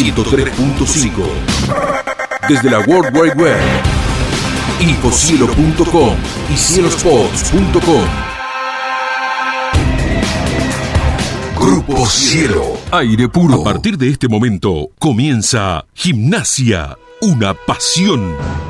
103.5. Desde la World Wide Web. Infocielo.com y cielospots.com. Grupo Cielo. Aire puro. A partir de este momento comienza Gimnasia, una pasión.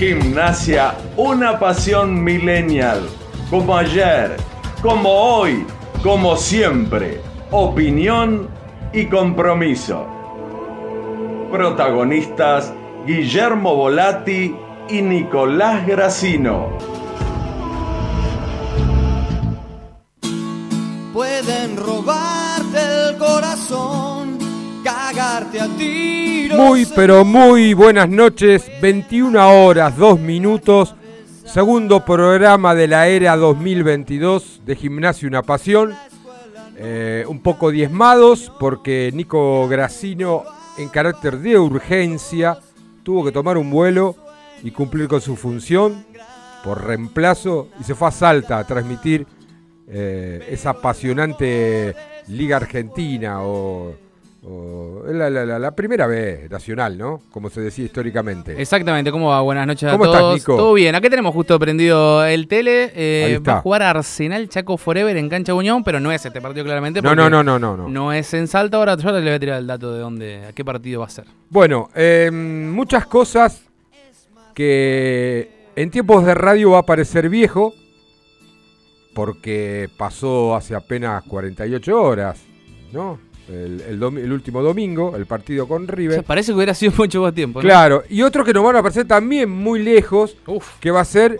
Gimnasia, una pasión millennial, como ayer, como hoy, como siempre. Opinión y compromiso. Protagonistas Guillermo Volati y Nicolás Gracino. Pueden robarte el corazón, cagarte a tiros. Muy, pero muy buenas noches. 21 horas, 2 minutos. Segundo programa de la era 2022 de Gimnasio Una Pasión. Eh, un poco diezmados porque Nico Gracino, en carácter de urgencia, tuvo que tomar un vuelo y cumplir con su función por reemplazo y se fue a Salta a transmitir eh, esa apasionante Liga Argentina o, o la, la- la- la primera vez nacional, ¿no? Como se decía históricamente. Exactamente, ¿cómo va? Buenas noches a ¿Cómo todos. estás, Nico? Todo bien, acá tenemos justo prendido el tele. eh, va a jugar Arsenal Chaco Forever en Cancha Unión, pero no es este partido claramente. No, no, no, no, no, no. No es en Salta, ahora yo le voy a tirar el dato de dónde, a qué partido va a ser. Bueno, eh, muchas cosas que en tiempos de radio va a parecer viejo, porque pasó hace apenas 48 horas, ¿no? El, el domi- el último domingo, el partido con O sea, River. parece que hubiera sido mucho más tiempo. ¿no? Claro, y otro que nos van a parecer también muy lejos, Uf, que va a ser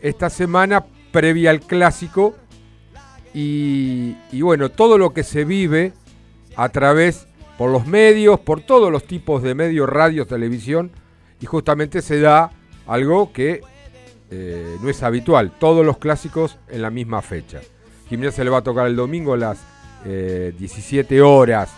esta semana previa al clásico. Y, y bueno, todo lo que se vive a través, por los medios, por todos los tipos de medios, radio, televisión, y justamente se da algo que eh, no es habitual, todos los clásicos en la misma fecha. Gimnasia le va a tocar el domingo a las eh, 17 horas.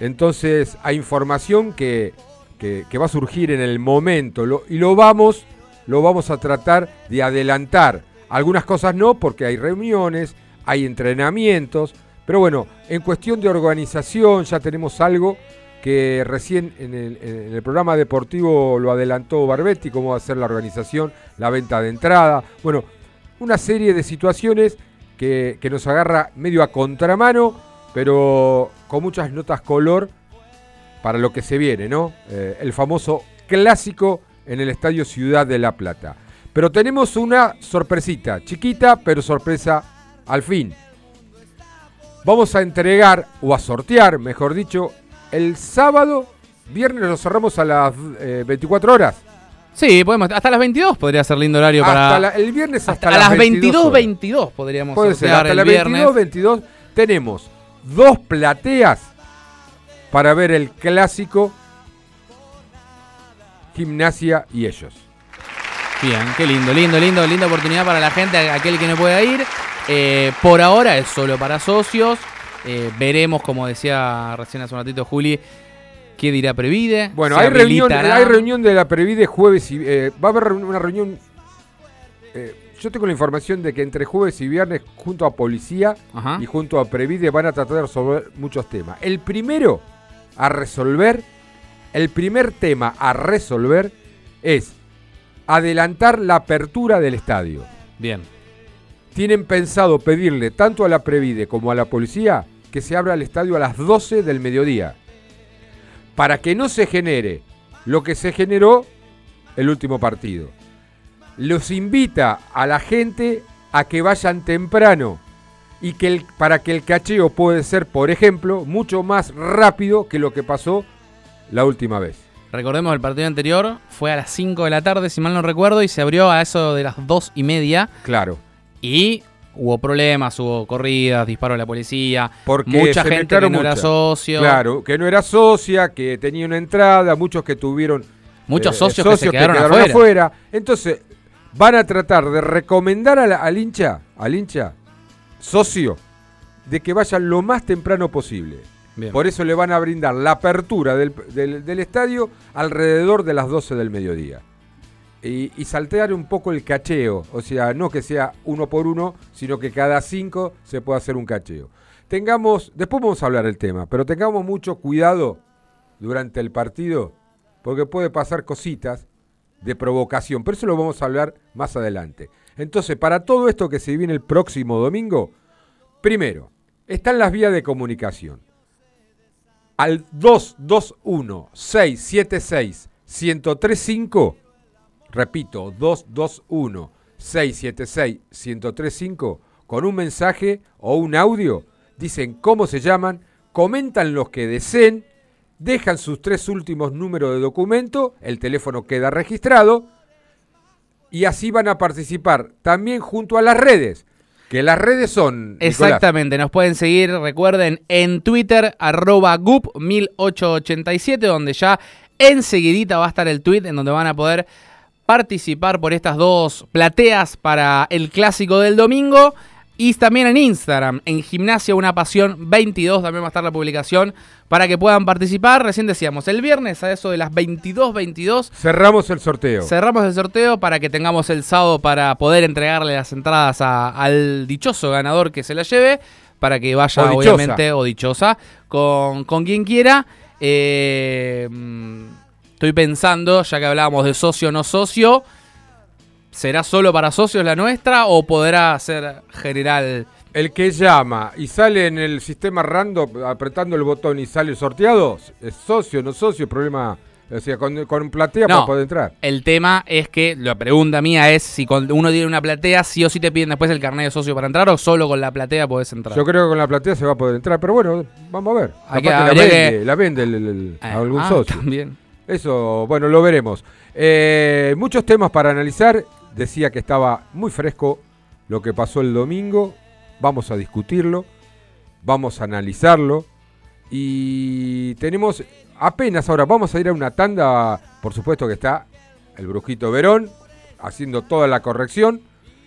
Entonces hay información que, que- que va a surgir en el momento lo- y lo vamos, lo vamos a tratar de adelantar. Algunas cosas no, porque hay reuniones, hay entrenamientos, pero bueno, en cuestión de organización ya tenemos algo que recién en el, en el programa deportivo lo adelantó Barbetti, cómo va a ser la organización, la venta de entrada, bueno, una serie de situaciones que, nos agarra medio a contramano, pero con muchas notas color para lo que se viene, ¿no? Eh, el famoso clásico en el Estadio Ciudad de La Plata. Pero tenemos una sorpresita, chiquita, pero sorpresa al fin. Vamos a entregar, o a sortear, mejor dicho, el sábado, viernes lo cerramos a las eh, 24 horas. Sí, podemos. Hasta las 22 podría ser lindo horario Hasta para. la- el viernes hasta, hasta a las 22, horas. 22 podríamos Puede ser, hasta las viernes. 22, 22 tenemos dos plateas para ver el clásico Gimnasia y ellos. Bien, qué lindo, lindo, lindo, linda oportunidad para la gente, aquel que no pueda ir. Eh, por ahora es solo para socios. Eh, veremos, como decía recién hace un ratito Juli, qué dirá Previde. Bueno, hay reunión, hay reunión de la Previde jueves y eh, va a haber una reunión. eh, yo tengo la información de que entre jueves y viernes, junto a policía Ajá. y junto a Previde, van a tratar de resolver muchos temas. El primero a resolver, el primer tema a resolver es adelantar la apertura del estadio. Bien. Tienen pensado pedirle tanto a la Previde como a la policía que se abra el estadio a las 12 del mediodía. Para que no se genere lo que se generó el último partido. Los invita a la gente a que vayan temprano y que el- para que el cacheo puede ser, por ejemplo, mucho más rápido que lo que pasó la última vez. Recordemos el partido anterior fue a las 5 de la tarde, si mal no recuerdo, y se abrió a eso de las 2 y media. Claro. Y hubo problemas, hubo corridas, disparos a la policía. Porque mucha gente que no era socio. Claro, que no era socia, que tenía una entrada, muchos que tuvieron Muchos eh, socios, que se quedaron, quedaron afuera. afuera. Entonces, van a tratar de recomendar a la- al hincha, al hincha socio, de que vaya lo más temprano posible. Bien. Por eso le van a brindar la apertura del, del- del estadio alrededor de las 12 del mediodía. Y, saltear un poco el cacheo, o sea, no que sea uno por uno, sino que cada cinco se pueda hacer un cacheo. Tengamos, después vamos a hablar del tema, pero tengamos mucho cuidado durante el partido, porque puede pasar cositas de provocación, pero eso lo vamos a hablar más adelante. Entonces, para todo esto que se viene el próximo domingo, primero, están las vías de comunicación. Al 221-676-1035, repito, 221-676-1035, con un mensaje o un audio, dicen cómo se llaman, comentan los que deseen, dejan sus tres últimos números de documento, el teléfono queda registrado y así van a participar también junto a las redes, que las redes son... Exactamente, nos pueden seguir, recuerden, en Twitter, arroba gup1887, donde ya enseguidita va a estar el tweet en donde van a poder participar por estas dos plateas para el clásico del domingo. Y también en Instagram, en Gimnasia Una Pasión 22, también va a estar la publicación para que puedan participar. Recién decíamos, el viernes a eso de las 22.22 22, Cerramos el sorteo. Cerramos el sorteo para que tengamos el sábado para poder entregarle las entradas a- al dichoso ganador que se la lleve, para que vaya, O obviamente, o dichosa, con, con quien quiera. Eh, estoy pensando, ya que hablábamos de socio o no socio, ¿será solo para socios la nuestra o podrá ser general? El que llama y sale en el sistema random apretando el botón y sale sorteado, es socio, no socio, problema. O sea, con, con platea No. para poder entrar. El tema es que la pregunta mía es si cuando uno tiene una platea, sí o sí te piden después el carnet de socio para entrar o solo con la platea podés entrar. Yo creo que con la platea se va a poder entrar, pero bueno, vamos a ver. Hay que- la vende, que- la vende el- el- el- Ah, algún ah, socio. También. Eso, bueno, lo veremos. Eh, muchos temas para analizar. Decía que estaba muy fresco lo que pasó el domingo. Vamos a discutirlo. Vamos a analizarlo. Y tenemos apenas ahora, vamos a ir a una tanda. Por supuesto que está el Brujito Verón haciendo toda la corrección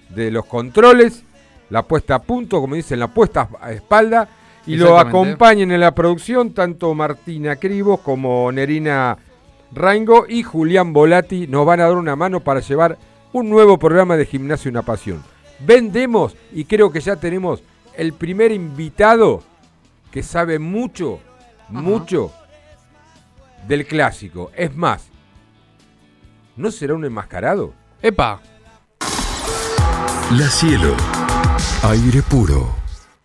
de los controles. La puesta a punto, como dicen, la puesta a espalda. Y lo acompañan en la producción tanto Martina Cribos como Nerina Rango y Julián Volati nos van a dar una mano para llevar un nuevo programa de Gimnasio Una Pasión. Vendemos y creo que ya tenemos el primer invitado que sabe mucho, mucho del clásico. Es más, ¿no será un enmascarado? Epa, La cielo. Aire puro.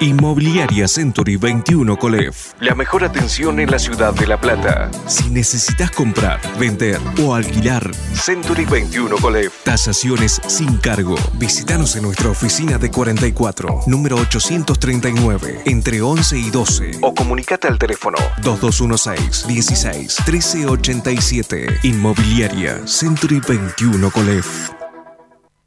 Inmobiliaria Century 21 Colef. La mejor atención en la ciudad de La Plata. Si necesitas comprar, vender o alquilar, Century 21 Colef. tasaciones sin cargo. Visítanos en nuestra oficina de 44, número 839, entre 11 y 12. O comunicate al teléfono 2216 16 1387. Inmobiliaria Century 21 Colef.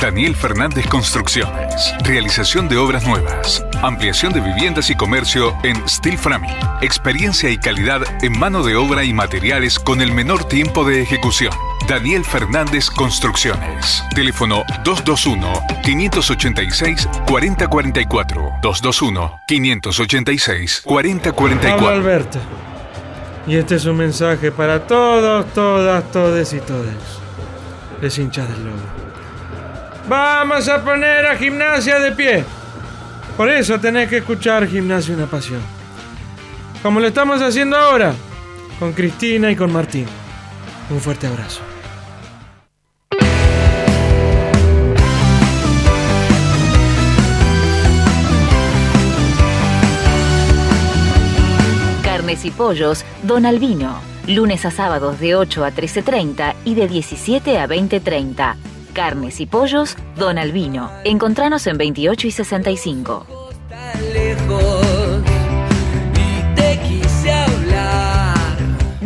Daniel Fernández Construcciones. Realización de obras nuevas. Ampliación de viviendas y comercio en Steel Framing. Experiencia y calidad en mano de obra y materiales con el menor tiempo de ejecución. Daniel Fernández Construcciones. Teléfono 221-586-4044. 221-586-4044. Habla Alberto. Y este es un mensaje para todos, todas, todes y todes. Les hinchas del lobo. Vamos a poner a gimnasia de pie. Por eso tenés que escuchar Gimnasia Una Pasión. Como lo estamos haciendo ahora, con Cristina y con Martín. Un fuerte abrazo. Carnes y pollos, Don Albino. Lunes a sábados de 8 a 13.30 y de 17 a 20.30. Carnes y pollos, Don Albino. Encontranos en 28 y 65.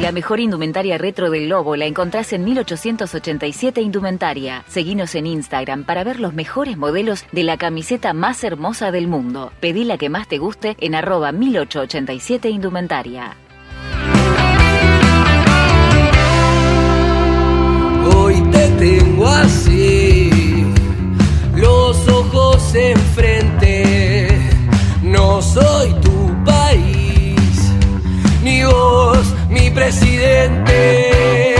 La mejor indumentaria retro del Lobo la encontrás en 1887 Indumentaria. Seguinos en Instagram para ver los mejores modelos de la camiseta más hermosa del mundo. Pedí la que más te guste en arroba 1887 Indumentaria. Hoy te tengo así, los ojos enfrente. No soy tu país, ni vos presidente.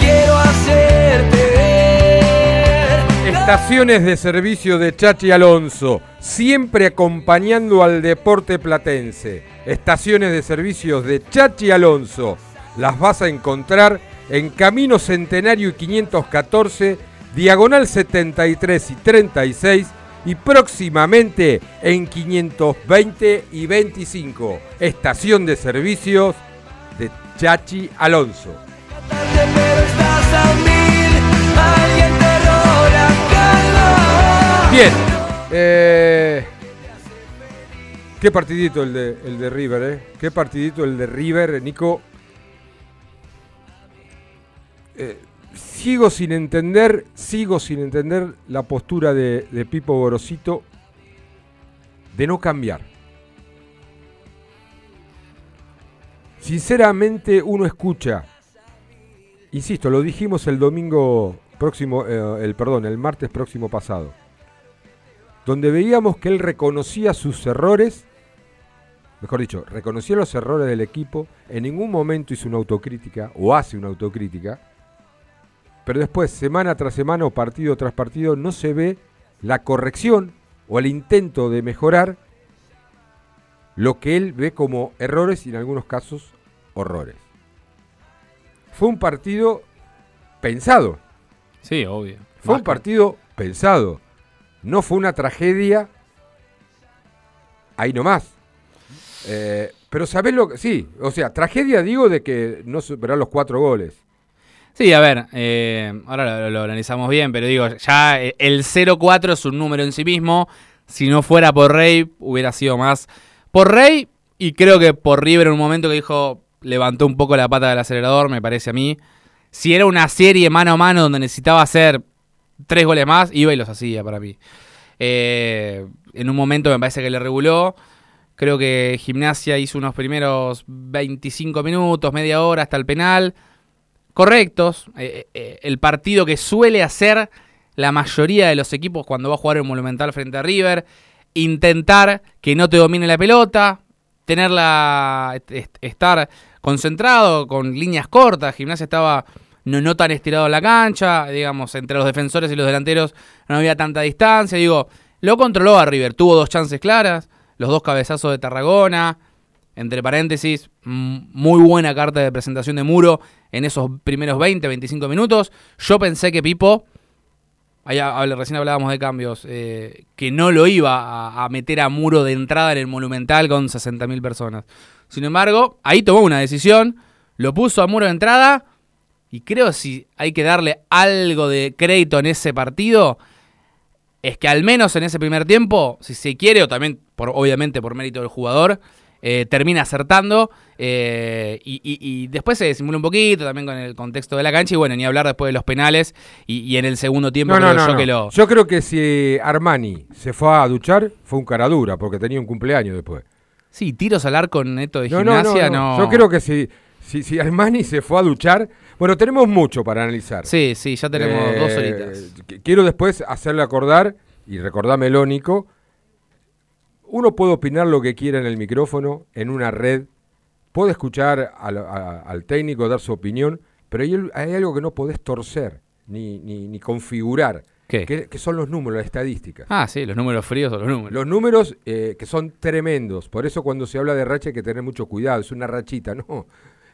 Quiero hacerte ver. Estaciones de servicio de Chachi Alonso, siempre acompañando al deporte platense. Estaciones de servicios de Chachi Alonso, las vas a encontrar en Camino Centenario y 514, Diagonal 73 y 36 y próximamente en 520 y 25. Estación de servicios Chachi Alonso. Bien. eh, qué partidito el de, el de River, ¿eh? Qué partidito el de River, Nico. Eh, sigo sin entender, sigo sin entender la postura de, de Pipo Gorosito de no cambiar. Sinceramente uno escucha, insisto, lo dijimos el domingo próximo, eh, el perdón, el martes próximo pasado, donde veíamos que él reconocía sus errores, mejor dicho, reconocía los errores del equipo, en ningún momento hizo una autocrítica o hace una autocrítica, pero después, semana tras semana o partido tras partido, no se ve la corrección o el intento de mejorar lo que él ve como errores y en algunos casos horrores. Fue un partido pensado. Sí, obvio. Fue Más un que- partido pensado. No fue una tragedia ahí nomás. Eh, pero ¿sabés lo que...? Sí, o sea, tragedia digo de que no superar los cuatro goles. Sí, a ver, eh, ahora lo, lo analizamos bien, pero digo, ya eh, el 0-4 es un número en sí mismo. Si no fuera por Rey, hubiera sido más por Rey y creo que por River en un momento que dijo, levantó un poco la pata del acelerador, me parece a mí. Si era una serie mano a mano donde necesitaba hacer tres goles más, iba y los hacía para mí. Eh, en un momento me parece que le reguló. Creo que Gimnasia hizo unos primeros 25 minutos, media hora hasta el penal correctos. eh, eh, el partido que suele hacer la mayoría de los equipos cuando va a jugar el Monumental frente a River. Intentar que no te domine la pelota. Tenerla. est- est- estar concentrado con líneas cortas. Gimnasia estaba no, no tan estirado en la cancha. Digamos, entre los defensores y los delanteros no había tanta distancia. Digo, lo controló a River. Tuvo dos chances claras. Los dos cabezazos de Tarragona. Entre paréntesis, mm, muy buena carta de presentación de Muro en esos primeros 20, 25 minutos. Yo pensé que Pipo ahí hable- recién hablábamos de cambios, eh, que no lo iba a, a meter a muro de entrada en el Monumental con 60.000 personas. Sin embargo, ahí tomó una decisión, lo puso a muro de entrada y creo si hay que darle algo de crédito en ese partido, es que al menos en ese primer tiempo, si se quiere, o también por, obviamente por mérito del jugador, eh, termina acertando eh, y, y- y después se disimula un poquito también con el contexto de la cancha y bueno, ni hablar después de los penales y, y en el segundo tiempo No, no, creo no, yo no. que lo... Yo creo que si Armani se fue a duchar, fue un cara dura, porque tenía un cumpleaños después. Sí, tiros al arco neto de gimnasia, no. Yo creo que si, si, si Armani se fue a duchar. Bueno, tenemos mucho para analizar. Sí, sí, ya tenemos Eh, dos horitas. qu- Quiero después hacerle acordar, y recordame Lónico, uno puede opinar lo que quiera en el micrófono, en una red, puede escuchar al, a- al técnico dar su opinión, pero hay, algo que no podés torcer ni, ni, ni configurar, ¿Qué? Que, que son los números, las estadísticas. Ah, sí, los números fríos son los números. Los números eh, que son tremendos, por eso cuando se habla de racha hay que tener mucho cuidado, es una rachita, no,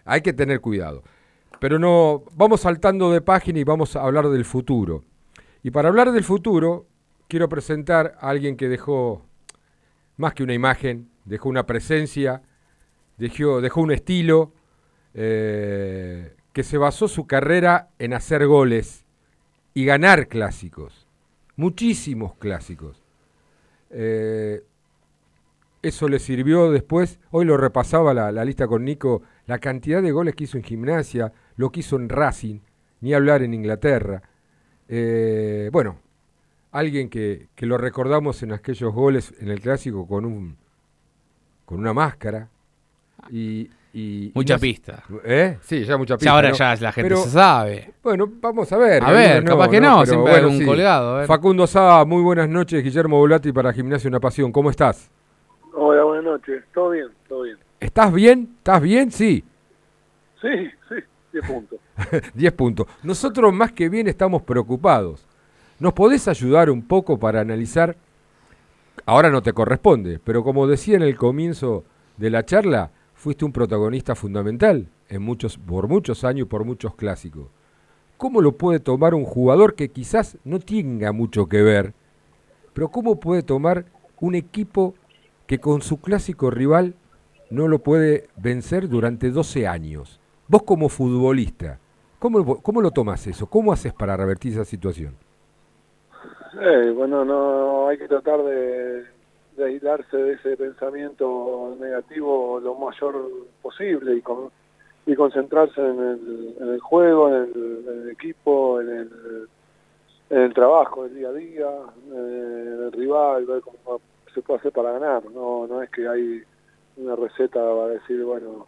hay que tener cuidado. Pero no, vamos saltando de página y vamos a hablar del futuro. Y para hablar del futuro, quiero presentar a alguien que dejó más que una imagen, dejó una presencia, dejó, dejó un estilo, eh, que se basó su carrera en hacer goles y ganar clásicos, muchísimos clásicos. Eh, eso le sirvió después, hoy lo repasaba la, lista con Nico, la cantidad de goles que hizo en gimnasia, lo que hizo en Racing, ni hablar en Inglaterra. Eh, bueno, alguien que, que lo recordamos en aquellos goles en el clásico con un con una máscara y, y- Mucha y no- pista. ¿Eh? Sí, ya mucha Ya pista. ahora ¿no? ya la gente Pero- se sabe. Bueno, vamos a ver. A ver, algunos capaz que no, pero siempre hay un colgado, a ver. Facundo Sá, muy buenas noches. Guillermo Volati para Gimnasia Una Pasión. ¿Cómo estás? Hola, buenas noches. ¿Todo bien? ¿Todo bien? ¿Estás bien? ¿Estás bien? Sí. Sí, sí, 10 puntos. 10 puntos. Nosotros más que bien estamos preocupados. ¿Nos podés ayudar un poco para analizar? Ahora no te corresponde, pero como decía en el comienzo de la charla, fuiste un protagonista fundamental en muchos, por muchos años y por muchos clásicos. ¿Cómo lo puede tomar un jugador que quizás no tenga mucho que ver, pero cómo puede tomar un equipo que con su clásico rival no lo puede vencer durante 12 años? Vos como futbolista, ¿cómo, cómo lo tomas eso? ¿Cómo haces para revertir esa situación? Eh, bueno, no hay que tratar de, de aislarse de ese pensamiento negativo lo mayor posible y, con- y concentrarse en el, juego, en el, equipo, en el, en el trabajo día a día, eh, en el rival, ver cómo se puede hacer para ganar. No, no es que hay una receta para decir, bueno,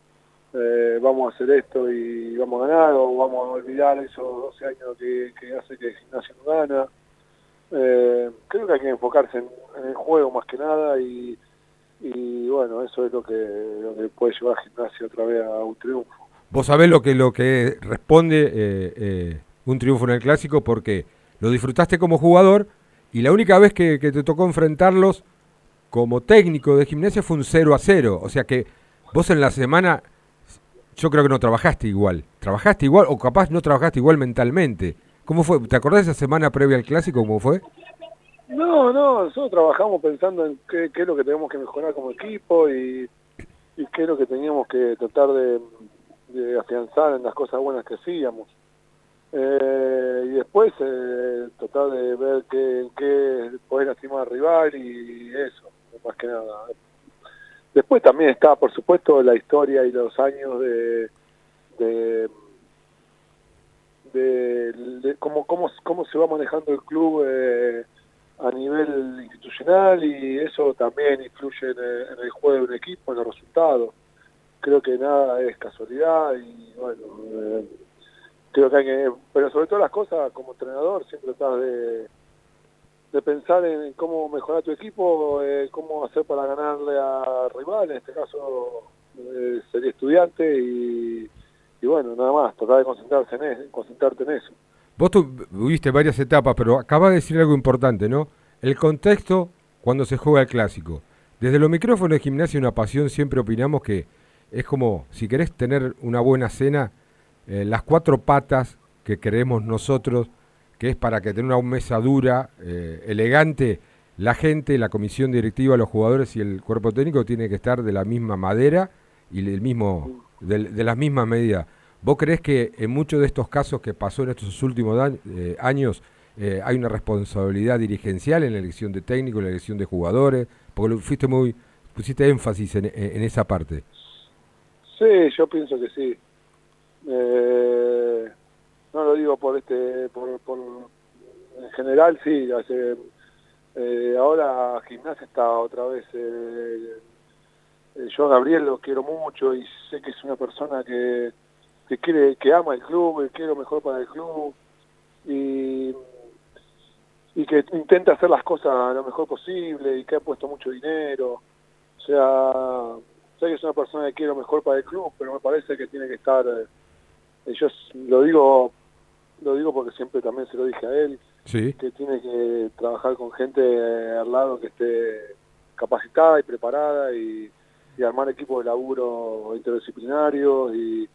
eh, vamos a hacer esto y vamos a ganar o vamos a olvidar esos 12 años que, que hace que el gimnasio no gana. Eh, creo que hay que enfocarse en, el juego más que nada y, y bueno, eso es lo que, lo que puede llevar a gimnasia otra vez a un triunfo. Vos sabés lo que, lo que responde eh, eh, un triunfo en el clásico porque lo disfrutaste como jugador y la única vez que, que te tocó enfrentarlos como técnico de gimnasia fue un 0 a 0. O sea que vos en la semana, yo creo que no trabajaste igual. ¿Trabajaste igual o capaz no trabajaste igual mentalmente? ¿Cómo fue? ¿Te acordás de esa semana previa al clásico? ¿Cómo fue? No, no, nosotros trabajamos pensando en qué, es lo que tenemos que mejorar como equipo y, qué es lo que teníamos que tratar de, afianzar en las cosas buenas que hacíamos. Eh, y después eh, tratar de ver qué, qué poder lastimar al rival y eso, más que nada. Después también está, por supuesto, la historia y los años de, de, cómo, cómo, cómo se va manejando el club eh, a nivel institucional y eso también influye en el, en el juego de un equipo, en los resultados. Creo que nada es casualidad y bueno, eh, creo que hay que, pero sobre todas las cosas como entrenador siempre estás de, de pensar en cómo mejorar tu equipo, eh, cómo hacer para ganarle a rival, en este caso eh, sería estudiante y, y bueno, nada más, tratar de concentrarse en eso, concentrarte en eso. Vos tu- viviste varias etapas, pero acabas de decir algo importante, ¿no? El contexto cuando se juega el clásico. Desde los micrófonos de gimnasia una pasión siempre opinamos que es como, si querés tener una buena cena, eh, las cuatro patas que queremos nosotros que es para que tenga una mesa dura, eh, elegante, la gente, la comisión directiva, los jugadores y el cuerpo técnico tiene que estar de la misma madera y del mismo, de, de las mismas medidas. ¿Vos crees que en muchos de estos casos que pasó en estos últimos eh, años eh, hay una responsabilidad dirigencial en la elección de técnico, en la elección de jugadores? Porque fuiste muy, pusiste énfasis en, en- en esa parte. Sí, yo pienso que sí. Eh, no lo digo por este, por, por en general sí. Hace, eh, ahora Gimnasia está otra vez. Eh, yo a Gabriel lo quiero mucho y sé que es una persona que, que quiere, que ama el club, que quiere lo mejor para el club y y que intenta hacer las cosas lo mejor posible y que ha puesto mucho dinero. O sea, sé que es una persona que quiere lo mejor para el club, pero me parece que tiene que estar, eh, yo lo digo, lo digo porque siempre también se lo dije a él, Sí. que tiene que trabajar con gente eh, al lado que esté capacitada y preparada y, y armar equipos de laburo interdisciplinarios y,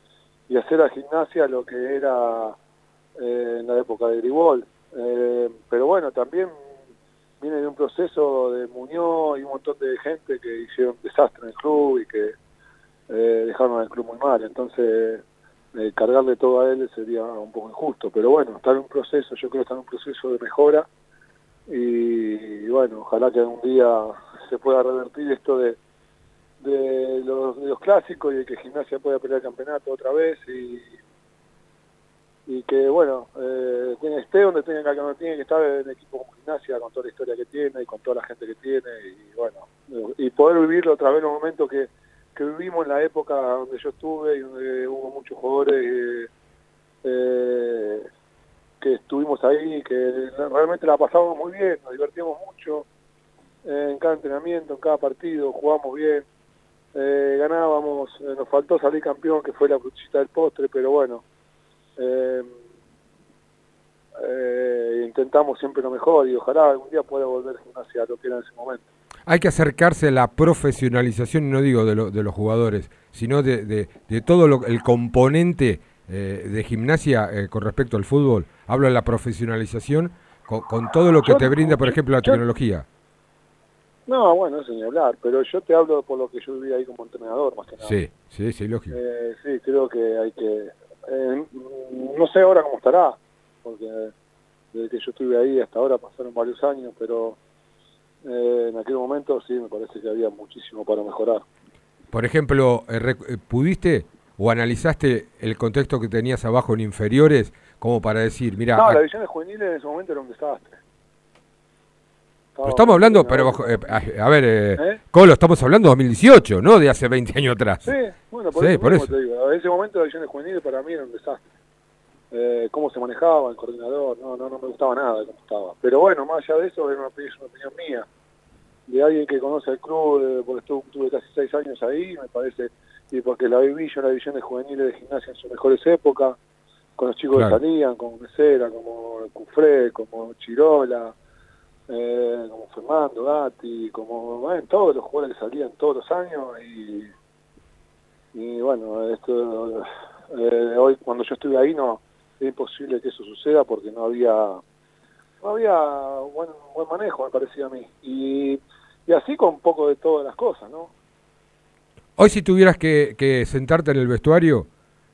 hacer a gimnasia lo que era eh, en la época de Gribol. Eh, pero bueno, también viene de un proceso de Muñoz y un montón de gente que hicieron desastre en el club y que eh, dejaron al club muy mal. Entonces, cargarle todo a él sería un poco injusto. Pero bueno, está en un proceso, yo creo que está en un proceso de mejora. Y, y bueno, ojalá que algún día se pueda revertir esto de, de, los, de los clásicos y de que Gimnasia pueda pelear el campeonato otra vez. Y, y que bueno, eh, esté donde tenga que, tiene que estar en equipo como gimnasia, con toda la historia que tiene y con toda la gente que tiene, y bueno, y poder vivirlo otra vez en los momentos que, que vivimos en la época donde yo estuve y donde hubo muchos jugadores eh, eh, que estuvimos ahí, que realmente la pasamos muy bien, nos divertimos mucho en cada entrenamiento, en cada partido, jugamos bien, eh, ganábamos, eh, nos faltó salir campeón, que fue la frutillita del postre, pero bueno, eh, eh, intentamos siempre lo mejor y ojalá algún día pueda volver gimnasia a lo que era en ese momento. Hay que acercarse a la profesionalización, no digo de, lo- de los jugadores, sino de, de- de todo lo- el componente eh, de gimnasia eh, con respecto al fútbol. Hablo de la profesionalización con, con todo lo que Yo- te brinda, por ejemplo, la yo- tecnología. No, bueno, eso ni hablar, pero yo te hablo por lo que yo viví ahí como entrenador, más que nada. Sí, sí, sí, lógico. Eh, sí, creo que hay que... eh, no sé ahora cómo estará, porque desde que yo estuve ahí hasta ahora pasaron varios años, pero eh, en aquel momento sí me parece que había muchísimo para mejorar. Por ejemplo, eh, ¿pudiste o analizaste el contexto que tenías abajo en inferiores como para decir, mira, no, la división de juveniles en ese momento era un desastre. Estamos hablando, pero eh, a, ver, eh, ¿Eh? Colo, estamos hablando de 2018, no de hace 20 años atrás. Sí, bueno, por, Sí, eso, por eso. te digo. En ese momento la división de juveniles para mí era un desastre. Eh, cómo se manejaba el coordinador, no, no, no me gustaba nada cómo estaba. Pero bueno, más allá de eso, es una, opinión mía. De alguien que conoce el club, eh, porque estuve, tuve casi seis años ahí, me parece, y porque la viví yo en la división de juveniles de gimnasia en sus mejores épocas, con los chicos Claro. que salían, como Mesera, como Cufré, como Chirola, eh, como Fernando Gatti, como bueno, todos los jugadores que salían todos los años y, y bueno, esto eh, hoy cuando yo estuve ahí no es imposible que eso suceda porque no había no había buen, buen manejo me parecía a mí y, y así con un poco de todas las cosas, ¿no? Hoy si tuvieras que, que sentarte en el vestuario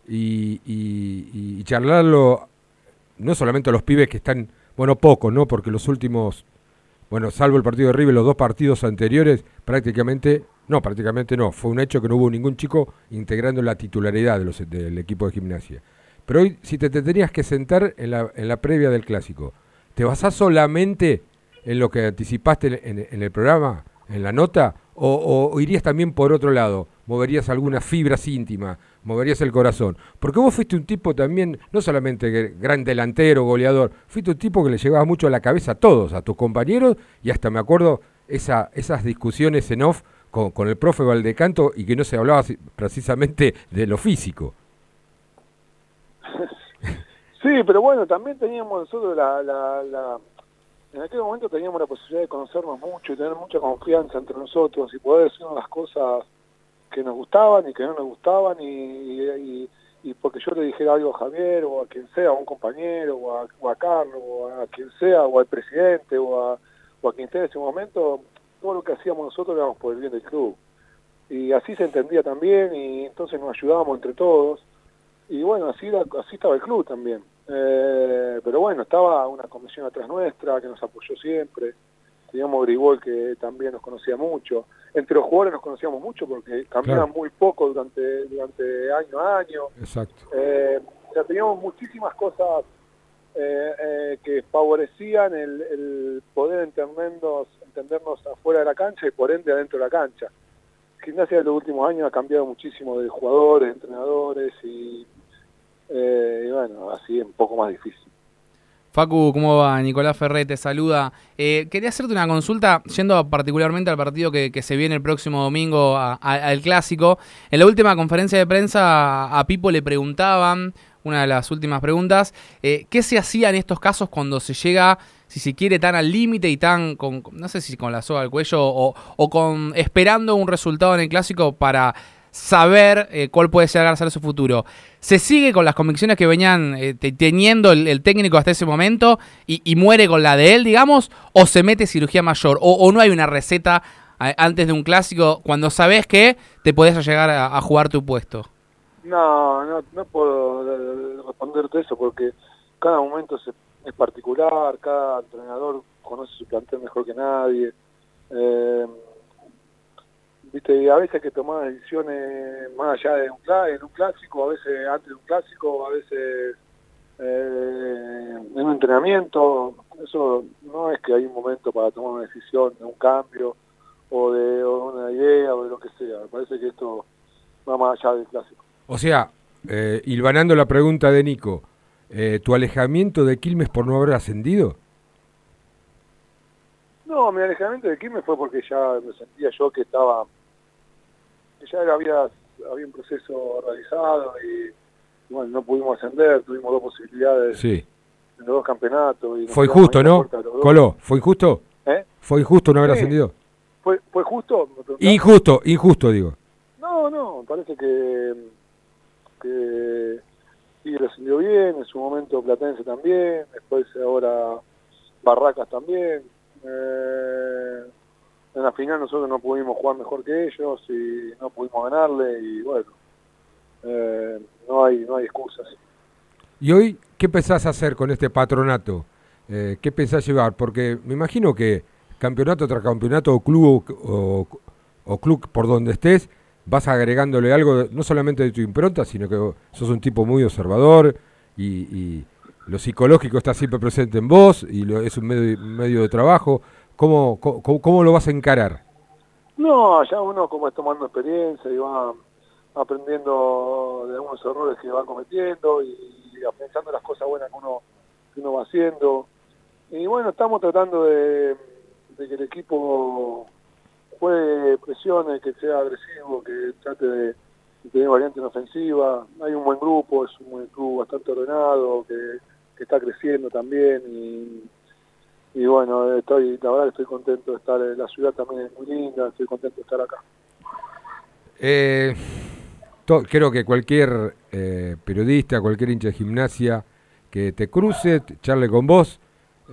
y, y- y charlarlo, no solamente a los pibes que están, bueno, pocos, ¿no? Porque los últimos, bueno, salvo el partido de River, los dos partidos anteriores, prácticamente, no, prácticamente no, fue un hecho que no hubo ningún chico integrando la titularidad del equipo de gimnasia. Pero hoy, si te, te tenías que sentar en la, en la previa del clásico, ¿te basás solamente en lo que anticipaste en, el programa, en la nota, o, o- o irías también por otro lado? ¿Moverías algunas fibras íntimas? ¿Moverías el corazón? Porque vos fuiste un tipo también, no solamente gr- gran delantero, goleador, fuiste un tipo que le llevaba mucho a la cabeza a todos, a tus compañeros, y hasta me acuerdo esa, esas discusiones en off con, con el profe Valdecanto y que no se hablaba precisamente de lo físico. Sí, pero bueno, también teníamos nosotros la, la, la- en aquel momento teníamos la posibilidad de conocernos mucho y tener mucha confianza entre nosotros y poder decirnos las cosas que nos gustaban y que no nos gustaban y, porque yo le dijera algo a Javier o a quien sea, a un compañero o a, Carlos o a quien sea o al presidente o a, quien esté en ese momento, todo lo que hacíamos nosotros lo por el bien del club. Y así se entendía también y entonces nos ayudábamos entre todos. Y bueno, así, así estaba el club también. Eh, pero bueno, estaba una comisión atrás nuestra que nos apoyó siempre. Teníamos Grigol que también nos conocía mucho. Entre los jugadores nos conocíamos mucho porque cambiaban Claro. muy poco durante, durante año a año. Exacto. Eh, o sea, teníamos muchísimas cosas eh, eh, que favorecían el, el poder entendernos, entendernos afuera de la cancha y por ende adentro de la cancha. Gimnasia de los últimos años ha cambiado muchísimo de jugadores, entrenadores y, y bueno, así es un poco más difícil. Facu, ¿cómo va? Nicolás Ferré te saluda. Eh, quería hacerte una consulta, yendo particularmente al partido que, que se viene el próximo domingo, a- a- al clásico. En la última conferencia de prensa a Pipo le preguntaban, una de las últimas preguntas, eh, ¿qué se hacía en estos casos cuando se llega, si se quiere, tan al límite y tan, con, no sé si con la soga al cuello o, o con esperando un resultado en el clásico para saber eh, cuál puede llegar a ser su futuro. ¿Se sigue con las convicciones que venían eh, te- teniendo el, técnico hasta ese momento y, muere con la de él, digamos? ¿O se mete cirugía mayor? ¿O, no hay una receta eh, antes de un clásico cuando sabes que te podés llegar a, a jugar tu puesto? No, no, no puedo eh, responderte eso porque cada momento es, es particular, cada entrenador conoce su plantel mejor que nadie. Eh, Viste, y a veces que tomar decisiones más allá de un, clá- en un clásico, a veces antes de un clásico, a veces eh, en un entrenamiento. Eso no es que hay un momento para tomar una decisión de un cambio o de o una idea o de lo que sea. Me parece que esto va más allá del clásico. O sea, eh, hilvanando la pregunta de Nico, eh, ¿tu alejamiento de Quilmes por no haber ascendido? No, mi alejamiento de Quilmes fue porque ya me sentía yo que estaba, que ya había, había un proceso realizado y bueno, no pudimos ascender, tuvimos dos posibilidades Sí. en los dos campeonatos. Y Fue injusto, ¿no? Coló, ¿fue injusto? ¿Eh? ¿Fue injusto no haber Sí. ascendido? ¿Fue, ¿Fue justo? Injusto, injusto digo. No, no, me parece que, que Tigre ascendió bien, en su momento Platense también, después ahora Barracas también. Eh, en la final nosotros no pudimos jugar mejor que ellos y no pudimos ganarle y bueno, eh, no hay no hay excusas. ¿Y hoy qué pensás hacer con este patronato? Eh, ¿Qué pensás llevar? Porque me imagino que campeonato tras campeonato o club o, o club por donde estés, vas agregándole algo, no solamente de tu impronta, sino que sos un tipo muy observador y, y lo psicológico está siempre presente en vos y lo- es un medio, medio de trabajo. ¿Cómo, cómo, cómo lo vas a encarar? No, ya uno como es tomando experiencia y va aprendiendo de algunos errores que va cometiendo y, pensando en las cosas buenas que uno, que uno va haciendo. Y bueno, estamos tratando de, que el equipo juegue presiones, que sea agresivo, que trate de, de tener variante en ofensiva. Hay un buen grupo, es un buen club bastante ordenado, que, que está creciendo también y y bueno, estoy, la verdad que estoy contento de estar, en la ciudad también es muy linda, estoy contento de estar acá. Eh, to- creo que cualquier eh, periodista, cualquier hincha de gimnasia que te cruce, te charle con vos,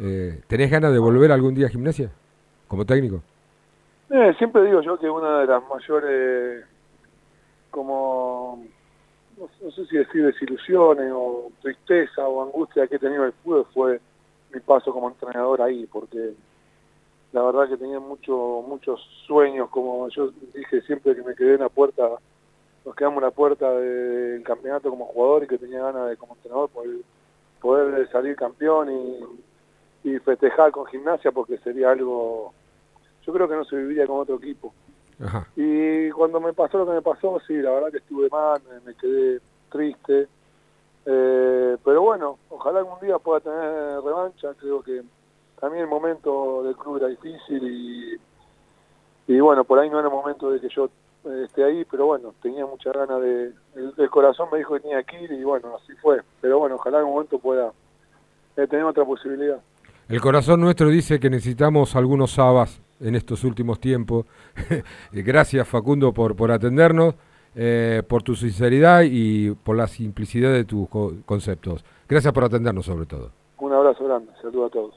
eh, ¿tenés ganas de volver algún día a gimnasia como técnico? Eh, siempre digo yo que una de las mayores, como, no, no sé si decir desilusiones o tristeza o angustia que he tenido en el fútbol fue mi paso como entrenador ahí, porque la verdad que tenía mucho, muchos sueños, como yo dije siempre que me quedé en la puerta, nos quedamos en la puerta de- del campeonato como jugador y que tenía ganas de como entrenador poder, poder salir campeón y, y festejar con gimnasia porque sería algo, yo creo que no se viviría con otro equipo. Ajá. Y cuando me pasó lo que me pasó, sí, la verdad que estuve mal, me, me quedé triste. Eh, pero bueno, ojalá algún día pueda tener revancha. Creo que también el momento del club era difícil y, y bueno, por ahí no era momento de que yo eh, esté ahí, pero bueno, tenía muchas ganas de... El, corazón me dijo que tenía que ir y bueno, así fue. Pero bueno, ojalá algún momento pueda eh, tener otra posibilidad. El corazón nuestro dice que necesitamos algunos sabas en estos últimos tiempos. Gracias Facundo por, por atendernos eh, por tu sinceridad y por la simplicidad de tus co- conceptos. Gracias por atendernos sobre todo. Un abrazo grande, saludo a todos.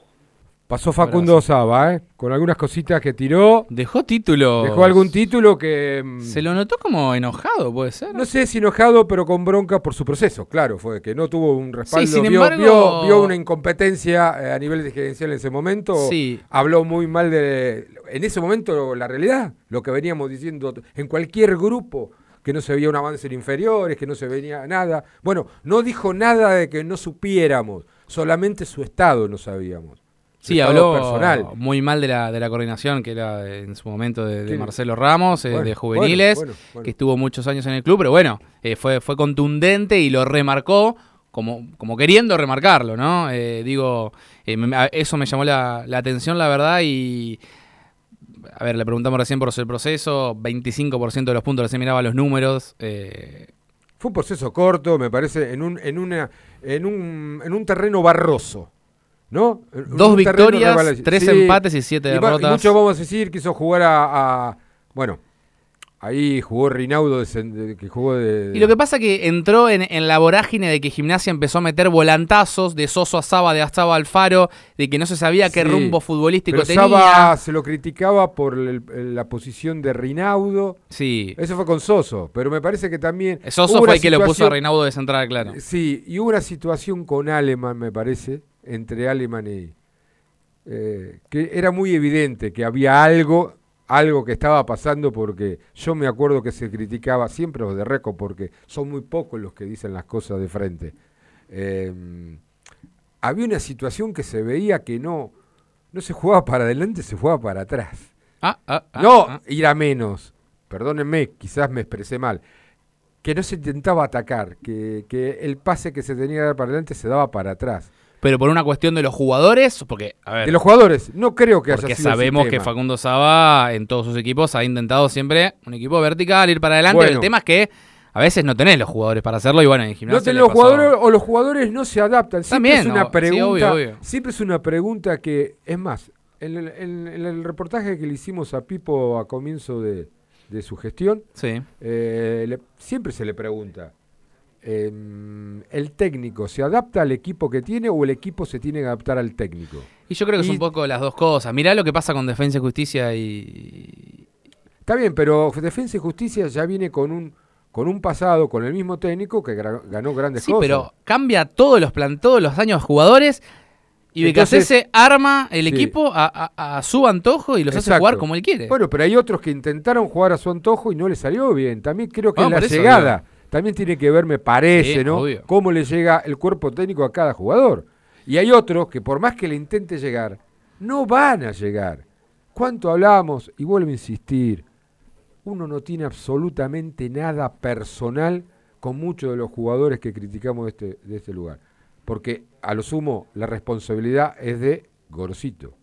Pasó Facundo Saba, ¿eh? con algunas cositas que tiró. Dejó título. Dejó algún título que... mm, Se lo notó como enojado, puede ser. No sé si enojado, pero con bronca por su proceso, claro, fue que no tuvo un respaldo. sin vio, embargo- vio- vio una incompetencia eh, a nivel de gerencial en ese momento. Sí. Habló muy mal de. En ese momento, la realidad, lo que veníamos diciendo en cualquier grupo, que no se veía un avance en inferiores, que no se veía nada. Bueno, no dijo nada de que no supiéramos, solamente su estado no sabíamos. Su Sí, habló personal. muy mal de la, de la coordinación, que era en su momento de. Marcelo Ramos, eh, de juveniles, bueno, bueno, bueno. que estuvo muchos años en el club, pero bueno, eh, fue, fue contundente y lo remarcó como, como queriendo remarcarlo, ¿no? Eh, digo, me- a- eso me llamó la, la atención, la verdad, y... A ver, le preguntamos recién por el proceso, 25% de los puntos, recién miraba los números. eh, Fue un proceso corto, me parece, en un, en una, en un, en un terreno barroso. ¿No? En Dos victorias, tres empates y siete va- derrotas. muchos vamos a decir quiso jugar a, a- bueno, ahí jugó Rinaudo que jugó de, Y lo que pasa que entró en, en la vorágine de que Gimnasia empezó a meter volantazos de Soso a Saba, de Astaba a Alfaro, de que no se sabía qué Sí, rumbo futbolístico pero tenía. Saba se lo criticaba por el- la posición de Rinaudo. Sí. Eso fue con Soso, pero me parece que también. Soso fue el que lo puso a Reinaudo de central, claro. Sí, y hubo una situación con Aleman, me parece, entre Aleman y. eh, que era muy evidente que había algo, algo que estaba pasando, porque yo me acuerdo que se criticaba siempre los de Reco, porque son muy pocos los que dicen las cosas de frente. Eh, había una situación que se veía que no, no se jugaba para adelante, se jugaba para atrás. Ah, ah, ah, no ir a menos, perdónenme, quizás me expresé mal, que no se intentaba atacar, que, que el pase que se tenía que dar para adelante se daba para atrás. Pero por una cuestión de los jugadores, porque, a ver. De los jugadores, no creo que haya Porque sido el sabemos que. Facundo Saba en todos sus equipos ha intentado siempre un equipo vertical, ir para adelante. Bueno. El tema es que a veces no tenés los jugadores para hacerlo y bueno, en gimnasia. No tenés los pasó- jugadores o los jugadores no se adaptan. Siempre También, es una no, sí, pregunta. obvio, obvio. Siempre es una pregunta que, es más, en el, en- en el reportaje que le hicimos a Pipo a comienzo de, de su gestión, Sí. eh, le- siempre se le pregunta. Em, ¿El técnico se adapta al equipo que tiene o el equipo se tiene que adaptar al técnico? Y yo creo que es un poco las dos cosas. Mirá lo que pasa con Defensa y Justicia y. Está bien, pero Defensa y Justicia ya viene con un con un pasado, con el mismo técnico que ganó grandes Sí, cosas. pero cambia todos los plan, todos los años jugadores. Y Entonces- Becasese arma el Sí. equipo a, a- a su antojo y los hace jugar como él quiere. Bueno, pero hay otros que intentaron jugar a su antojo y no les salió bien. También creo que No, la eso llegada también tiene que ver, me parece, Sí, ¿no? obvio. Cómo le llega el cuerpo técnico a cada jugador. Y hay otros que por más que le intente llegar, no van a llegar. ¿Cuánto hablamos? Y vuelvo a insistir, uno no tiene absolutamente nada personal con muchos de los jugadores que criticamos de este, de este lugar. Porque a lo sumo la responsabilidad es de Gorosito.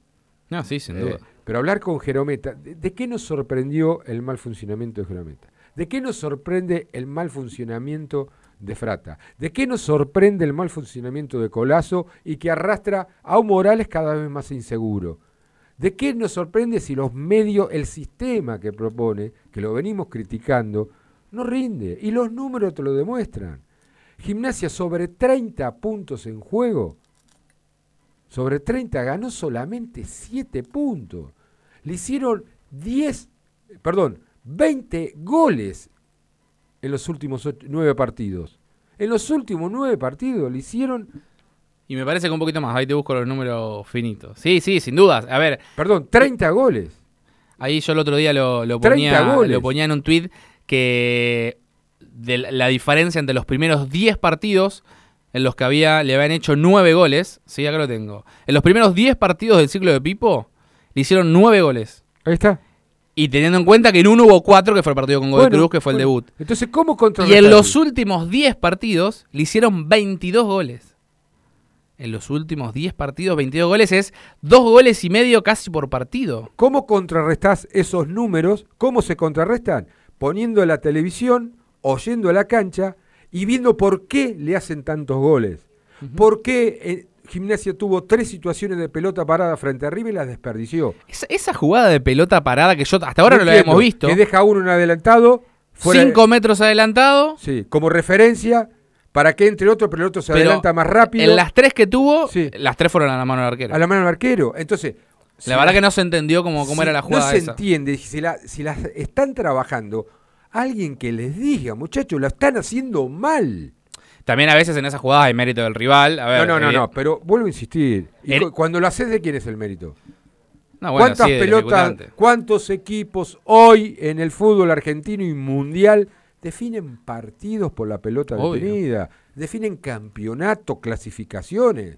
No, sí, sin Eh, duda. pero hablar con Jerometa, ¿de, de qué nos sorprendió el mal funcionamiento de Jerometa? ¿De qué nos sorprende el mal funcionamiento de Frata? ¿De qué nos sorprende el mal funcionamiento de Colazo y que arrastra a un Morales cada vez más inseguro? ¿De qué nos sorprende si los medios, el sistema que propone, que lo venimos criticando, no rinde? Y los números te lo demuestran. Gimnasia sobre 30 puntos en juego sobre 30 ganó solamente 7 puntos. Le hicieron 10, perdón, 20 goles en los últimos 9 partidos. En los últimos 9 partidos le hicieron, Y me parece que un poquito más. Ahí te busco los números finitos. Sí, sí, sin dudas. A ver, perdón, 30 goles. ahí yo el otro día lo, lo 30 ponía, goles. lo ponía en un tweet que de la la diferencia entre los primeros 10 partidos en los que había le habían hecho 9 goles, sí, acá lo tengo. En los primeros 10 partidos del ciclo de Pipo le hicieron 9 goles. Ahí está. Y teniendo en cuenta que en uno hubo 4 que fue el partido con Godoy Bueno, Cruz, que fue el debut. Entonces, ¿cómo Y en los últimos 10 partidos le hicieron 22 goles. En los últimos 10 partidos, 22 goles es dos goles y medio casi por partido. ¿Cómo contrarrestás esos números? ¿Cómo se contrarrestan? Poniendo la televisión, oyendo a la cancha y viendo por qué le hacen tantos goles. ¿Por qué eh, Gimnasia tuvo tres situaciones de pelota parada frente a River y las desperdició? Esa, esa jugada de pelota parada que yo hasta ahora no, la habíamos visto. Que deja uno en adelantado Fuera Cinco metros adelantado. Sí, como referencia para que entre otro, pero el otro se Pero adelanta más rápido. En las tres que tuvo, las tres fueron a la mano del arquero. A la mano del arquero. Entonces. La verdad que no se entendió cómo, cómo si era la jugada No se esa. entiende. Si, la- si las están trabajando, alguien que les diga, muchachos, la están haciendo mal. También a veces en esas jugadas hay mérito del rival. A ver, no, no, no, eh, no, pero vuelvo a insistir. Y El- cu- cuando lo haces, ¿de quién es el mérito? No, bueno, ¿Cuántas sí, pelotas, cuántos equipos hoy en el fútbol argentino y mundial definen partidos por la pelota Obvio. detenida? Definen campeonatos, clasificaciones.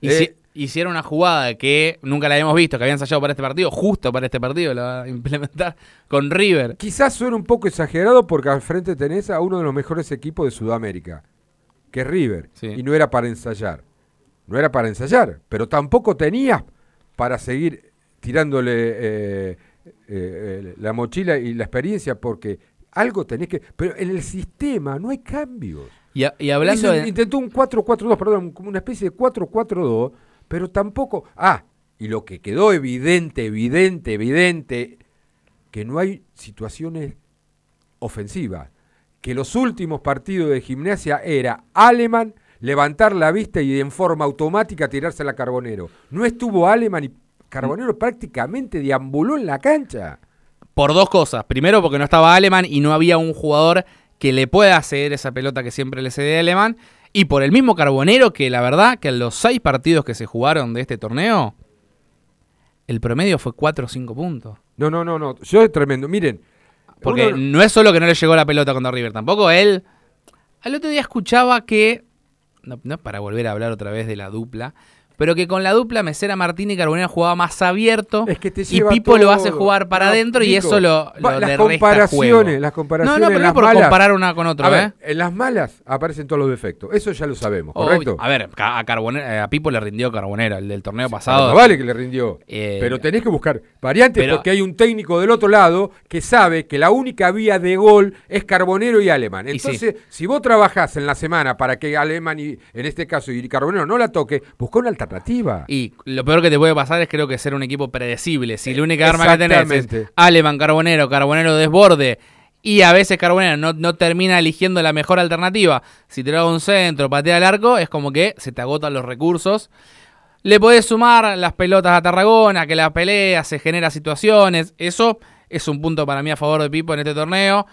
Y Eh, si- hicieron una jugada que nunca la habíamos visto, que habían ensayado para este partido, justo para este partido, la va a implementar con River. Quizás suena un poco exagerado porque al frente tenés a uno de los mejores equipos de Sudamérica, que es River. Y no era para ensayar. No era para ensayar, pero tampoco tenías para seguir tirándole eh, eh, eh, la mochila y la experiencia porque algo tenés que... Pero en el sistema no hay cambios. Y, a- y hablando Hizo- de... Intentó un 4-4-2, perdón, una especie de 4-4-2, pero tampoco... Ah, y lo que quedó evidente, evidente, evidente, que no hay situaciones ofensivas. Que los últimos partidos de gimnasia era Aleman levantar la vista y en forma automática tirarse a la Carbonero. No estuvo Aleman y Carbonero prácticamente deambuló en la cancha. Por dos cosas. Primero, porque no estaba Alemán y no había un jugador que le pueda ceder esa pelota que siempre le cede a Alemán. Y por el mismo Carbonero, que la verdad que en los seis partidos que se jugaron de este torneo, el promedio fue 4 o 5 puntos. No, no, no, no. Yo es tremendo. Miren. Porque uno- no es solo que no le llegó la pelota contra River, tampoco él. Al otro día escuchaba que, no, para volver a hablar otra vez de la dupla, pero que con la dupla Mesera Martín y Carbonero jugaba más abierto te y lleva Pipo lo hace jugar para No, adentro y eso lo, lo las le resta comparaciones, juego. las comparaciones. No, no, pero no es por malas- comparar una con otra, A ver, ¿eh? en las malas aparecen todos los defectos. Eso ya lo sabemos. ¿correcto? A ver, a, Carbonero, eh, a Pipo le rindió Carbonero, el del torneo pasado. No vale que le rindió. Eh, pero tenés que buscar variantes pero- porque hay un técnico del otro lado que sabe que la única vía de gol es Carbonero y Alemán. Y sí. Entonces, si vos trabajás en la semana para que Alemán y en este caso y Carbonero no la toque, busca una alternativa. Y lo peor que te puede pasar es creo que ser un equipo predecible. Si la única arma que tenés es. Aleman, Carbonero, Carbonero desborde y a veces Carbonero no, no termina eligiendo la mejor alternativa. Si te lo hago un centro, patea al arco, es como que se te agotan los recursos. Le podés sumar las pelotas a Tarragona, que la pelea, se genera situaciones. Eso es un punto para mí a favor de Pipo en este torneo.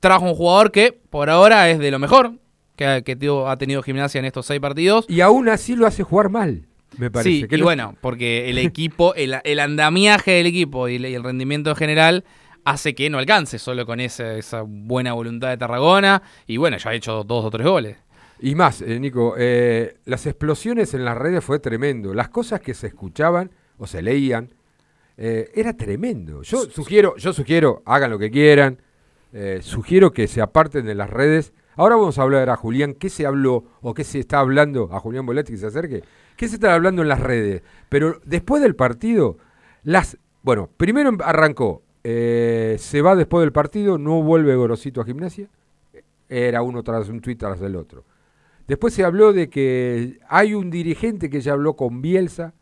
Trajo un jugador que por ahora es de lo mejor que, ha- que tuvo- ha tenido gimnasia en estos seis partidos. Y aún así lo hace jugar mal, me parece. Sí, que y no- bueno, porque el equipo, el, el andamiaje del equipo y el, y el rendimiento en general hace que no alcance solo con esa, esa buena voluntad de Tarragona. Y bueno, ya ha hecho dos o tres goles. Y más, eh, Nico, eh, las explosiones en las redes fue tremendo. Las cosas que se escuchaban o se leían eh, era tremendo. Yo sugiero, yo sugiero, hagan lo que quieran. sugiero que se aparten de las redes. Ahora vamos a hablar a Julián, ¿qué se habló o qué se está hablando? A Julián Boletti que se acerque. ¿Qué se está hablando en las redes? Pero después del partido, las. Bueno, primero arrancó. eh, se va después del partido, no vuelve Gorosito a gimnasia. Era uno tras un tuit tras el otro. Después se habló de que hay un dirigente que ya habló con Bielsa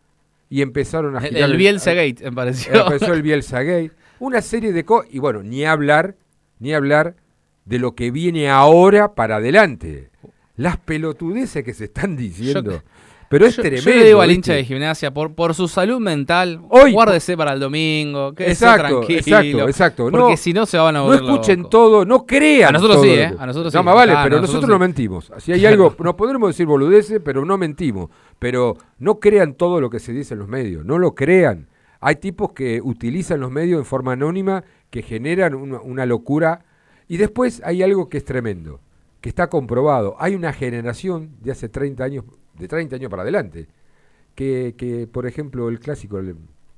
y empezaron a el Bielsa Gate, me pareció. Empezó el Bielsa Gate. Una serie de cosas. Y bueno, ni hablar, ni hablar de lo que viene ahora para adelante. Las pelotudeces que se están diciendo. Pero es yo, tremendo. yo le digo al hincha de gimnasia, por, por su salud mental, Hoy- guárdese para el domingo, que Exacto, tranquilo. exacto, exacto. Porque No- si no se van a No volver escuchen locos. todo, no crean. A nosotros todo sí, ¿eh? A nosotros no, sí. más vale, Ah, pero nosotros sí. no mentimos. Si hay algo, nos podremos decir boludeces, pero no mentimos. Pero no crean todo lo que se dice en los medios, no lo crean. Hay tipos que utilizan los medios en forma anónima, que generan una, una locura. Y después hay algo que es tremendo, que está comprobado. Hay una generación de hace 30 años, de 30 años para adelante, que, que por ejemplo, el clásico, el-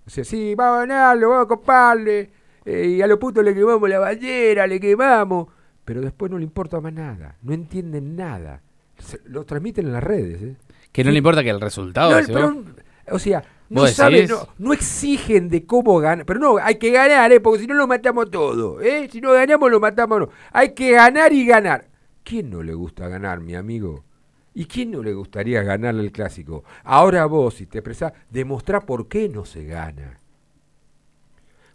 o sea, sí, vamos a ganarlo, vamos a coparle, eh, y a los putos le quemamos la ballera, le quemamos, pero después no le importa más nada, no entienden nada. Se- lo transmiten en las redes. ¿eh? Que no le importa que el resultado. No, pero, o sea, no ¿Vos saben, no, no exigen de cómo ganar, pero no, hay que ganar, ¿eh? porque si no lo matamos todo, ¿eh? si no ganamos lo matamos, no. hay que ganar y ganar. ¿Quién no le gusta ganar, mi amigo? ¿Y quién no le gustaría ganarle el clásico? Ahora vos, si te expresás, demostrá por qué no se gana.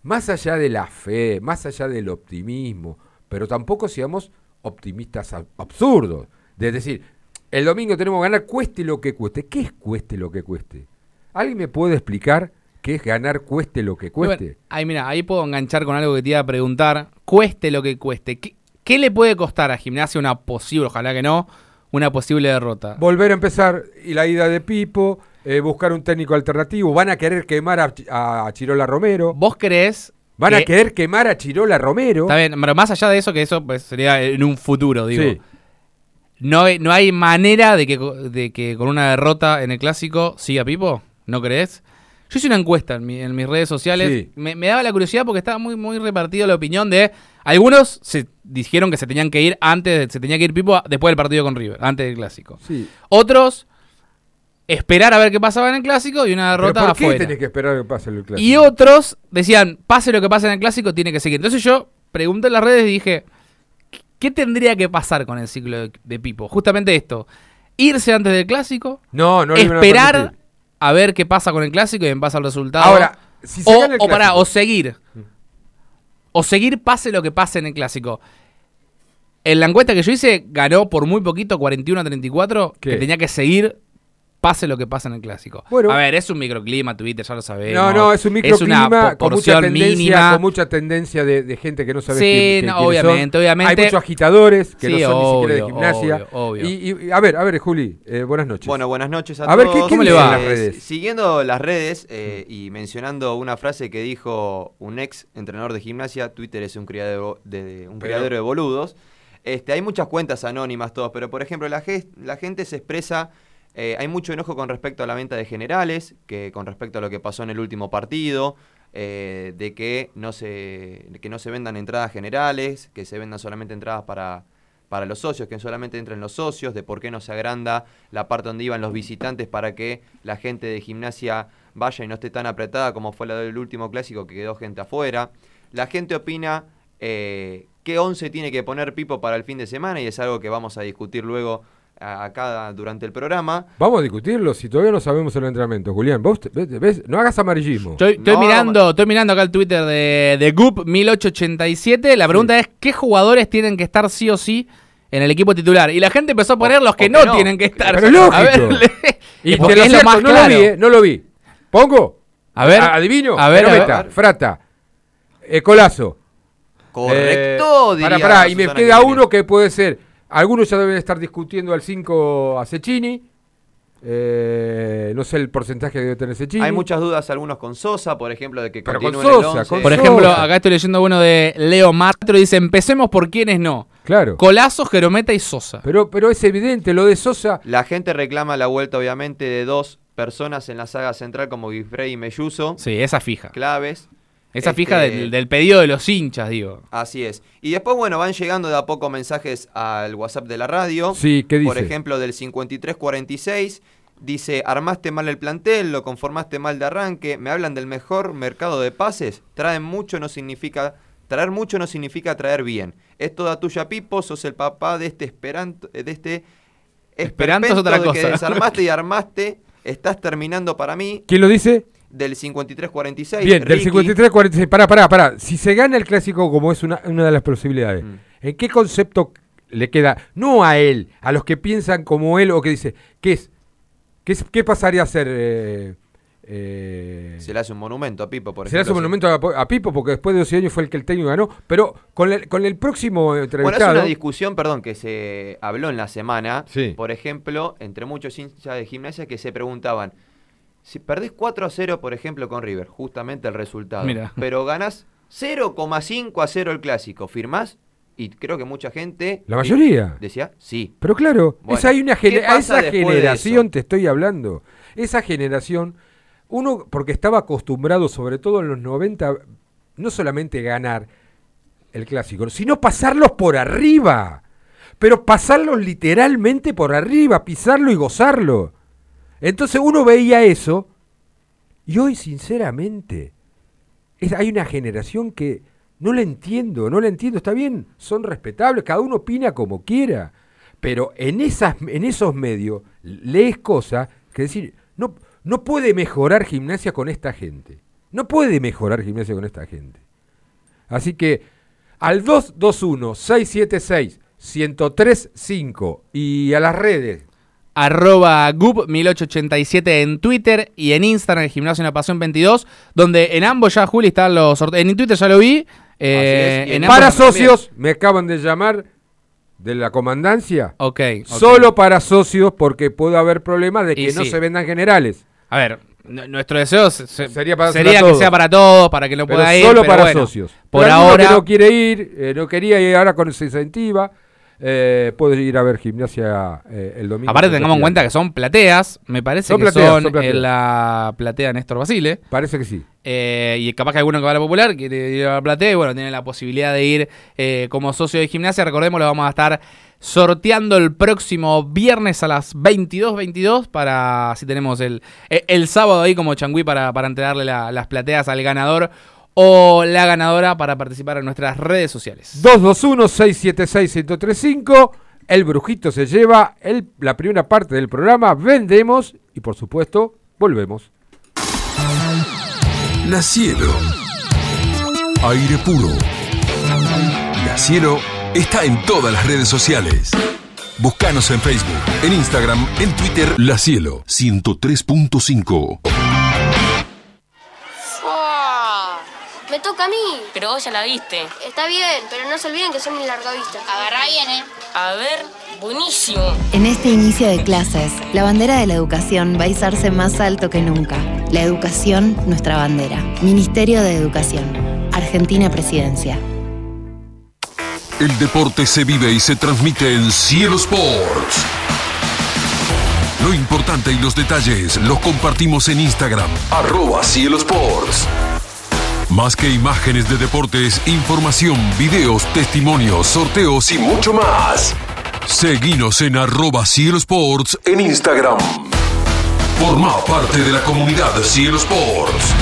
Más allá de la fe, más allá del optimismo, pero tampoco seamos optimistas ab- absurdos. De decir, el domingo tenemos que ganar cueste lo que cueste. ¿Qué es cueste lo que cueste? ¿Alguien me puede explicar qué es ganar cueste lo que cueste? Bueno, ahí mira, ahí puedo enganchar con algo que te iba a preguntar. Cueste lo que cueste. ¿Qué, qué le puede costar a Gimnasia una posible, ojalá que no, una posible derrota? Volver a empezar y la ida de Pipo, eh, buscar un técnico alternativo. Van a querer quemar a, Ch- a Chirola Romero. ¿Vos crees Van a que- querer quemar a Chirola Romero. Está bien, pero más allá de eso, que eso pues, sería en un futuro, digo. Sí. No, no hay manera de que, de que con una derrota en el clásico siga Pipo, ¿no crees? Yo hice una encuesta en, mi- en mis redes sociales. Sí. Me, me daba la curiosidad porque estaba muy, muy repartido la opinión de. Algunos se dijeron que se tenían que ir antes, de- se tenía que ir Pipo después del partido con River, antes del clásico. Sí. Otros, esperar a ver qué pasaba en el clásico y una ¿Pero derrota ¿Por qué afuera. tenés que esperar a que pase el clásico? Y otros decían, pase lo que pase en el clásico, tiene que seguir. Entonces yo pregunté en las redes y dije, ¿qué tendría que pasar con el ciclo de, de Pipo? Justamente esto, irse antes del clásico, No, no esperar. A ver qué pasa con el clásico y en base al resultado. Ahora, si se o, gana el o pará, o seguir. O seguir pase lo que pase en el clásico. En la encuesta que yo hice, ganó por muy poquito, 41 a 34, ¿Qué? que tenía que seguir pase lo que pasa en el clásico. Bueno. a ver, es un microclima, Twitter, ya lo sabemos. No, no, es un microclima una con mucha tendencia, mínima. con mucha tendencia de, de gente que no sabe Sí, quién- no, obviamente, son. obviamente. Hay muchos agitadores que Sí, no son ni siquiera de gimnasia. obvio, obvio. Y, y- a ver, a ver, Juli, eh, buenas noches. Bueno, buenas noches a, A ver, todos. ¿qué- qué ¿Cómo le va? las Eh, redes? Siguiendo las redes eh, y mencionando una frase que dijo un ex entrenador de gimnasia, Twitter es un criadero de, un Pero- criadero de boludos. Este, hay muchas cuentas anónimas todos, pero por ejemplo la gente se expresa, eh, hay mucho enojo con respecto a la venta de generales, que con respecto a lo que pasó en el último partido, eh, de que no se que no se vendan entradas generales, que se vendan solamente entradas para para los socios, que solamente entren los socios, de por qué no se agranda la parte donde iban los visitantes para que la gente de gimnasia vaya y no esté tan apretada como fue la del último clásico que quedó gente afuera. La gente opina eh, qué 11 tiene que poner Pipo para el fin de semana y es algo que vamos a discutir luego acá durante el programa. Vamos a discutirlo si todavía no sabemos el entrenamiento. Julián, vos te- ves, ves? no hagas amarillismo. Estoy, estoy mirando, estoy mirando acá el Twitter de, de Goop 1887. La pregunta es: ¿qué jugadores tienen que estar sí o sí en el equipo titular? Y la gente empezó a poner los que no, tienen que estar. Pero lógico. A ver, le- Y porque te lo es lo cierto, más no claro. lo vi, eh, no lo vi. ¿Pongo? A ver. adivino. A ver, a ver. Meta, Frata. Eh, Colazo. Correcto, Eh, diría y me queda uno que puede ser. Algunos ya deben estar discutiendo al 5 a Cecchini. Eh, no sé el porcentaje que debe tener Cecchini. Hay muchas dudas, algunos con Sosa, por ejemplo, de que Pero con en el Sosa, 11. con Por ejemplo, acá estoy leyendo uno de Leo Mastro. Dice: Empecemos por quienes no. Claro. Colazo, Jerometa y Sosa. Pero, pero es evidente, lo de Sosa. La gente reclama la vuelta, obviamente, de dos personas en la saga central como Guifrey y Melluso. Sí, esa fija. Claves. Esa Este, fija del, del pedido de los hinchas, digo. Así es. Y después, bueno, van llegando de a poco mensajes al WhatsApp de la radio. Sí, ¿qué Por dice? ejemplo, del 5346. Dice, armaste mal el plantel, lo conformaste mal de arranque, me hablan del mejor mercado de pases, traen mucho no significa, traer mucho no significa traer bien. Es toda tuya Pipo, sos el papá de este esperanto, de este Esperanto es otra de cosa. que desarmaste y armaste, estás terminando para mí. ¿Quién lo dice? Del 5346. Bien, del Ricky. 53 46. Pará, pará, pará. Si se gana el clásico como es una, una de las posibilidades, Mm. ¿en qué concepto le queda? No a él, a los que piensan como él o que dice, ¿qué es? ¿Qué, es- qué pasaría a ser? eh, eh, Se le hace un monumento a Pipo, por se le hace un ejemplo. monumento a, a Pipo porque después de 12 años fue el que el técnico ganó, pero con el, con el próximo Bueno, es entrevistado. una discusión, perdón, que se habló en la semana, Sí. por ejemplo, entre muchos hinchas de gimnasia que se preguntaban, si perdés 4 a 0, por ejemplo, con River, justamente el resultado, Mira. pero ganás 0,5 a 0 el clásico, ¿firmás? Y creo que mucha gente... La mayoría. Decía, sí. Pero claro, Bueno, esa hay una ¿qué gene- a esa generación te estoy hablando. Esa generación, uno porque estaba acostumbrado, sobre todo en los 90, no solamente ganar el clásico, sino pasarlos por arriba. Pero pasarlos literalmente por arriba, pisarlo y gozarlo. Entonces uno veía eso y hoy sinceramente es- hay una generación que no la entiendo, no la entiendo, está bien, son respetables, cada uno opina como quiera, pero en, esas, en esos medios lees cosas que decir, no, no puede mejorar gimnasia con esta gente, no puede mejorar gimnasia con esta gente. Así que al 221-676-1035 y a las redes. Arroba gub1887 en Twitter y en Instagram, el Gimnasio Una Pasión 22, donde en ambos ya, Juli, están los sorteos. En Twitter ya lo vi. eh, en para socios, me acaban de llamar de la comandancia. Ok. ok. Solo para socios porque puede haber problemas de que Y no sí. se vendan generales. A ver, nu- nuestro deseo se- se- Sería para sería que sea para todos, para que lo Pero pueda ir. solo pero para bueno, socios. Por Pero ahora. que no quiere ir, eh, no quería ir ahora con se incentiva, eh, puede ir a ver gimnasia eh, el domingo. Aparte tengamos en cuenta que son plateas, me parece Son que plateas, son, son plateas. en la platea Néstor Basile. Parece que sí. Eh, y capaz que alguno que va a la popular quiere ir a la platea y bueno, tiene la posibilidad de ir eh, como socio de gimnasia. Recordemos, lo vamos a estar sorteando el próximo viernes a las 22.22 para si tenemos el, eh, el sábado ahí como changüí para, para entregarle la- las plateas al ganador o la ganadora para participar en nuestras redes sociales. 221-676-1035. El Brujito se lleva el- la primera parte del programa. Vendemos y, por supuesto, volvemos. La Cielo. Aire puro. La Cielo está en todas las redes sociales. Búscanos en Facebook, en Instagram, en Twitter. La Cielo 103.5. Me toca a mí. Pero vos ya la viste. Está bien, pero no se olviden que son mis largavistas. Agarrá bien, ¿eh? A ver, buenísimo. En este inicio de clases, la bandera de la educación va a izarse más alto que nunca. La educación, nuestra bandera. Ministerio de Educación. Argentina Presidencia. El deporte se vive y se transmite en Cielo Sports. Lo importante y los detalles los compartimos en Instagram, arroba Cielo Sports. Más que imágenes de deportes, información, videos, testimonios, sorteos y mucho más. Seguinos en arroba Cielo Sports en Instagram. Forma parte de la comunidad Cielo Sports.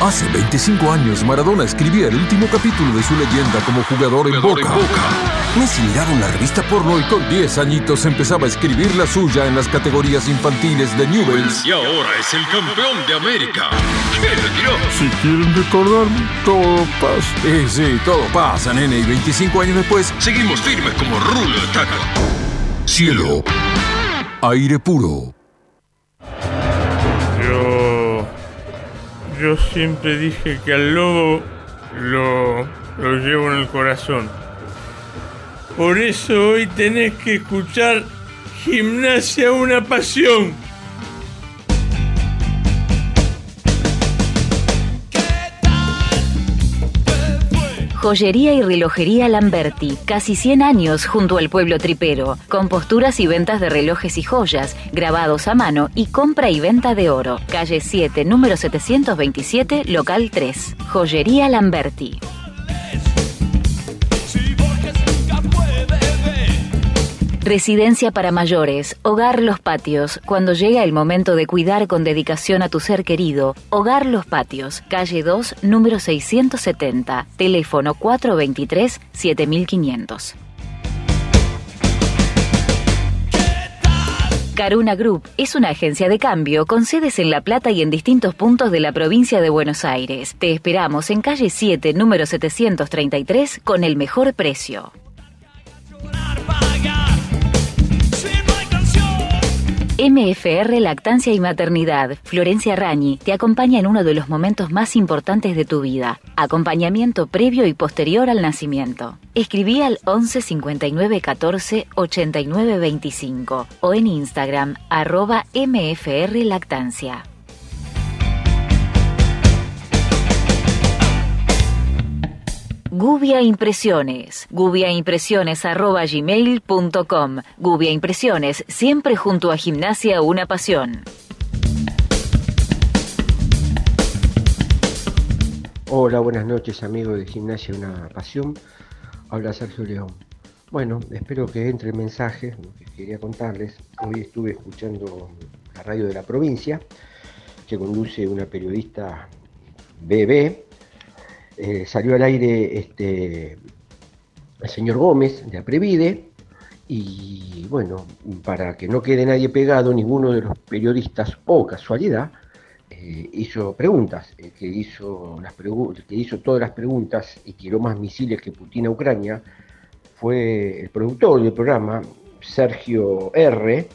Hace 25 años Maradona escribía el último capítulo de su leyenda como jugador en Boca. Messi miraba una revista porno y con 10 añitos empezaba a escribir la suya en las categorías infantiles de Newells. Y ahora es el campeón de América. Si quieren recordar, todo pasa. Sí, sí, todo pasa, nene. Y 25 años después, Seguimos firmes como rulo de estatua. cielo, aire puro. Yo. Siempre dije que al lobo lo, lo llevo en el corazón. Por eso hoy tenés que escuchar Gimnasia una pasión. Joyería y relojería Lamberti, casi 100 años junto al pueblo tripero, con posturas y ventas de relojes y joyas, grabados a mano y compra y venta de oro. Calle 7, número 727, local 3. Joyería Lamberti. Residencia para mayores, Hogar Los Patios. Cuando llega el momento de cuidar con dedicación a tu ser querido, Hogar Los Patios, calle 2, número 670, teléfono 423-7500. Caruna Group es una agencia de cambio con sedes en La Plata y en distintos puntos de la provincia de Buenos Aires. Te esperamos en calle 7, número 733, con el mejor precio. MFR Lactancia y Maternidad, Florencia Rañi, te acompaña en uno de los momentos más importantes de tu vida. Acompañamiento previo y posterior al nacimiento. Escribí al 11 59 14 89 25 o en Instagram arroba MFR Lactancia. Gubia Impresiones. gubiaimpresiones.gmail.com Gubia Impresiones, siempre junto a Gimnasia Una Pasión. Hola, buenas noches amigos de Gimnasia Una Pasión. Habla Sergio León. Bueno, espero que entre el mensaje, que quería contarles. Hoy estuve escuchando la radio de la provincia, que conduce una periodista BB. Eh, salió al aire este, el señor Gómez de Aprevide y bueno, para que no quede nadie pegado, ninguno de los periodistas, o casualidad, eh, hizo preguntas, el que hizo, las pregu- que hizo todas las preguntas y tiró más misiles que Putin a Ucrania fue el productor del programa, Sergio R.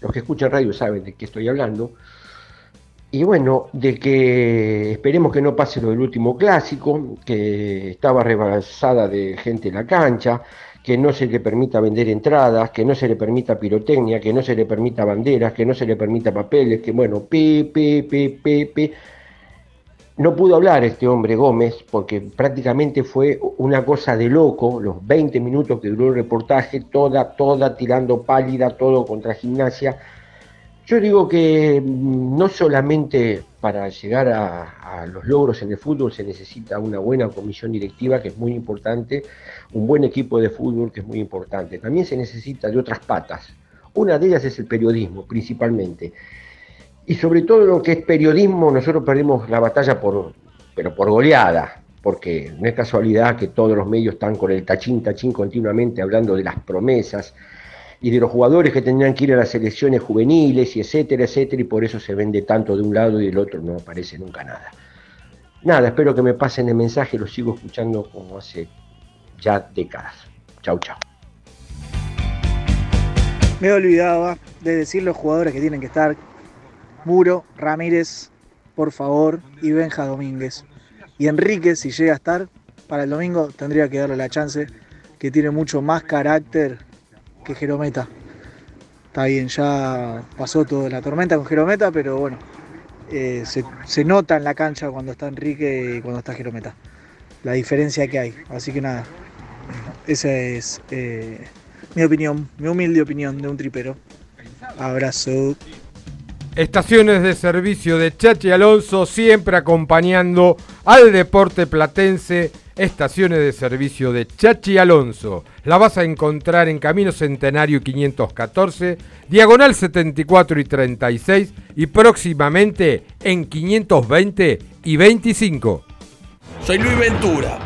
Los que escuchan radio saben de qué estoy hablando. Y bueno, de que esperemos que no pase lo del último clásico, que estaba rebasada de gente en la cancha, que no se le permita vender entradas, que no se le permita pirotecnia, que no se le permita banderas, que no se le permita papeles, que bueno, pi, pi, pi, pi, pi. No pudo hablar este hombre Gómez porque prácticamente fue una cosa de loco, los 20 minutos que duró el reportaje, toda, toda tirando pálida, todo contra gimnasia. Yo digo que mm, no solamente para llegar a, los logros en el fútbol se necesita una buena comisión directiva, que es muy importante, un buen equipo de fútbol, que es muy importante. También se necesita de otras patas. Una de ellas es el periodismo, principalmente. Y sobre todo lo que es periodismo, nosotros perdimos la batalla por, pero por goleada, porque no es casualidad que todos los medios están con el tachín, tachín continuamente hablando de las promesas y de los jugadores que tendrían que ir a las selecciones juveniles y etcétera, etcétera, y por eso se vende tanto de un lado y del otro no aparece nunca nada. Nada, espero que me pasen el mensaje, lo sigo escuchando como hace ya décadas. Chau, chau. Me olvidaba de decir los jugadores que tienen que estar. Muro, Ramírez, por favor, y Benja Domínguez. Y Enrique, si llega a estar, para el domingo tendría que darle la chance, que tiene mucho más carácter que Jerometa. Está bien, ya pasó toda la tormenta con Jerometa, pero bueno, eh, se, se nota en la cancha cuando está Enrique y cuando está Jerometa. La diferencia que hay. Así que nada, esa es eh, mi opinión, mi humilde opinión de un tripero. Abrazo. Estaciones de servicio de Chachi Alonso, siempre acompañando al deporte platense. Estaciones de servicio de Chachi Alonso. La vas a encontrar en Camino Centenario 514, Diagonal 74 y 36 y próximamente en 520 y 25. Soy Luis Ventura.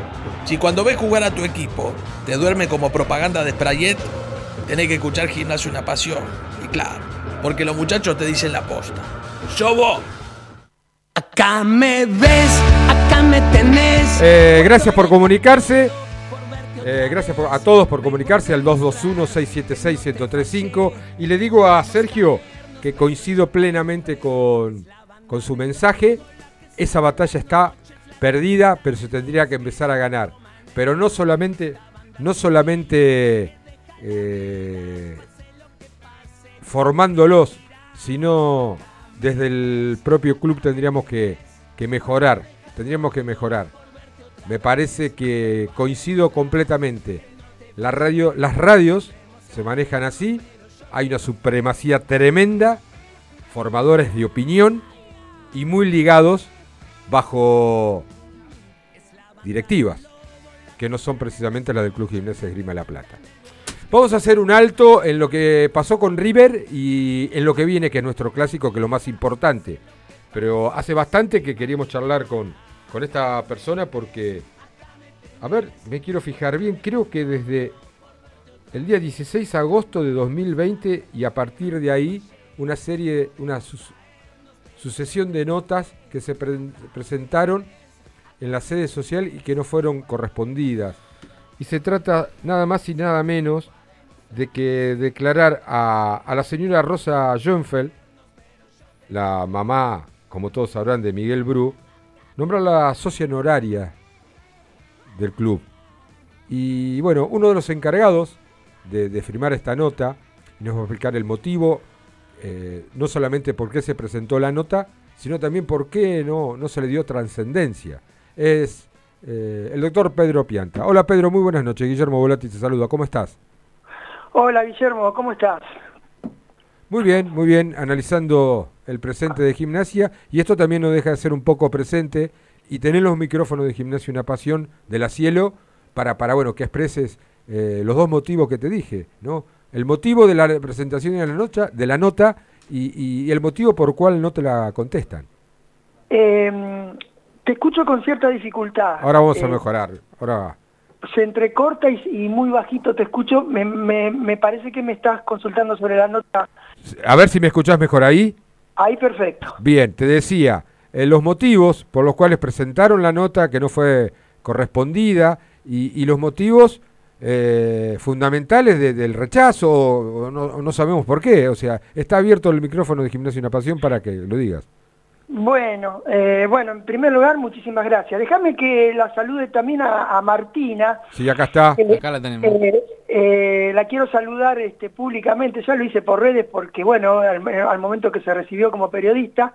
Si cuando ves jugar a tu equipo te duerme como propaganda de Sprayet, tenés que escuchar Gimnasio Una Pasión. Y claro, porque los muchachos te dicen la posta. ¡Yo vos! Acá me ves, acá me tenés. Eh, gracias por comunicarse. Eh, gracias a todos por comunicarse al 221-676-1035. Y le digo a Sergio que coincido plenamente con, con su mensaje. Esa batalla está perdida, pero se tendría que empezar a ganar. Pero no solamente, no solamente eh, formándolos, sino desde el propio club tendríamos que, mejorar. Tendríamos que mejorar. Me parece que coincido completamente. Las radios se manejan así. Hay una supremacía tremenda. Formadores de opinión y muy ligados bajo directivas que no son precisamente las del Club Gimnasia de La Plata. Vamos a hacer un alto en lo que pasó con River y en lo que viene, que es nuestro clásico, que es lo más importante. Pero hace bastante que queríamos charlar con, con esta persona porque, a ver, me quiero fijar bien, creo que desde el día 16 de agosto de 2020 y a partir de ahí una serie, una sucesión de notas que se pre- presentaron en la sede social y que no fueron correspondidas. Y se trata nada más y nada menos de que declarar a, a la señora Rosa Schoenfeld, la mamá, como todos sabrán, de Miguel Bru, nombrarla socia honoraria del club. Y bueno, uno de los encargados de, firmar esta nota nos va a explicar el motivo, eh, no solamente por qué se presentó la nota, sino también por qué no, no se le dio trascendencia. Es eh, el doctor Pedro Pianta. Hola Pedro, muy buenas noches. Guillermo Volati te saluda. ¿Cómo estás? Hola Guillermo, ¿cómo estás? Muy bien, muy bien, analizando el presente de gimnasia y esto también nos deja de ser un poco presente y tener los micrófonos de gimnasia una pasión de la cielo para, para bueno, que expreses eh, los dos motivos que te dije, ¿no? El motivo de la presentación de la nota, de la nota y, y el motivo por cual no te la contestan. Eh, te escucho con cierta dificultad. Ahora vamos a Eh, mejorar. Ahora Se entrecorta y, y muy bajito te escucho. Me, me, me parece que me estás consultando sobre la nota. a ver si me escuchás mejor ahí. Ahí perfecto. Bien, te decía, eh, los motivos por los cuales presentaron la nota que no fue correspondida y, y los motivos eh, fundamentales de- del rechazo, o no, no sabemos por qué. O sea, está abierto el micrófono de Gimnasia Una Pasión para que lo digas. Bueno, eh, bueno, en primer lugar, muchísimas gracias. Déjame que la salude también a, a Martina. Sí, acá está. Eh, Acá la tenemos. Eh, eh, la quiero saludar este, públicamente, ya lo hice por redes porque, bueno, al, al momento que se recibió como periodista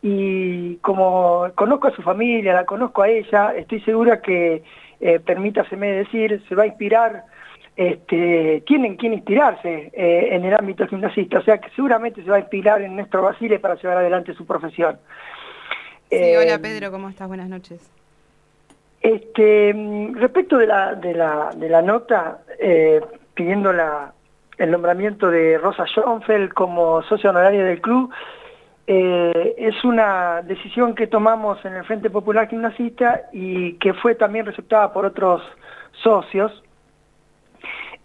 y como conozco a su familia, la conozco a ella, estoy segura que, eh, permítaseme decir, se va a inspirar, este, tienen quien inspirarse eh, en el ámbito gimnasista, o sea que seguramente se va a inspirar en Néstor Basile para llevar adelante su profesión. Sí, Eh, hola Pedro, ¿cómo estás? Buenas noches. Este, respecto de la, de la, de la nota, eh, pidiendo la, el nombramiento de Rosa Schoenfeld como socia honoraria del club, eh, es una decisión que tomamos en el Frente Popular Gimnasista y que fue también receptada por otros socios.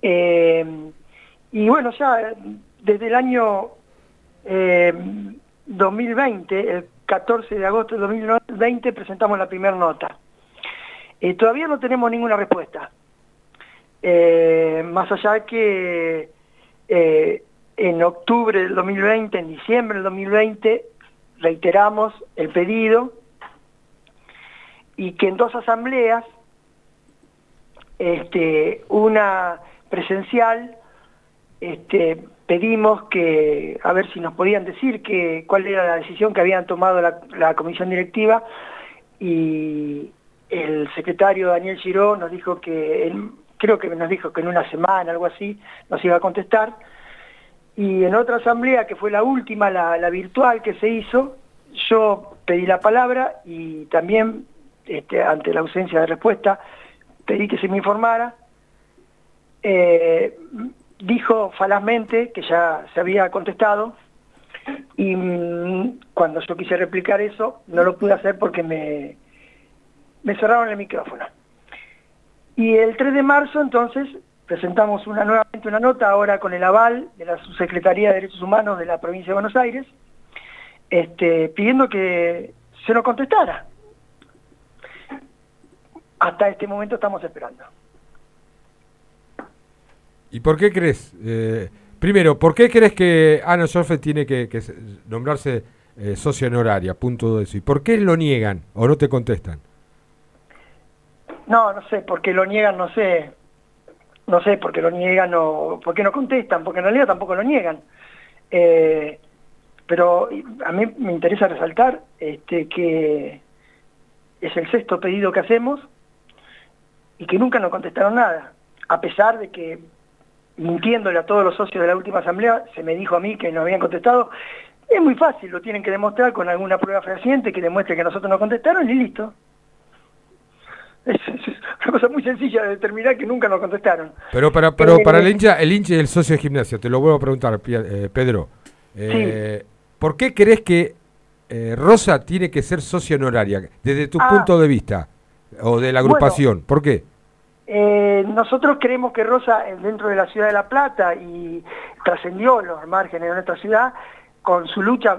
Eh, y bueno, ya desde el año eh, 2020, el 14 de agosto de 2020, presentamos la primera nota. Eh, todavía no tenemos ninguna respuesta. Eh, más allá que eh, en octubre del 2020, en diciembre del 2020, reiteramos el pedido y que en dos asambleas, este, una presencial, este, pedimos que, a ver si nos podían decir que, cuál era la decisión que habían tomado la, comisión directiva y el secretario Daniel Giró nos dijo que, creo que nos dijo que en una semana, algo así, nos iba a contestar. Y en otra asamblea, que fue la última, la, la virtual que se hizo, yo pedí la palabra y también, este, ante la ausencia de respuesta, pedí que se me informara. Eh, dijo falazmente que ya se había contestado y mm, cuando yo quise replicar eso no lo pude hacer porque me, me cerraron el micrófono. Y el 3 de marzo entonces presentamos una nuevamente una nota ahora con el aval de la Subsecretaría de Derechos Humanos de la provincia de Buenos Aires, este, pidiendo que se nos contestara. Hasta este momento estamos esperando. ¿Y por qué crees? eh, primero, ¿por qué crees que Ana Schoenfeld tiene que, que se- nombrarse eh, socia honoraria? Punto de eso. ¿Y por qué lo niegan o no te contestan? No, no sé, por qué lo niegan, no sé. No sé por qué lo niegan o por qué no contestan, porque en realidad tampoco lo niegan. Eh, pero a mí me interesa resaltar este, que es el sexto pedido que hacemos y que nunca nos contestaron nada, a pesar de que, mintiéndole a todos los socios de la última asamblea, se me dijo a mí que no habían contestado. Es muy fácil, lo tienen que demostrar con alguna prueba fehaciente que demuestre que nosotros no contestaron y listo. Es, una cosa muy sencilla de determinar que nunca nos contestaron. Pero para, pero Eh, para el hincha, el hincha y el socio de gimnasia, te lo vuelvo a preguntar, eh, Pedro. Eh, ¿Por qué crees que eh, Rosa tiene que ser socia honoraria? Desde tu Ah. punto de vista, o de la Bueno. agrupación, ¿por qué? Eh, nosotros creemos que Rosa, eh, dentro de la ciudad de La Plata, y trascendió los márgenes de nuestra ciudad, con su lucha,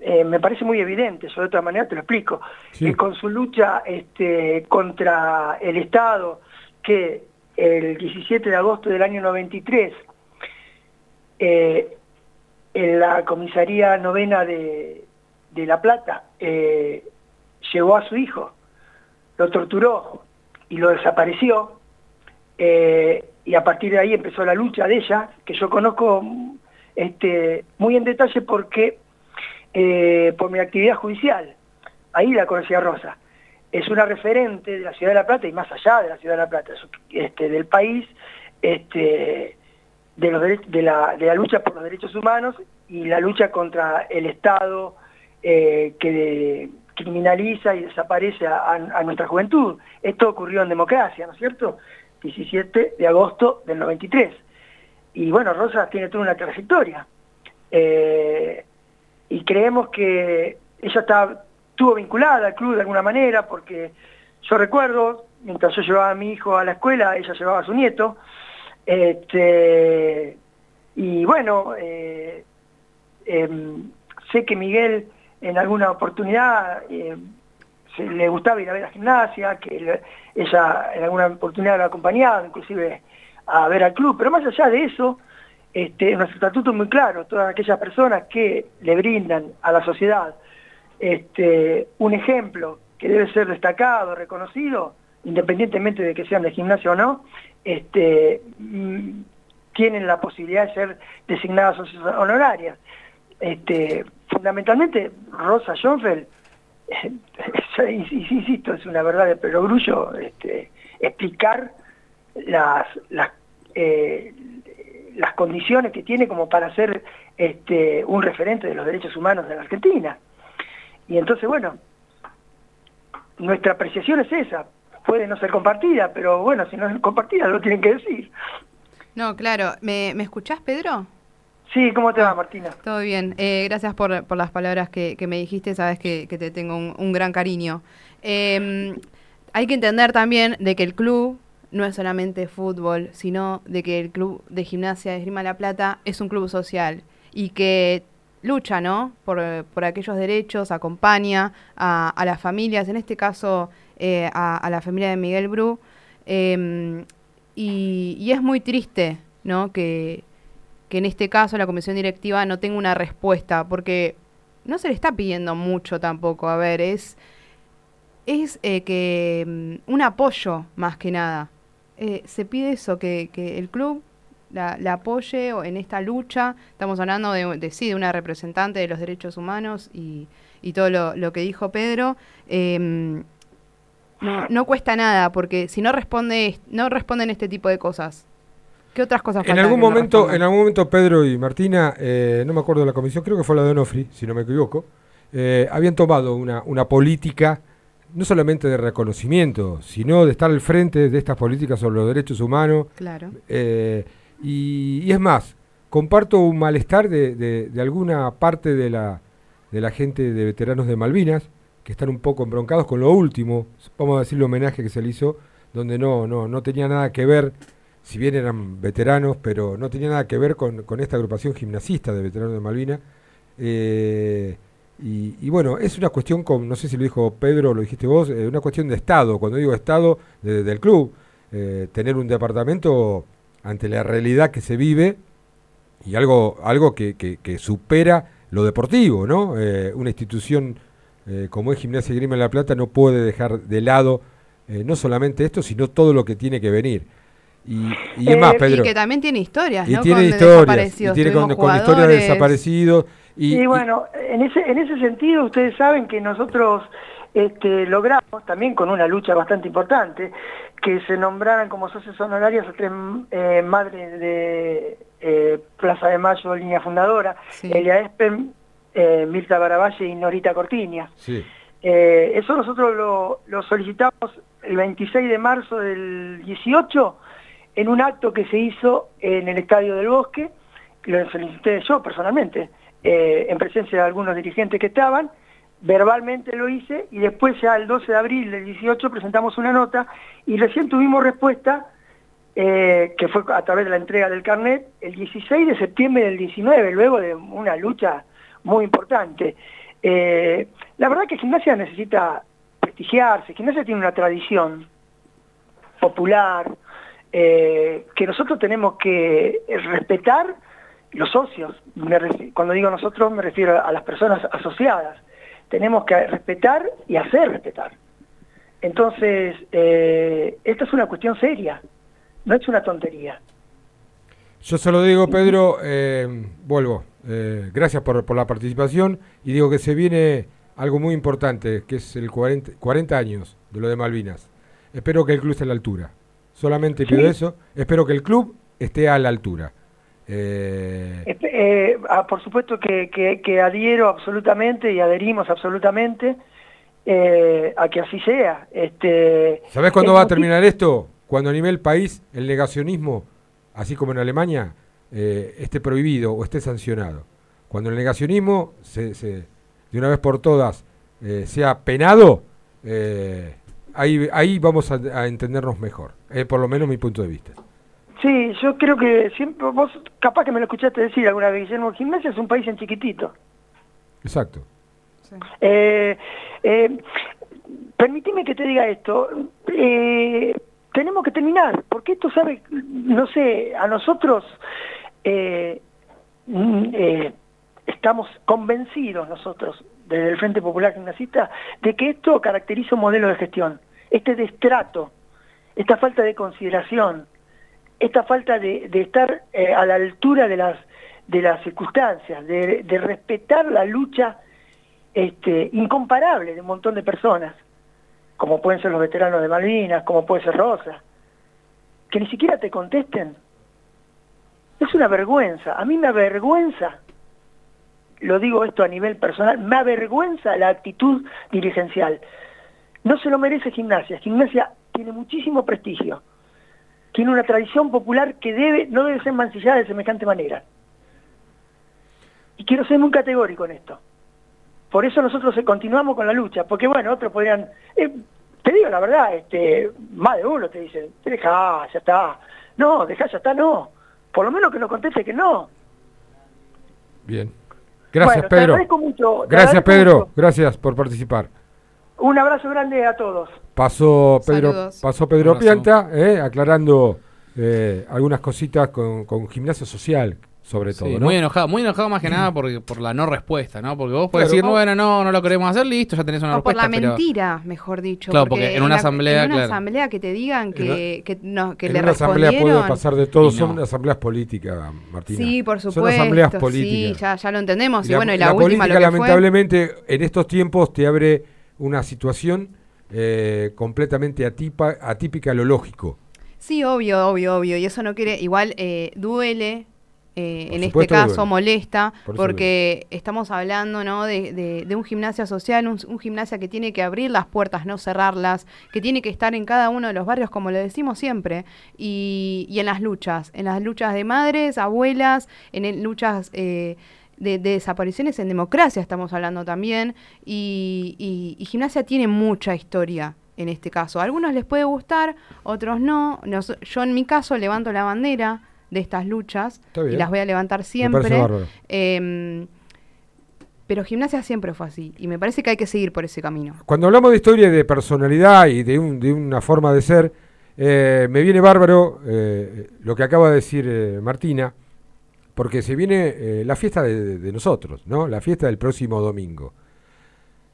eh, me parece muy evidente, yo de otra manera te lo explico, Sí. eh, con su lucha este, contra el Estado, que el 17 de agosto del año 93, eh, en la comisaría novena de, de La Plata, llevó a su hijo, lo torturó y lo desapareció, eh, y a partir de ahí empezó la lucha de ella, que yo conozco este, muy en detalle porque eh, por mi actividad judicial, ahí la conocí a Rosa. Es una referente de la ciudad de La Plata y más allá de la ciudad de La Plata, es- este, del país, este, de, los de, la, de la lucha por los derechos humanos y la lucha contra el Estado eh, que criminaliza y desaparece a, nuestra juventud. Esto ocurrió en democracia, ¿no es cierto? 17 de agosto del 93. Y bueno, Rosa tiene toda una trayectoria. Eh, y creemos que ella estuvo vinculada al club de alguna manera, porque yo recuerdo, mientras yo llevaba a mi hijo a la escuela, ella llevaba a su nieto, este, y bueno, eh, em, sé que Miguel en alguna oportunidad eh, le gustaba ir a ver a gimnasia, que ella en alguna oportunidad lo ha acompañado, inclusive a ver al club, pero más allá de eso, nuestro estatuto es muy claro, todas aquellas personas que le brindan a la sociedad este, un ejemplo que debe ser destacado, reconocido, independientemente de que sean de gimnasia o no, este, mm, tienen la posibilidad de ser designadas honorarias. Este, fundamentalmente, Rosa Schoenfeld, eh, insisto, es una verdad de perogrullo este, explicar las, las, eh, las condiciones que tiene como para ser este, un referente de los derechos humanos de la Argentina. Y entonces, bueno, nuestra apreciación es esa. Puede no ser compartida, pero bueno, si no es compartida lo tienen que decir. No, claro. ¿Me, ¿me escuchás, Pedro? Sí, ¿cómo te va, Martina? Todo bien. Eh, gracias por, por las palabras que, que me dijiste. Sabes que, que te tengo un, un gran cariño. Eh, hay que entender también de que el club no es solamente fútbol, sino de que el club de gimnasia de Esgrima La Plata es un club social y que lucha, ¿no? Por, por aquellos derechos, acompaña a, a las familias, en este caso eh, a, a la familia de Miguel Bru. Eh, y, y es muy triste, ¿no? Que, que en este caso la comisión directiva no tenga una respuesta, porque no se le está pidiendo mucho tampoco. A ver, es, es eh, que mm, un apoyo más que nada. Eh, se pide eso, que, que el club la, la apoye en esta lucha. Estamos hablando de, de, sí, de una representante de los derechos humanos y, y todo lo, lo, que dijo Pedro. Eh, no, no cuesta nada, porque si no responde, no responden este tipo de cosas, ¿Qué otras cosas En algún momento, en algún momento Pedro y Martina, eh, no me acuerdo de la comisión, creo que fue la de Onofri, si no me equivoco, eh, habían tomado una, una política no solamente de reconocimiento, sino de estar al frente de estas políticas sobre los derechos humanos. Claro. Eh, y, y, es más, comparto un malestar de, de, de, alguna parte de la, de la gente de veteranos de Malvinas, que están un poco embroncados con lo último, vamos a decir el homenaje que se le hizo, donde no, no, no tenía nada que ver si bien eran veteranos, pero no tenía nada que ver con, con esta agrupación gimnasista de veteranos de Malvinas. Eh, y, bueno, es una cuestión, con, no sé si lo dijo Pedro o lo dijiste vos, eh, una cuestión de Estado. Cuando digo Estado, de, del club, eh, tener un departamento ante la realidad que se vive y algo, algo que, que, que supera lo deportivo, ¿no? Eh, una institución como es Gimnasia Grima en La Plata no puede dejar de lado no solamente esto, sino todo lo que tiene que venir. Y, y es más, Pedro. Y que también tiene historias, y ¿no? Tiene con historias. Y tiene con, con, historias de desaparecidos. Y, y bueno, en ese, en ese sentido, ustedes saben que nosotros este, logramos, también con una lucha bastante importante, que se nombraran como socios honorarias a tres eh, madres de eh, Plaza de Mayo, línea fundadora, sí. Elia Espen, eh, Mirta Baravalle y Norita Cortiña. Sí. eso nosotros lo, lo solicitamos el 26 de marzo del 18 en un acto que se hizo en el Estadio del Bosque, lo solicité yo personalmente, eh, en presencia de algunos dirigentes que estaban, verbalmente lo hice y después ya el 12 de abril del 18 presentamos una nota y recién tuvimos respuesta, eh, que fue a través de la entrega del carnet, el 16 de septiembre del 19, luego de una lucha muy importante. Eh, la verdad que Gimnasia necesita prestigiarse, Gimnasia tiene una tradición popular, eh, que nosotros tenemos que respetar los socios. cuando digo nosotros me refiero a las personas asociadas. Tenemos que respetar y hacer respetar. Entonces, eh, esta es una cuestión seria, no es una tontería. Yo se lo digo, Pedro, eh, vuelvo. Eh, gracias por, por, la participación y digo que se viene algo muy importante, que es el 40, 40 años de lo de Malvinas. Espero que el club esté a la altura. Solamente pido sí. eso. Espero que el club esté a la altura. Eh... Eh, ah, por supuesto que, que, que, adhiero absolutamente y adherimos absolutamente eh, a que así sea. Este, ¿Sabes cuándo va a terminar esto? Cuando a nivel país el negacionismo, así como en Alemania, esté prohibido o esté sancionado. Cuando el negacionismo se, se, de una vez por todas sea penado, ahí, ahí vamos a, a entendernos mejor. Es por lo menos mi punto de vista. Sí, yo creo que siempre, vos capaz que me lo escuchaste decir alguna vez, Guillermo, Gimnasia es un país en chiquitito. Exacto. Eh, eh, permitime que te diga esto. Eh, tenemos que terminar, porque esto, sabe, no sé, a nosotros eh, mm, eh, estamos convencidos nosotros, desde el Frente Popular Gimnasista, de que esto caracteriza un modelo de gestión. Este destrato, esta falta de consideración, esta falta de, estar eh, a la altura de las, de las circunstancias, de, de respetar la lucha este, incomparable de un montón de personas, como pueden ser los veteranos de Malvinas, como puede ser Rosa, que ni siquiera te contesten. Es una vergüenza, a mí me avergüenza, lo digo esto a nivel personal, me avergüenza la actitud dirigencial. No se lo merece gimnasia, gimnasia tiene muchísimo prestigio, tiene una tradición popular que debe, no debe ser mancillada de semejante manera. Y quiero ser muy categórico en esto. Por eso nosotros eh, continuamos con la lucha, porque bueno, otros podrían, eh, te digo la verdad, este, más de uno te dice, deja, ya está. No, deja, ya está, no. Por lo menos que nos conteste que no. Bien. Gracias, Bueno, te Pedro. agradezco mucho, te Gracias, agradezco Pedro. mucho. Gracias por participar. Un abrazo grande a todos. Pasó Pedro, Saludos. pasó Pedro. Pianta, eh, aclarando eh, algunas cositas con, con gimnasia social, sobre todo. Sí, ¿no? muy enojado, muy enojado más que nada por, por la no respuesta, ¿no? Porque vos podés Claro, decir, no. bueno, no, no lo queremos hacer, listo, ya tenés una O por respuesta. la pero- mentira, mejor dicho. Claro, porque en una la- asamblea, En una claro. asamblea que te digan que, que, no, que en le una asamblea puede pasar de todo, son asambleas políticas, Martina. Sí, por Son supuesto. asambleas Sí, políticas. ya, ya lo entendemos. Y, la, bueno, y la, la última política, lo que fue. lamentablemente, en estos tiempos te abre una situación eh, completamente atipa- atípica a lo lógico. Sí, obvio, obvio, obvio. Y eso no quiere. Igual eh, duele. Eh, en este caso duele. molesta Por porque estamos hablando ¿no? de, de- de un gimnasio social, un, un gimnasio que tiene que abrir las puertas, no cerrarlas, que tiene que estar en cada uno de los barrios, como lo decimos siempre, y, y en las luchas, en las luchas de madres, abuelas, en el- luchas eh, de, de desapariciones en democracia estamos hablando también, y, y- y gimnasia tiene mucha historia en este caso. A algunos les puede gustar, otros no. Nos- yo en mi caso levanto la bandera de estas luchas y las voy a levantar siempre. Em, pero gimnasia siempre fue así y me parece que hay que seguir por ese camino. Cuando hablamos de historia y de personalidad y de, un- de una forma de ser, eh, me viene bárbaro eh, lo que acaba de decir eh, Martina, porque se viene la fiesta de, de nosotros, ¿no? La fiesta del próximo domingo.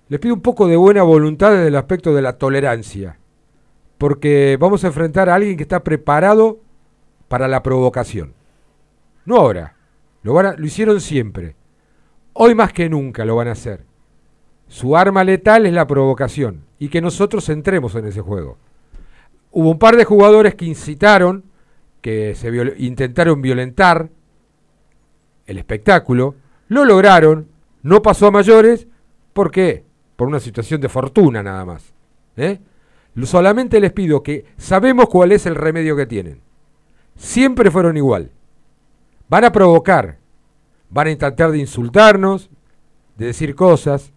Les pido un poco de buena voluntad desde el aspecto de la tolerancia, porque vamos a enfrentar a alguien que está preparado para la provocación. No ahora, lo, van a- lo hicieron siempre. Hoy más que nunca lo van a hacer. Su arma letal es la provocación y que nosotros entremos en ese juego. Hubo un par de jugadores que incitaron, que se intentaron violentar el espectáculo, lo lograron, no pasó a mayores, ¿por qué? Por una situación de fortuna nada más. ¿eh? Solamente les pido que sabemos cuál es el remedio que tienen. Siempre fueron igual. Van a provocar, van a intentar de insultarnos, de decir cosas.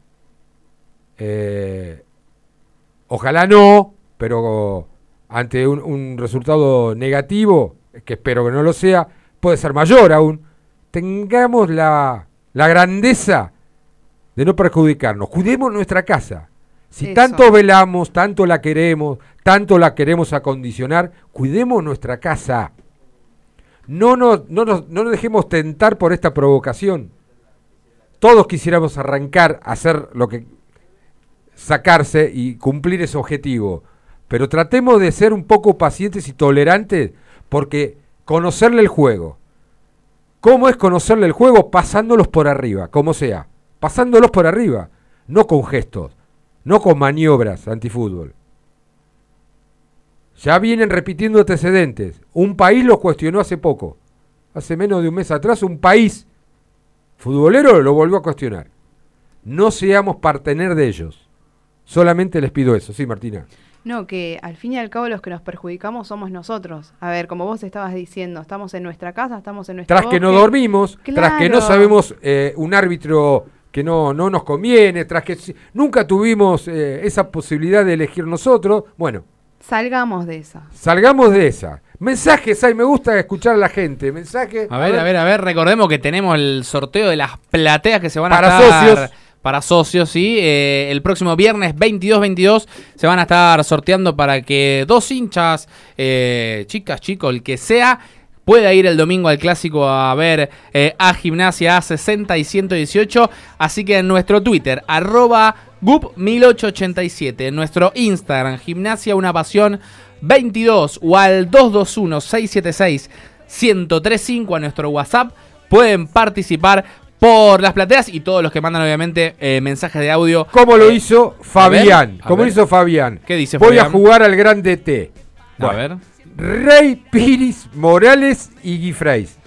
Eh, ojalá no, pero ante un, un resultado negativo, que espero que no lo sea, puede ser mayor aún, tengamos la, la grandeza de no perjudicarnos. Cuidemos nuestra casa. Si Eso. tanto velamos, tanto la queremos, tanto la queremos acondicionar, cuidemos nuestra casa. No nos, no, nos, no nos dejemos tentar por esta provocación. Todos quisiéramos arrancar, hacer lo que sacarse y cumplir ese objetivo. Pero tratemos de ser un poco pacientes y tolerantes porque conocerle el juego. ¿Cómo es conocerle el juego? Pasándolos por arriba, como sea. Pasándolos por arriba, no con gestos, no con maniobras antifútbol. Ya vienen repitiendo antecedentes. Un país lo cuestionó hace poco. Hace menos de un mes atrás un país futbolero lo volvió a cuestionar. No seamos partener de ellos. Solamente les pido eso. Sí, Martina. No, que al fin y al cabo los que nos perjudicamos somos nosotros. A ver, como vos estabas diciendo, estamos en nuestra casa, estamos en nuestro Tras que no dormimos, tras que no sabemos eh, un árbitro que no, no nos conviene, tras que nunca tuvimos eh, esa posibilidad de elegir nosotros, bueno, Salgamos de esa. salgamos de esa. Mensajes, ay, me gusta escuchar a la gente. Mensajes. A ver, a ver, a ver, recordemos que tenemos el sorteo de las plateas que se van a Para estar socios. para socios, ¿sí? Eh, el próximo viernes 22-22 se van a estar sorteando para que dos hinchas, eh, chicas, chicos, el que sea, pueda ir el domingo al clásico a ver eh, a Gimnasia A60 y 118. Así que en nuestro Twitter, arroba gup1887, en nuestro Instagram, Gimnasia Una Pasión 22 o al 221-676-1035 a nuestro WhatsApp, pueden participar por las plateas y todos los que mandan obviamente eh, mensajes de audio. ¿Cómo lo Eh, hizo a Fabián? ver, a ¿Cómo lo hizo Fabián? ¿Qué dice Voy Fabián? a jugar al grande T. A ver. Rey, Piris, Morales y Guifreis.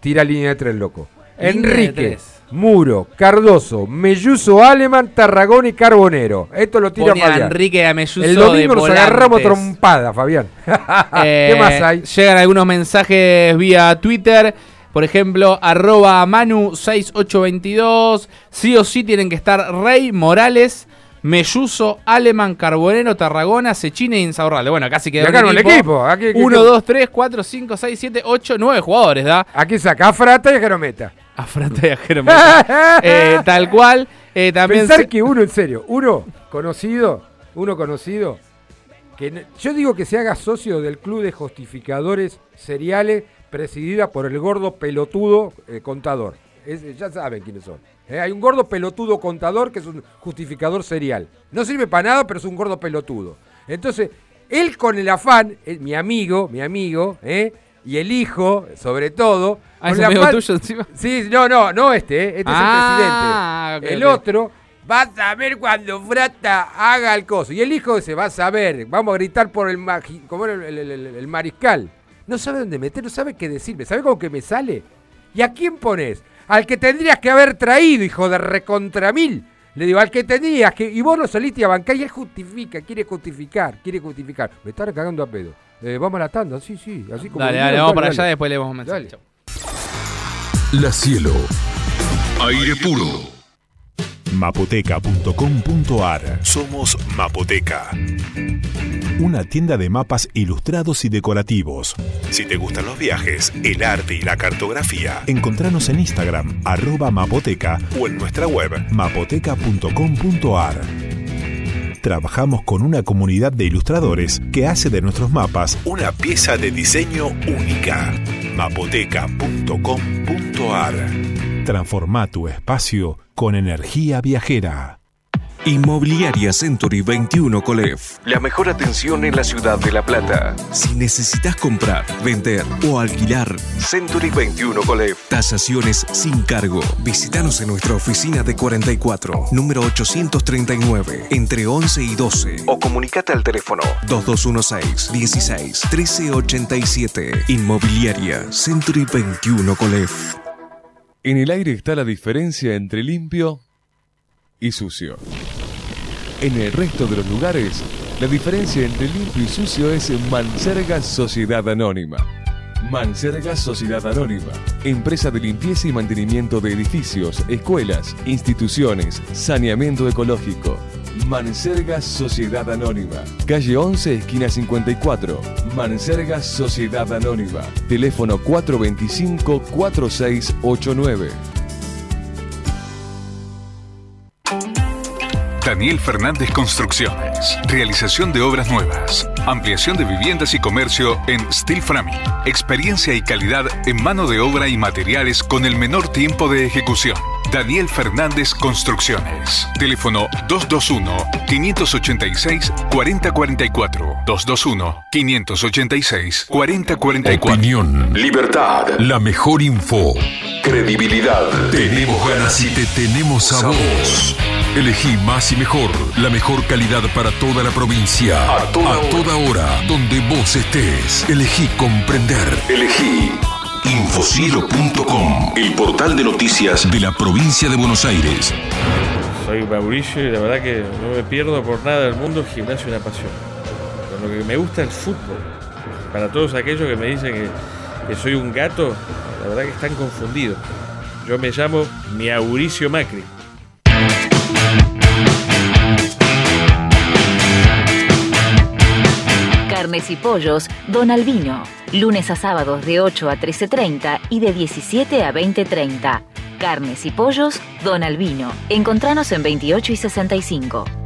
Tira línea de tres, loco. Línea Enrique. Muro, Cardoso, Melluso, Aleman, Tarragón y Carbonero. Esto lo tira Pone a Fabián. Enrique a Melluso El domingo de nos agarramos trompada, Fabián. Eh, ¿Qué más hay? Llegan algunos mensajes vía Twitter. Por ejemplo, arroba Manu6822. Sí o sí tienen que estar Rey, Morales, Melluso, Aleman, Carbonero, Tarragona, Sechine y Insaurralde. Bueno, casi quedó acá el equipo. Aquí, aquí- 1, 2, 3, 4, 5, 6, 7, 8, 9 jugadores, ¿da? Aquí saca Frata y Jerometa. A Frata y a Jerometa. Eh, tal cual. Eh, también Pensar se- que uno, en serio, uno conocido, uno conocido, que no- yo digo que se haga socio del club de justificadores seriales presidida por el gordo pelotudo eh, contador. Es- ya saben quiénes son. Eh, hay un gordo pelotudo contador que es un justificador serial. No sirve para nada, pero es un gordo pelotudo. Entonces, él con el afán, eh, mi amigo, mi amigo, eh, y el hijo, sobre todo. Ah, con ¿es amigo tuyo encima? Sí, no, no, no este, este Ah, es el ok, presidente. el otro, vas a ver cuando Frata haga el coso. Y el hijo se va a saber, vamos a gritar por el, magi- como el, el- el- el mariscal. No sabe dónde meter, no sabe qué decirme. ¿Sabe cómo que me sale? ¿Y a quién pones? Al que tendrías que haber traído, hijo de recontra mil. Le digo, al que tenías que. Y vos lo saliste a bancar y él justifica, quiere justificar, quiere justificar. Me está cagando a pedo. Eh, vamos a la tanda, sí, sí. Así como Dale, dale, vamos para dale. allá, después leemos un mensaje. Dale. Chau. La Cielo. Aire puro. Mapoteca.com.ar Somos Mapoteca. Una tienda de mapas ilustrados y decorativos. Si te gustan los viajes, el arte y la cartografía, encontranos en Instagram, arroba mapoteca o en nuestra web mapoteca.com.ar. Trabajamos con una comunidad de ilustradores que hace de nuestros mapas una pieza de diseño única. mapoteca.com.ar Transforma tu espacio con energía viajera. Inmobiliaria Century 21 Colef. La mejor atención en la ciudad de La Plata. Si necesitas comprar, vender o alquilar, Century 21 Colef. Tasaciones sin cargo. Visítanos en nuestra oficina de 44, número 839, entre 11 y 12. O comunicate al teléfono 2216 16 1387. Inmobiliaria Century 21 Colef. En el aire está la diferencia entre limpio y sucio. En el resto de los lugares, la diferencia entre limpio y sucio es Manserga Sociedad Anónima. Manserga Sociedad Anónima, empresa de limpieza y mantenimiento de edificios, escuelas, instituciones, saneamiento ecológico. Manserga Sociedad Anónima, calle 11, esquina 54. Manserga Sociedad Anónima, teléfono 425-4689. Daniel Fernández Construcciones. Realización de obras nuevas. Ampliación de viviendas y comercio en Steel Framing. Experiencia y calidad en mano de obra y materiales con el menor tiempo de ejecución. Daniel Fernández Construcciones. Teléfono 221-586-4044. 221-586-4044. Opinión, libertad, la mejor info, credibilidad. Tenemos ganas y te tenemos a vos. Elegí más y mejor, la mejor calidad para toda la provincia. A toda, hora, donde vos estés. Elegí comprender. Elegí infocielo.com, el portal de noticias de la provincia de Buenos Aires. Soy Mauricio y la verdad que no me pierdo por nada del mundo el gimnasio una pasión. Con lo que me gusta el fútbol. Para todos aquellos que me dicen que, que soy un gato, la verdad que están confundidos. Yo me llamo Mauricio Macri. Carnes y pollos, Don Albino. Lunes a sábados de 8 a 13.30 y de 17 a 20.30. carnes y pollos, Don Albino. Encontranos en 28 y 65.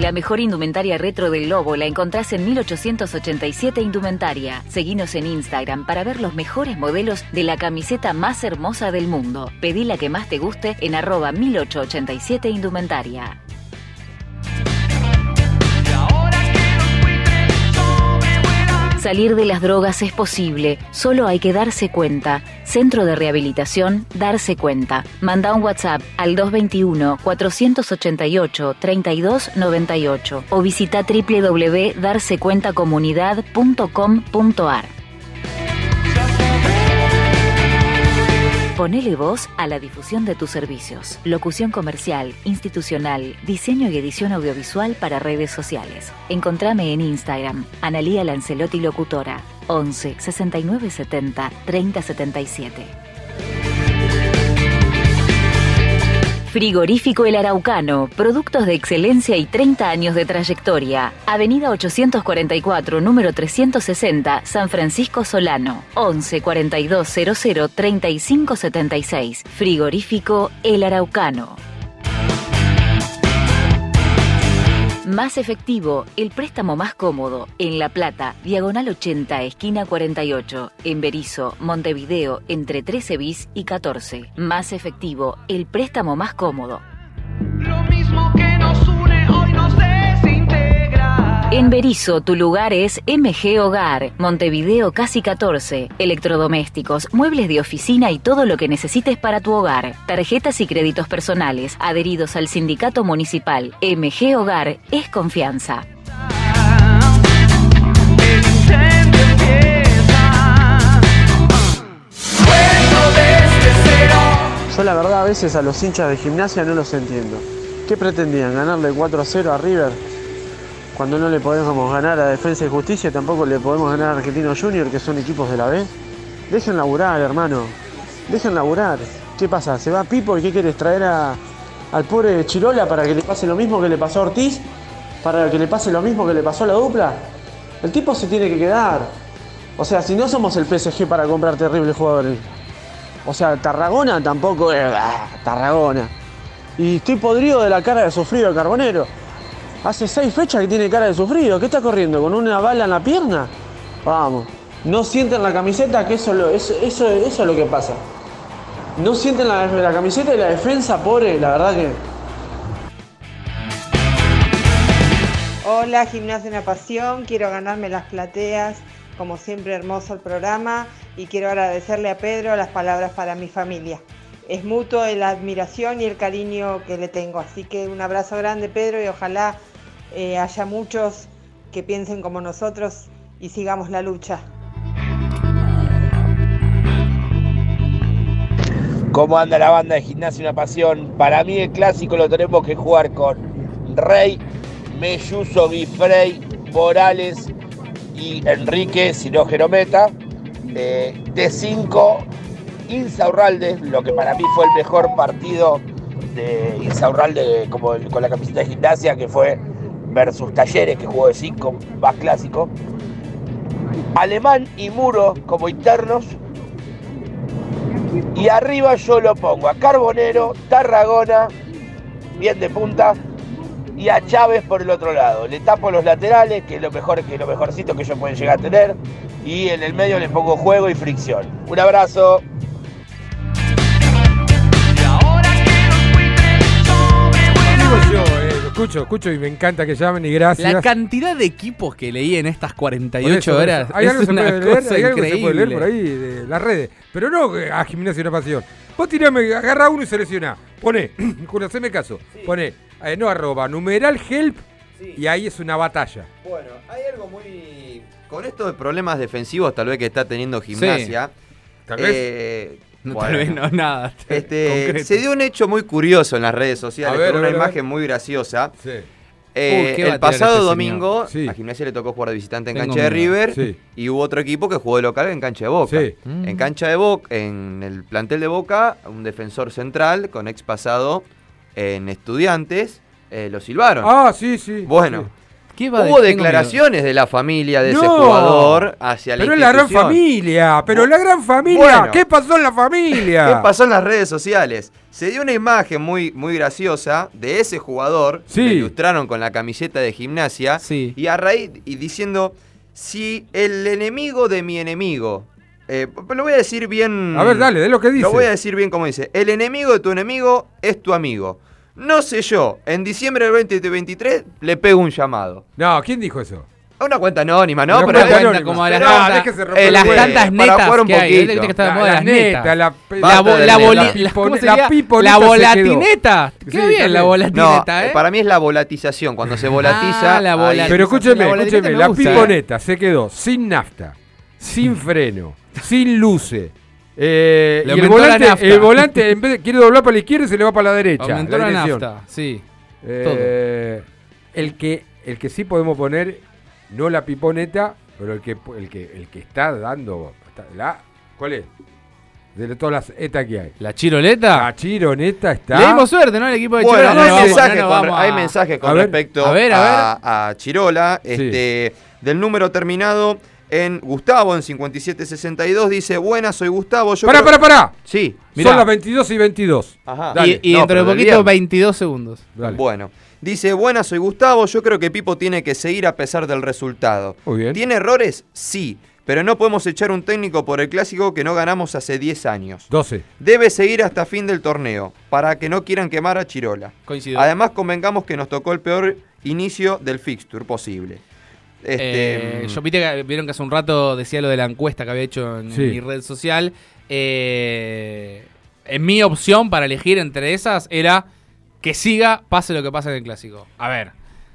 La mejor indumentaria retro del Lobo la encontrás en 1887 Indumentaria. Seguinos en Instagram para ver los mejores modelos de la camiseta más hermosa del mundo. Pedí la que más te guste en arroba 1887 Indumentaria. Salir de las drogas es posible, solo hay que darse cuenta. Centro de Rehabilitación, darse cuenta. Manda un WhatsApp al 221-488-3298 o visita www.darsecuentacomunidad.com.ar. Ponele voz a la difusión de tus servicios. Locución comercial, institucional, diseño y edición audiovisual para redes sociales. Encontrame en Instagram, Analía Lancelotti Locutora, 11 69 70 30 77. Frigorífico El Araucano, productos de excelencia y 30 años de trayectoria. Avenida 844, número 360, San Francisco Solano. 11 42 00 35 76. Frigorífico El Araucano. Más efectivo, el préstamo más cómodo. En La Plata, diagonal 80, esquina 48. En Berizo, Montevideo, entre 13 bis y 14. Más efectivo, el préstamo más cómodo. En Berizo, tu lugar es MG Hogar, Montevideo Casi 14. Electrodomésticos, muebles de oficina y todo lo que necesites para tu hogar. Tarjetas y créditos personales, adheridos al sindicato municipal. MG Hogar es confianza. Yo la verdad a veces a los hinchas de gimnasia no los entiendo. ¿Qué pretendían? ¿Ganarle 4 a 0 a River? Cuando no le podemos ganar a Defensa y Justicia, tampoco le podemos ganar a Argentino Junior, que son equipos de la B. Dejen laburar, hermano. Dejen laburar. ¿Qué pasa? ¿Se va Pipo y qué quieres traer a, al pobre Chirola para que le pase lo mismo que le pasó a Ortiz? ¿Para que le pase lo mismo que le pasó a la dupla? El tipo se tiene que quedar. O sea, si no somos el PSG para comprar terribles jugadores. O sea, Tarragona tampoco es. ah, Tarragona. Y estoy podrido de la cara de sufrido de Carbonero. Hace seis fechas que tiene cara de sufrido. ¿Qué está corriendo? ¿Con una bala en la pierna? Vamos. No sienten la camiseta, que eso, lo- eso, eso, eso es lo que pasa. No sienten la, camiseta y la defensa, pobre, la verdad que. Hola, Gimnasia Una Pasión. Quiero ganarme las plateas. Como siempre, hermoso el programa. Y quiero agradecerle a Pedro las palabras para mi familia. Es mutuo la admiración y el cariño que le tengo. Así que un abrazo grande, Pedro, y ojalá eh, haya muchos que piensen como nosotros y sigamos la lucha. ¿Cómo anda la banda de Gimnasia Una Pasión? Para mí el clásico lo tenemos que jugar con Rey, Melluso, Guifrey, Morales y Enrique, si no Jerometa. Eh, de 5, Insaurralde, lo que para mí fue el mejor partido de Insaurralde con la camiseta de gimnasia, que fue versus Talleres, que jugó de 5, más clásico. Alemán y Muro como internos. Y arriba yo lo pongo a Carbonero, Tarragona, bien de punta, y a Chávez por el otro lado. Le tapo los laterales, que es lo mejor que lo mejorcito que ellos pueden llegar a tener. Y en el medio le pongo juego y fricción. Un abrazo. Escucho, escucho y me encanta que llamen y gracias. La cantidad de equipos que leí en estas 48 Por eso, por horas. Hay es algo, que se una puede leer, cosa hay algo que se puede increíble. leer por ahí de las redes. Pero no eh, a gimnasia una pasión. Vos tirame, agarra uno y selecciona. Pone, Julio, haceme caso. Pone, eh, no arroba, numeral help y ahí es una batalla. Bueno, hay algo muy. Con estos problemas defensivos, tal vez que está teniendo gimnasia. Tal vez. eh, No, Bueno. tal vez no, nada. Este, concreto. se dio un hecho muy curioso en las redes sociales, ver, con una ver, imagen muy graciosa. Sí. Eh, Uy, ¿qué va a el tirar pasado este domingo? Sí. a Gimnasia le tocó jugar de visitante en Tengo cancha de miedo. River Sí. y hubo otro equipo que jugó de local en cancha de Boca. Sí. Mm. En cancha de Boca, en el plantel de Boca, un defensor central con ex pasado en estudiantes, eh, lo silbaron. Ah, sí, sí. bueno, ¿Qué va de- hubo declaraciones de la familia de ese jugador hacia la Pero la gran familia, pero la gran familia. Bueno. ¿Qué pasó en la familia? ¿Qué pasó en las redes sociales? Se dio una imagen muy, muy graciosa de ese jugador Sí. que ilustraron con la camiseta de gimnasia Sí. y a raíz y diciendo si el enemigo de mi enemigo eh, lo voy a decir bien. A ver, dale, de lo que dice. Lo voy a decir bien como dice. El enemigo de tu enemigo es tu amigo. No sé yo, en diciembre del 2023 le pego un llamado. No, ¿quién dijo eso? A una cuenta anónima, ¿no? Una Pero cuenta es- anónima. como a las pero- tantas- déjese romper eh, las tantas para netas jugar un que hay. poquito. Viste que está de moda las neta, netas. la- La, de la, La la- ¿cómo la sería? volatineta. Qué Sí, bien, la también. No, volatineta, eh, ¿eh? para mí es la volatización. Cuando se volatiza. Ah, la volatización. Pero escúcheme, La volatineta escúcheme, me la gusta, piponeta se quedó sin nafta, sin freno, sin luces. Eh, y el la volante, nafta. el volante en vez de quiere doblar para la izquierda y se le va para la derecha. Aumentó la nafta, sí. Eh, el que el que sí podemos poner no la piponeta, pero el que el que el que está dando la ¿cuál es? De todas las ETA que hay. ¿La chiroleta? La chironeta está. Le dimos suerte, ¿no? El equipo de Bueno, Chirola. hay, No, no vamos- mensajes no, no, con, vamos hay a- mensajes con A ver, respecto a ver, a a, a Chirola. Este, Del número terminado en Gustavo, en 5762, dice: Buenas, soy Gustavo. Yo Pará, creo- pará, pará. Sí. Son las 22 y 22. Ajá. Dale. Y, y No, dentro de poquito, viernes. 22 segundos. Dale. Bueno, dice, buenas, soy Gustavo, yo creo que Pipo tiene que seguir a pesar del resultado. Muy bien. ¿Tiene errores? Sí, pero no podemos echar un técnico por el clásico que no ganamos hace 10 años. 12. Debe seguir hasta fin del torneo, para que no quieran quemar a Chirola. Coincido. Además, convengamos que nos tocó el peor inicio del fixture posible. Este, Eh, yo viste que, vieron que hace un rato decía lo de la encuesta que había hecho en, mi red social. Eh, en mi opción para elegir entre esas era que siga, pase lo que pase en el clásico. A ver,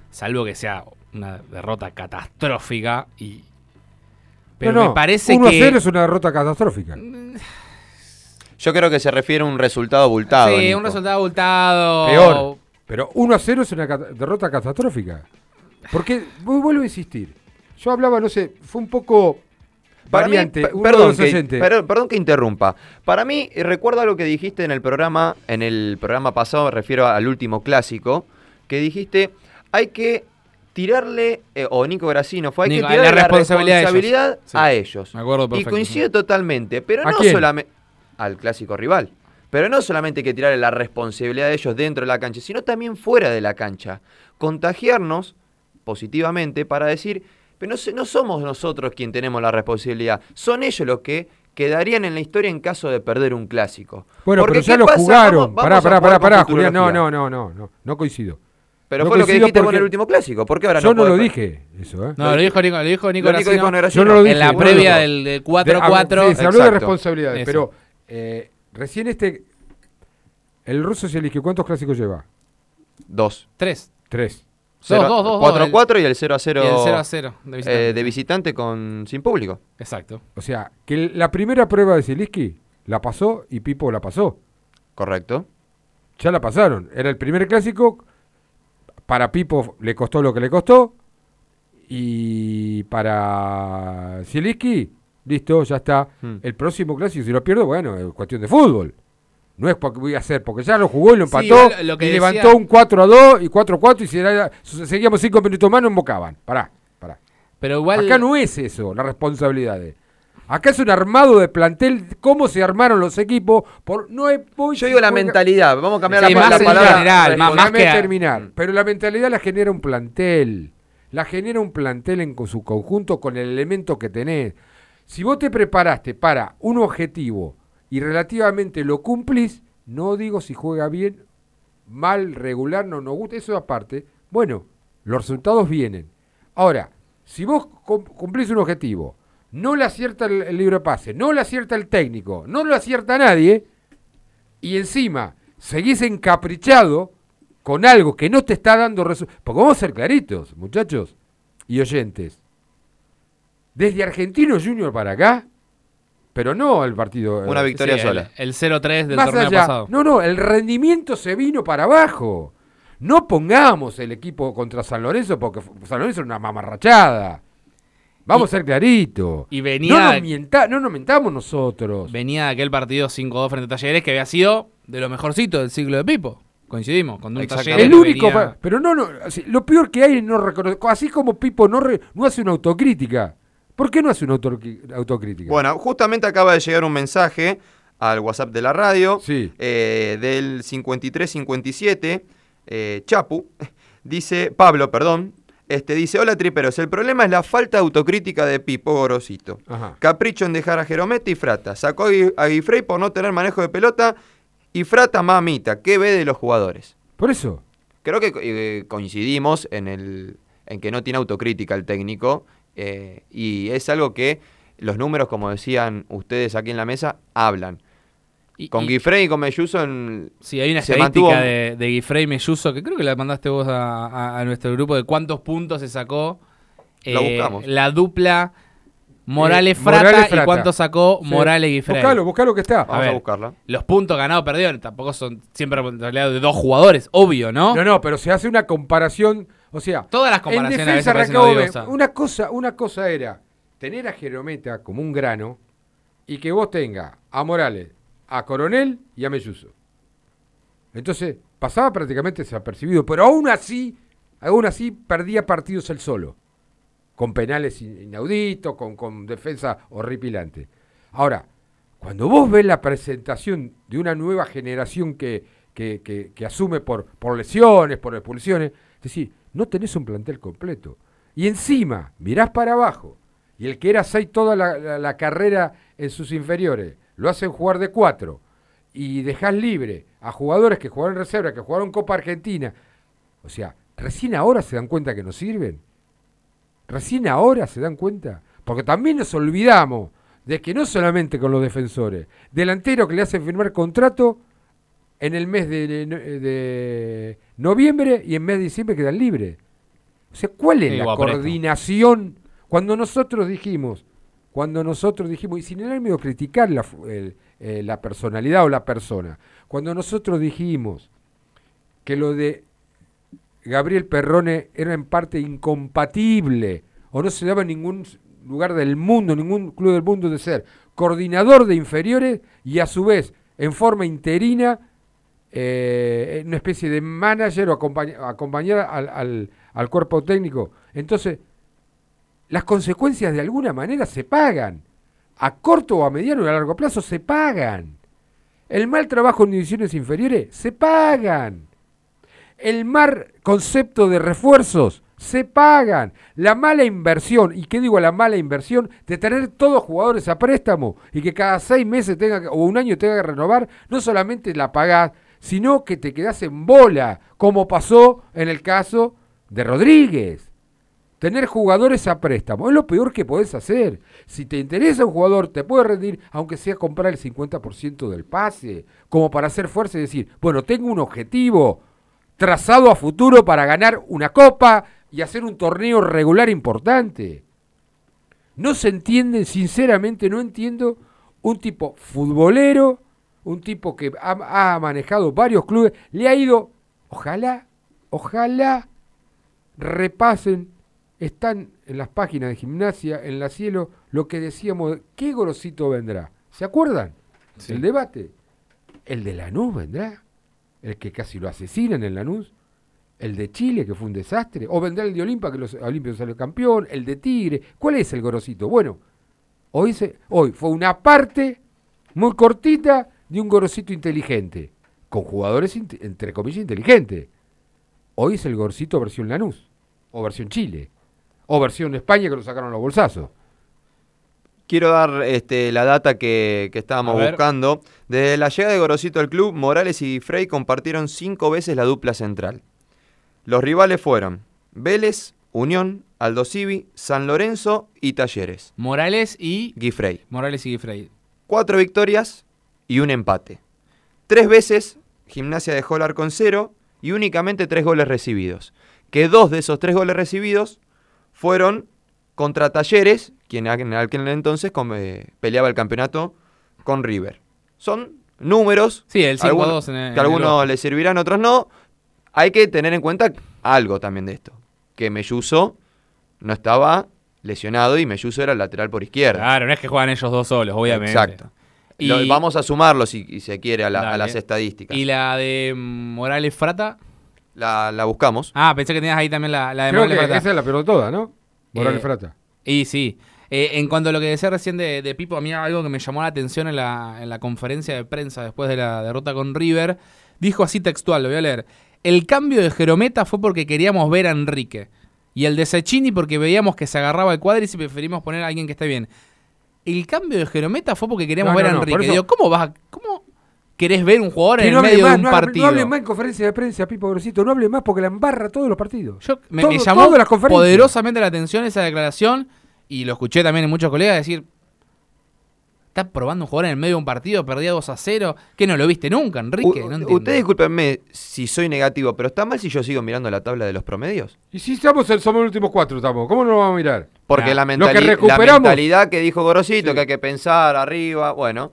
salvo que sea una derrota catastrófica y. Pero No, no, me parece 1 a que. 0 es una derrota catastrófica. yo creo que se refiere a un resultado abultado. sí, Nico. un resultado abultado. Peor. Pero 1 a 0 es una derrota catastrófica. Porque, vu- vuelvo a insistir. Yo hablaba, no sé, fue un poco Para mí, variante. de perdón, que, perdón, perdón que interrumpa. Para mí, eh, recuerda lo que dijiste en el programa, en el programa pasado, me refiero al último clásico, que dijiste, hay que tirarle, eh, o Nico Gracino fue, hay Nico, que tirarle la la responsabilidad a responsabilidad, ellos. Sí. a ellos. Me acuerdo Y coincido totalmente, pero ¿A no solamente al clásico rival. Pero no solamente hay que tirarle la responsabilidad de ellos dentro de la cancha, sino también fuera de la cancha. Contagiarnos positivamente para decir, pero no, no somos nosotros quien tenemos la responsabilidad, son ellos los que quedarían en la historia en caso de perder un clásico. Bueno, Porque, pero ya ¿qué lo pasa? jugaron. Vamos- pará, vamos pará, pará, con pará, Julián. No, no, no, no, no. No coincido. Pero No fue lo que dijiste vos en porque- el último clásico. ¿Por qué ahora Yo no puede lo dije, eso, ¿eh? No, lo dijo Nico, lo dijo Nico Lo dijo Gracino Nico Gracino. Yo no lo dije. En la previa del, del De- 4-4. sí, se habló de responsabilidades, Eso. pero eh, recién este. El ruso se eligió. ¿Cuántos clásicos lleva? Dos. 3. Tres. Cero- dos, dos, 4-4 y el 0 a 0, Y el 0 a 0 de visitante. eh, de visitante con sin público. Exacto. O sea, que la primera prueba de Zielinski la pasó y Pipo la pasó. Correcto. Ya la pasaron. Era el primer clásico. Para Pipo le costó lo que le costó. Y para Zielinski, listo, ya está. Hmm. El próximo clásico, si lo pierdo, bueno, es cuestión de fútbol. No es porque voy a hacer, porque ya lo jugó y lo empató. igual lo que y decía- levantó un 4 a 2 y 4 a 4 y si era- seguíamos 5 minutos más, no embocaban. Pará, pará. Pero igual. Acá no es eso, la responsabilidad. de- Acá es un armado de plantel, cómo se armaron los equipos. Por, no es, voy- Yo digo la mentalidad. Vamos a cambiar Sí, la, más la en palabra. general, más- más Déjame que terminar. Pero la mentalidad la genera un plantel. La genera un plantel en su conjunto con el elemento que tenés. Si vos te preparaste para un objetivo y relativamente lo cumplís, no digo si juega bien, mal, regular, no nos gusta, eso aparte. Bueno, los resultados vienen. Ahora, si vos cum- cumplís un objetivo, no le acierta el, el libro de pase, no le acierta el técnico, no lo acierta nadie, y encima seguís encaprichado con algo que no te está dando resultados. Porque vamos a ser claritos, muchachos y oyentes. Desde Argentino Junior para acá, pero no el partido. Una eh, victoria Sí, sola. El, el 0-3 del Más torneo allá- pasado. No, no, el rendimiento se vino para abajo. No pongamos el equipo contra San Lorenzo porque San Lorenzo es una mamarrachada. Vamos a ser clarito. y venía- No nos, mienta- no nos mentamos nosotros. Venía de aquel partido 5-2 frente a Talleres que había sido de lo mejorcito del ciclo de Pipo. Coincidimos, con un Talleres El único, venía- pero no, no, así, lo peor que hay es no reconocer, así como Pipo no, re- no hace una autocrítica. ¿Por qué no hace una autocrítica? Bueno, justamente acaba de llegar un mensaje al WhatsApp de la radio eh, del 5357, eh, Chapu, dice, Pablo, perdón, este, dice, hola triperos, el problema es la falta de autocrítica de Pipo Gorosito. Ajá. Capricho en dejar a Jeromete y Frata. Sacó a Guifrey por no tener manejo de pelota y Frata mamita. ¿Qué ve de los jugadores? Por eso. Creo que eh, coincidimos en, el, en que no tiene autocrítica el técnico eh, y es algo que los números, como decían ustedes aquí en la mesa, hablan. con Guifrey y con Melluso en, Sí, hay una estadística mantuvo- de, de Guifrey Melluso que creo que la mandaste vos a, a- a nuestro grupo de cuántos puntos se sacó La eh, buscamos. la dupla Morales Eh, Frata Morales y Frata. cuánto sacó Sí. Morales Guifrey. Buscalo, buscalo que está. Vamos a buscarla. Los puntos ganados perdidos tampoco son siempre en realidad de dos jugadores, obvio, ¿no? No, no, pero se hace una comparación, o sea, Todas las en comparaciones a veces defensa Racaome, una cosa, una cosa era tener a Jerometa como un grano y que vos tengas a Morales, a Coronel y a Melluso. Entonces, pasaba prácticamente desapercibido, pero aún así, aún así perdía partidos él solo, con penales in- inauditos, con, con defensa horripilante. Ahora, cuando vos ves la presentación de una nueva generación que, que, que- que asume por, por lesiones, por expulsiones, es decir, no tenés un plantel completo. Y encima, mirás para abajo, y el que era 6 toda la, la- carrera en sus inferiores, lo hacen jugar de 4, y dejás libre a jugadores que jugaron reserva, que jugaron Copa Argentina. O sea, recién ahora se dan cuenta que no sirven. Recién ahora se dan cuenta. Porque también nos olvidamos de que no solamente con los defensores, delantero que le hacen firmar contrato en el mes de, de- de noviembre y en mes de diciembre quedan libres. O sea, ¿cuál es Sí, la coordinación? Cuando nosotros dijimos, cuando nosotros dijimos, y sin el ánimo de criticar la, el- eh, la personalidad o la persona, cuando nosotros dijimos que lo de Gabriel Perrone era en parte incompatible o no se daba en ningún lugar del mundo, ningún club del mundo de ser coordinador de inferiores y a su vez en forma interina eh, una especie de manager o acompaña- acompañar al, al- al cuerpo técnico. Entonces, las consecuencias de alguna manera se pagan. A corto o a mediano y a largo plazo se pagan. El mal trabajo en divisiones inferiores se pagan. El mal concepto de refuerzos se pagan. La mala inversión, ¿y qué digo la mala inversión? De tener todos jugadores a préstamo y que cada seis meses tenga o un año tenga que renovar, no solamente la pagás, sino que te quedás en bola, como pasó en el caso de Rodríguez. Tener jugadores a préstamo es lo peor que podés hacer. Si te interesa un jugador, te puede rendir, aunque sea comprar el 50% del pase, como para hacer fuerza y decir, bueno, tengo un objetivo trazado a futuro para ganar una copa y hacer un torneo regular importante. No se entiende, sinceramente no entiendo, un tipo futbolero, un tipo que ha, ha manejado varios clubes, le ha ido, ojalá, ojalá repasen, están en las páginas de gimnasia, en la cielo, lo que decíamos, ¿qué gorosito vendrá? ¿Se acuerdan? Sí. El debate. El de Lanús vendrá, el que casi lo asesinan en Lanús, el de Chile, que fue un desastre, o vendrá el de Olimpa, que los Olimpios salió campeón, el de Tigre. ¿Cuál es el gorosito? Bueno, hoy, se, hoy fue una parte muy cortita de un gorosito inteligente, con jugadores, entre comillas, inteligentes. Hoy es el gorosito versión Lanús, o versión Chile, o versión España que lo sacaron los bolsazos. Quiero dar este, la data que, que estábamos buscando. Desde la llegada de Gorosito al club, Morales y Frey compartieron cinco veces la dupla central. Los rivales fueron Vélez, Unión, Aldo Civi, San Lorenzo y Talleres. Morales y Guifrey. Morales y Guifrey. Cuatro victorias y un empate. Tres veces Gimnasia dejó el arco en cero y únicamente tres goles recibidos. Que dos de esos tres goles recibidos fueron contra Talleres, quien a- en aquel entonces eh, peleaba el campeonato con River. Son números Sí, el 5 a algunos- 2 en el- en que el algunos les servirán, otros no. Hay que tener en cuenta algo también de esto, que Melluso no estaba lesionado y Melluso era el lateral por izquierda. Claro, no es que juegan ellos dos solos, obviamente. Exacto. Y- Lo- vamos a sumarlo si, si se quiere a, la- a las estadísticas. ¿Y la de Morales Frata? La, la buscamos. Ah, pensé que tenías ahí también la, la de Creo Morales que Frata. esa es la peor de todas, ¿no? Morales Eh, Frata. Y sí. Eh, en cuanto a lo que decía recién de, de Pipo, a mí algo que me llamó la atención en la, en la conferencia de prensa después de la derrota con River, dijo así textual, lo voy a leer. El cambio de Jerometa fue porque queríamos ver a Enrique. Y el de Sechini porque veíamos que se agarraba el cuadris y preferimos poner a alguien que esté bien. El cambio de Jerometa fue porque queríamos No, ver no, a Enrique. eso- Digo, ¿cómo vas a- ¿Cómo querés ver un jugador Que en no el medio más, de un no partido? No hable más en conferencia de prensa, Pipo Grosito. No hable más porque la embarra todos los partidos. Me, Todo- me llamó todas las conferencias. poderosamente la atención esa declaración y lo escuché también en muchos colegas decir, ¿estás probando un jugador en el medio de un partido, perdía 2 a 0? ¿Qué no lo viste nunca, Enrique? U- no entiendo. Ustedes discúlpenme si soy negativo, pero ¿está mal si yo sigo mirando la tabla de los promedios? Y si estamos somos los últimos cuatro, estamos. ¿Cómo no lo vamos a mirar? Porque la, que mentali- la mentalidad que dijo Gorosito, que hay que pensar arriba, bueno.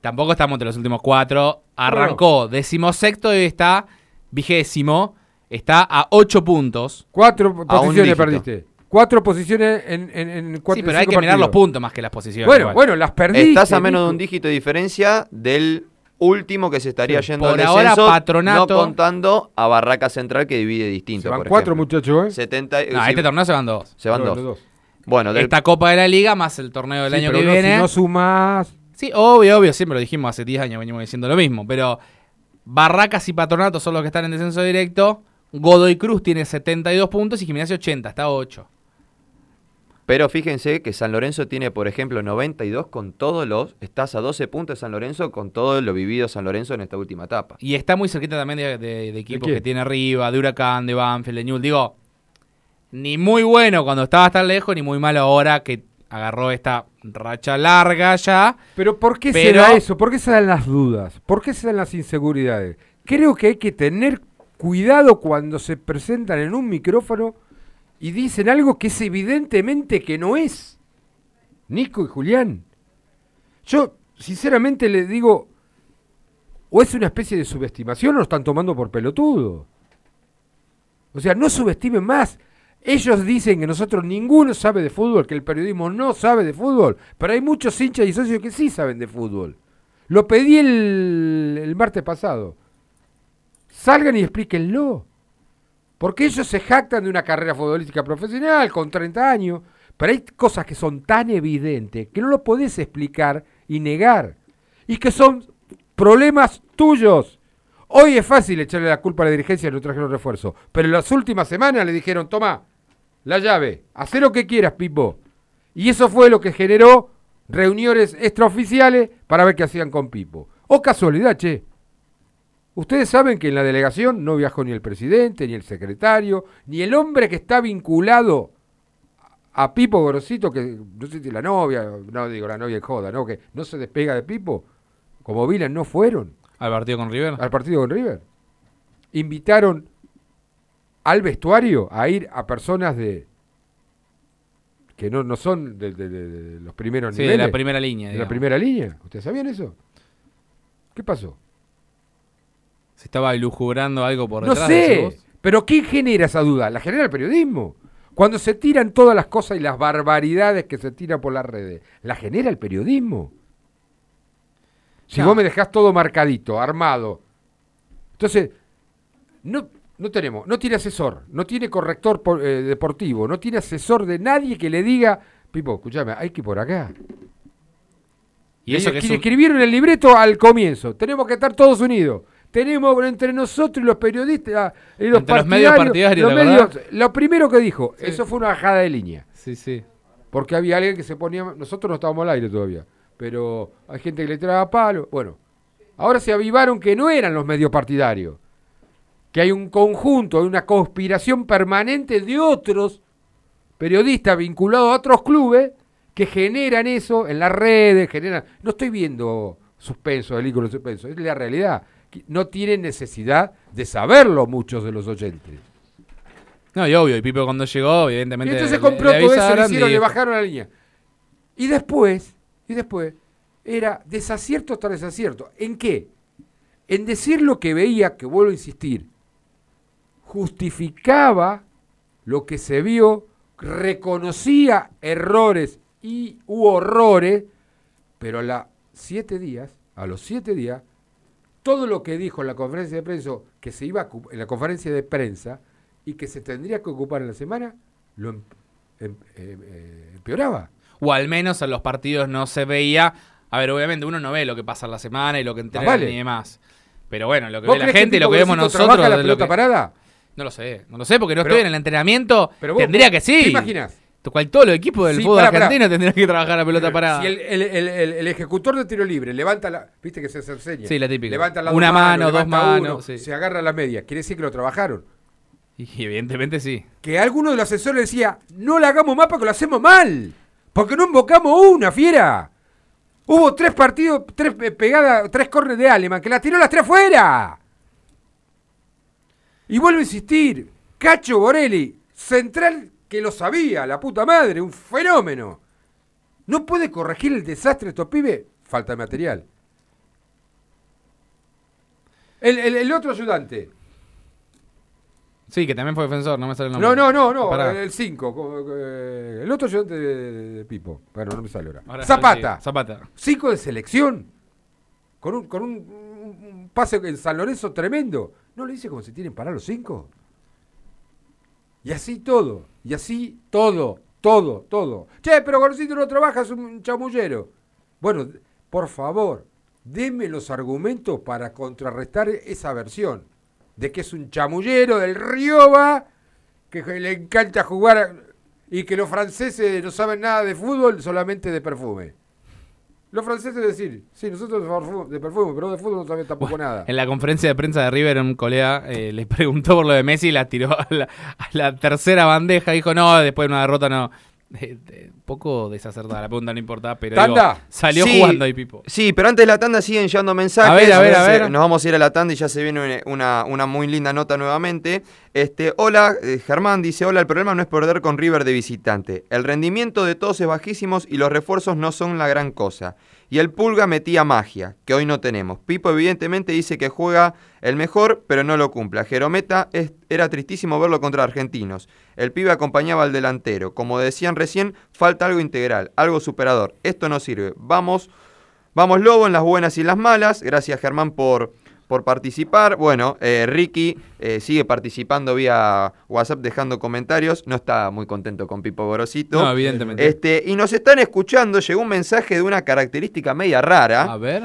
Tampoco estamos entre los últimos cuatro. Arrancó decimosexto y está vigésimo. Está a 8 puntos. Cuatro A posiciones perdiste. Cuatro posiciones en, en, en cuatro Sí, pero hay que mirar los puntos más que las posiciones. Bueno, igual. bueno, las perdiste. Estás a menos de un dígito de diferencia del último que se estaría Sí. yendo Por al ahora, descenso, Patronato- no contando a Barraca Central que divide distinto. Se van por cuatro ejemplo. muchachos, ¿eh? 70, No, sí, este torneo se van dos. Se van No, dos. los dos. Bueno, del- Esta Copa de la Liga más el torneo del Sí, año pero que no, viene. Si no sumás. Sí, obvio, obvio, siempre lo dijimos hace 10 años, venimos diciendo lo mismo, pero Barracas y Patronato son los que están en descenso directo, Godoy Cruz tiene 72 puntos y Gimnasia 80, está a 8. Pero fíjense que San Lorenzo tiene, por ejemplo, 92 con todos los. Estás a 12 puntos de San Lorenzo con todo lo vivido San Lorenzo en esta última etapa. Y está muy cerquita también de, de- de equipos que tiene arriba, de Huracán, de Banfield, de Newell. Digo, ni muy bueno cuando estaba tan lejos, ni muy malo ahora que agarró esta racha larga ya. Pero ¿por qué se Pero- da eso? ¿Por qué se dan las dudas? ¿Por qué se dan las inseguridades? Creo que hay que tener cuidado cuando se presentan en un micrófono y dicen algo que es evidentemente que no es. Nico y Julián. Yo, sinceramente, les digo, o es una especie de subestimación o lo están tomando por pelotudo. O sea, no subestimen más. Ellos dicen que nosotros ninguno sabe de fútbol, que el periodismo no sabe de fútbol, pero hay muchos hinchas y socios que sí saben de fútbol. Lo pedí el, martes pasado. Salgan y explíquenlo. Porque ellos se jactan de una carrera futbolística profesional con 30 años, pero hay cosas que son tan evidentes que no lo podés explicar y negar. Y que son problemas tuyos. Hoy es fácil echarle la culpa a la dirigencia de no trajeron refuerzo, pero en las últimas semanas le dijeron, toma, la llave, haz lo que quieras, Pipo. Y eso fue lo que generó reuniones extraoficiales para ver qué hacían con Pipo. O casualidad, che. Ustedes saben que en la delegación no viajó ni el presidente, ni el secretario, ni el hombre que está vinculado a Pipo Gorosito, que no sé si la novia, no digo la novia joda, no, que no se despega de Pipo, como Vilan no fueron. ¿Al partido con River? Al partido con River. Invitaron al vestuario a ir a personas de que no, no son de, de- de- de los primeros Sí, de niveles. la primera línea, De la primera línea. ¿Ustedes sabían eso? ¿Qué pasó? Se estaba lujubrando algo por No detrás. decís sé, vos. pero ¿quién genera esa duda? La genera el periodismo. Cuando se tiran todas las cosas y las barbaridades que se tiran por las redes, la genera el periodismo. Si No. vos me dejás todo marcadito, armado. Entonces, no, no tenemos, no tiene asesor, no tiene corrector por- eh, deportivo, no tiene asesor de nadie que le diga, Pipo, escúchame, hay que ir por acá. Y eso que es escri- un- escribieron el libreto al comienzo. Tenemos que estar todos unidos. Tenemos entre nosotros y los periodistas y los Entre los medios partidarios, lo primero que dijo, eso fue una bajada de línea. Sí, sí. Porque había alguien que se ponía. Nosotros no estábamos al aire todavía. Pero hay gente que le traba palo. Bueno, ahora se avivaron que no eran los medios partidarios. Que hay un conjunto, hay una conspiración permanente de otros periodistas vinculados a otros clubes que generan eso en las redes, generan. No estoy viendo suspenso, película de suspenso, es la realidad. No tienen necesidad de saberlo muchos de los oyentes. No, y obvio, y Pipo cuando llegó, Y evidentemente. entonces le- compró le todo eso, le, hicieron, y- le bajaron la línea. Y después, y después, era desacierto tras desacierto. ¿En qué? En decir lo que veía, que vuelvo a insistir, justificaba lo que se vio, reconocía errores y u horrores, pero a los siete días, a los siete días, todo lo que dijo en la conferencia de prensa, que se iba a en la conferencia de prensa y que se tendría que ocupar en la semana, lo em- em- em- eh, empeoraba. O al menos en los partidos no se veía. A ver, obviamente uno no ve lo que pasa en la semana y lo que entrenan vale. y demás. Pero bueno, lo que ¿Vos ve la gente y lo que vemos nosotros. trabaja la de lo pelota que- parada? No lo sé, no lo sé porque no Pero- estoy en el entrenamiento. pero vos- tendría que sí. ¿te imaginas? Cual todos los equipos del Sí, fútbol pará. argentino tendrían que trabajar la pelota parada. Si el, el- el- el- el ejecutor de tiro libre levanta la. Viste que se, se enseña. Sí, la típica. Levanta la Una mano, dos manos, sí. Se agarra la media. Quiere decir que lo trabajaron. Y evidentemente sí. Que alguno de los asesores decía: No la hagamos más porque lo hacemos mal. Porque no invocamos una, fiera. Hubo tres partidos, tres pe- pegadas, tres corners de Aleman, que la tiró las tres fuera. Y vuelvo a insistir, Cacho Borelli, central que lo sabía, la puta madre, un fenómeno. ¿No puede corregir el desastre de estos pibes? Falta de material. El, el- el otro ayudante. Sí, que también fue defensor, no me sale el nombre. No, no, no, no, Pará. el 5. El otro ayudante de, de Pipo. Bueno, no me sale ahora. Ahora Zapata. sí, Zapata. 5 de selección. Con un, con un- un pase en San Lorenzo tremendo. ¿No le dice cómo se tienen para los 5? Y así todo. Y así todo. Todo, todo. Che, pero Gorosito no trabaja, es un chamullero. Bueno, por favor, deme los argumentos para contrarrestar esa versión. De que es un chamullero del Rioba, que le encanta jugar y que los franceses no saben nada de fútbol, solamente de perfume. Los franceses decir, sí, nosotros de perfume, pero de fútbol no sabemos tampoco nada. En la conferencia de prensa de River, un colega eh, le preguntó por lo de Messi y la tiró a la, a la tercera bandeja. Dijo, no, después de una derrota no. Poco desacertada la pregunta, no importa, pero salió Sí, jugando ahí Pipo. Sí, pero antes de la tanda siguen llegando mensajes. A ver, a ver, a ver. Nos vamos a ir a la tanda y ya se viene una, una muy linda nota nuevamente. Este, hola, eh, Germán dice, hola, el problema no es perder con River de visitante. El rendimiento de todos es bajísimo y los refuerzos no son la gran cosa. Y el Pulga metía magia, que hoy no tenemos. Pipo evidentemente dice que juega el mejor, pero no lo cumple. A Jerometa era tristísimo verlo contra argentinos. El pibe acompañaba al delantero. Como decían recién, falta algo integral, algo superador. Esto no sirve. Vamos, vamos Lobo en las buenas y en las malas. Gracias Germán por, por participar. Bueno, eh, Ricky eh, sigue participando vía WhatsApp dejando comentarios. No está muy contento con Pipo Gorosito. No, evidentemente. Este, y nos están escuchando. Llegó un mensaje de una característica media rara. A ver.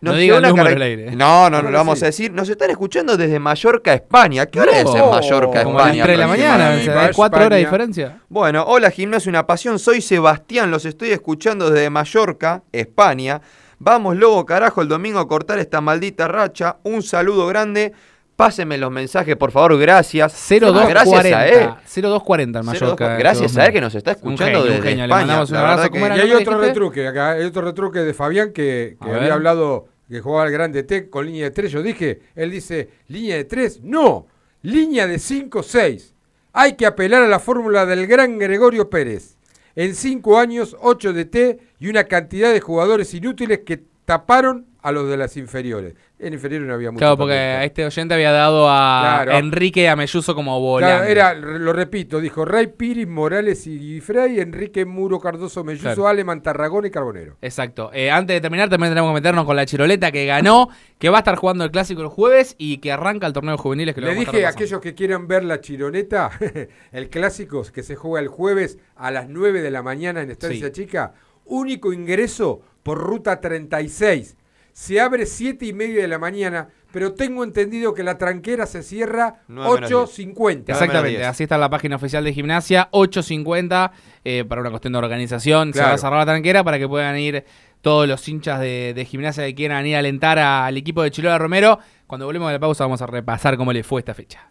Nos No digan una número al aire. No, no, no lo vamos a decir. Nos están escuchando desde Mallorca, España. ¿Qué hora No, es en Mallorca, como a las España? de la mañana, hay cuatro horas de diferencia. Bueno, hola Gimnasio Una Pasión, soy Sebastián, los estoy escuchando desde Mallorca, España. Vamos, Lobo, carajo, el domingo a cortar esta maldita racha. Un saludo grande. Pásenme los mensajes, por favor, gracias. Ah, Gracias a él. 0240. 0240 en Mallorca. Gracias a él que nos está Un escuchando genio, un desde genio. Le España. mandamos un abrazo. verdad ¿Cómo que- Y hay otro dijiste? retruque acá, hay otro retruque de Fabián que, que A ver. había hablado que jugaba el grande T con línea de 3. Yo dije, él dice, línea de 3, no, línea de 5-6. Hay que apelar a la fórmula del gran Gregorio Pérez. En 5 años, 8 de T y una cantidad de jugadores inútiles que taparon a los de las inferiores. En inferiores no había mucho. Claro, porque a este oyente había dado a Claro. Enrique y a Melluso como volante. Claro, era, lo repito, dijo Ray Piris, Morales y Frey, Enrique Muro, Cardoso, Melluso, Claro. Aleman, Tarragón y Carbonero. Exacto. Eh, antes de terminar, también tenemos que meternos con la Chiroleta que ganó, que va a estar jugando el clásico el jueves y que arranca el torneo juveniles que lo Le a dije a aquellos que quieran ver la chironeta, el clásico que se juega el jueves a las 9 de la mañana en Estancia Sí. Chica, único ingreso por ruta 36. Se abre 7 y media de la mañana, pero tengo entendido que la tranquera se cierra Nueve menos 8.50. Exactamente, así está la página oficial de gimnasia, 8.50 eh, para una cuestión de organización. Se va a cerrar la tranquera para que puedan ir todos los hinchas de, de gimnasia que quieran ir a alentar a- al equipo de Chilola Romero. Cuando volvemos de la pausa vamos a repasar cómo le fue esta fecha.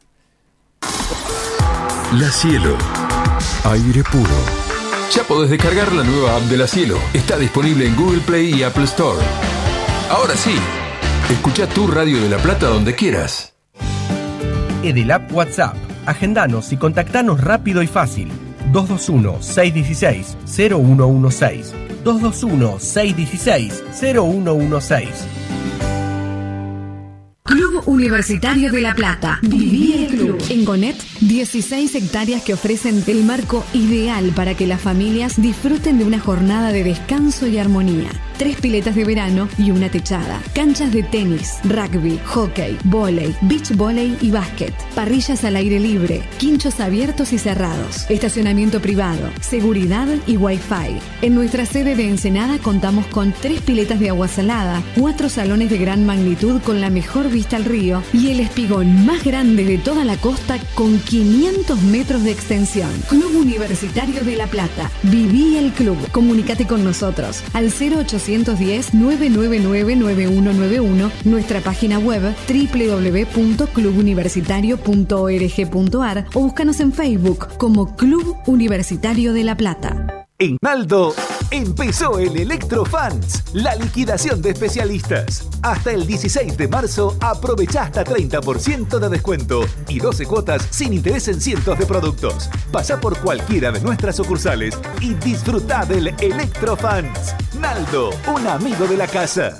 La Cielo. Aire puro. Ya podés descargar la nueva app de La Cielo. Está disponible en Google Play y Apple Store. Ahora sí, escucha tu radio de La Plata donde quieras. Edelap WhatsApp. Agendanos y contactanos rápido y fácil. 221-616-0116. 221-616-0116. Club Universitario de La Plata. Viví el club. En Gonet, 16 hectáreas que ofrecen el marco ideal para que las familias disfruten de una jornada de descanso y armonía. Tres piletas de verano y una techada. Canchas de tenis, rugby, hockey, volei, beach volley y básquet. Parrillas al aire libre. Quinchos abiertos y cerrados. Estacionamiento privado. Seguridad y wifi. En nuestra sede de Ensenada contamos con tres piletas de agua salada, cuatro salones de gran magnitud con la mejor vista al río y el espigón más grande de toda la costa con 500 metros de extensión. Club Universitario de La Plata. Viví el club. Comunícate con nosotros al 0810-999-9191, nuestra página web www.clubuniversitario.org.ar o búscanos en Facebook como Club Universitario de La Plata. En Aldo empezó el Electrofans, la liquidación de especialistas. Hasta el 16 de marzo aprovecha hasta 30% de descuento y 12 cuotas sin interés en cientos de productos. Pasa por cualquiera de nuestras sucursales y disfruta del Electrofans. Naldo, un amigo de la casa.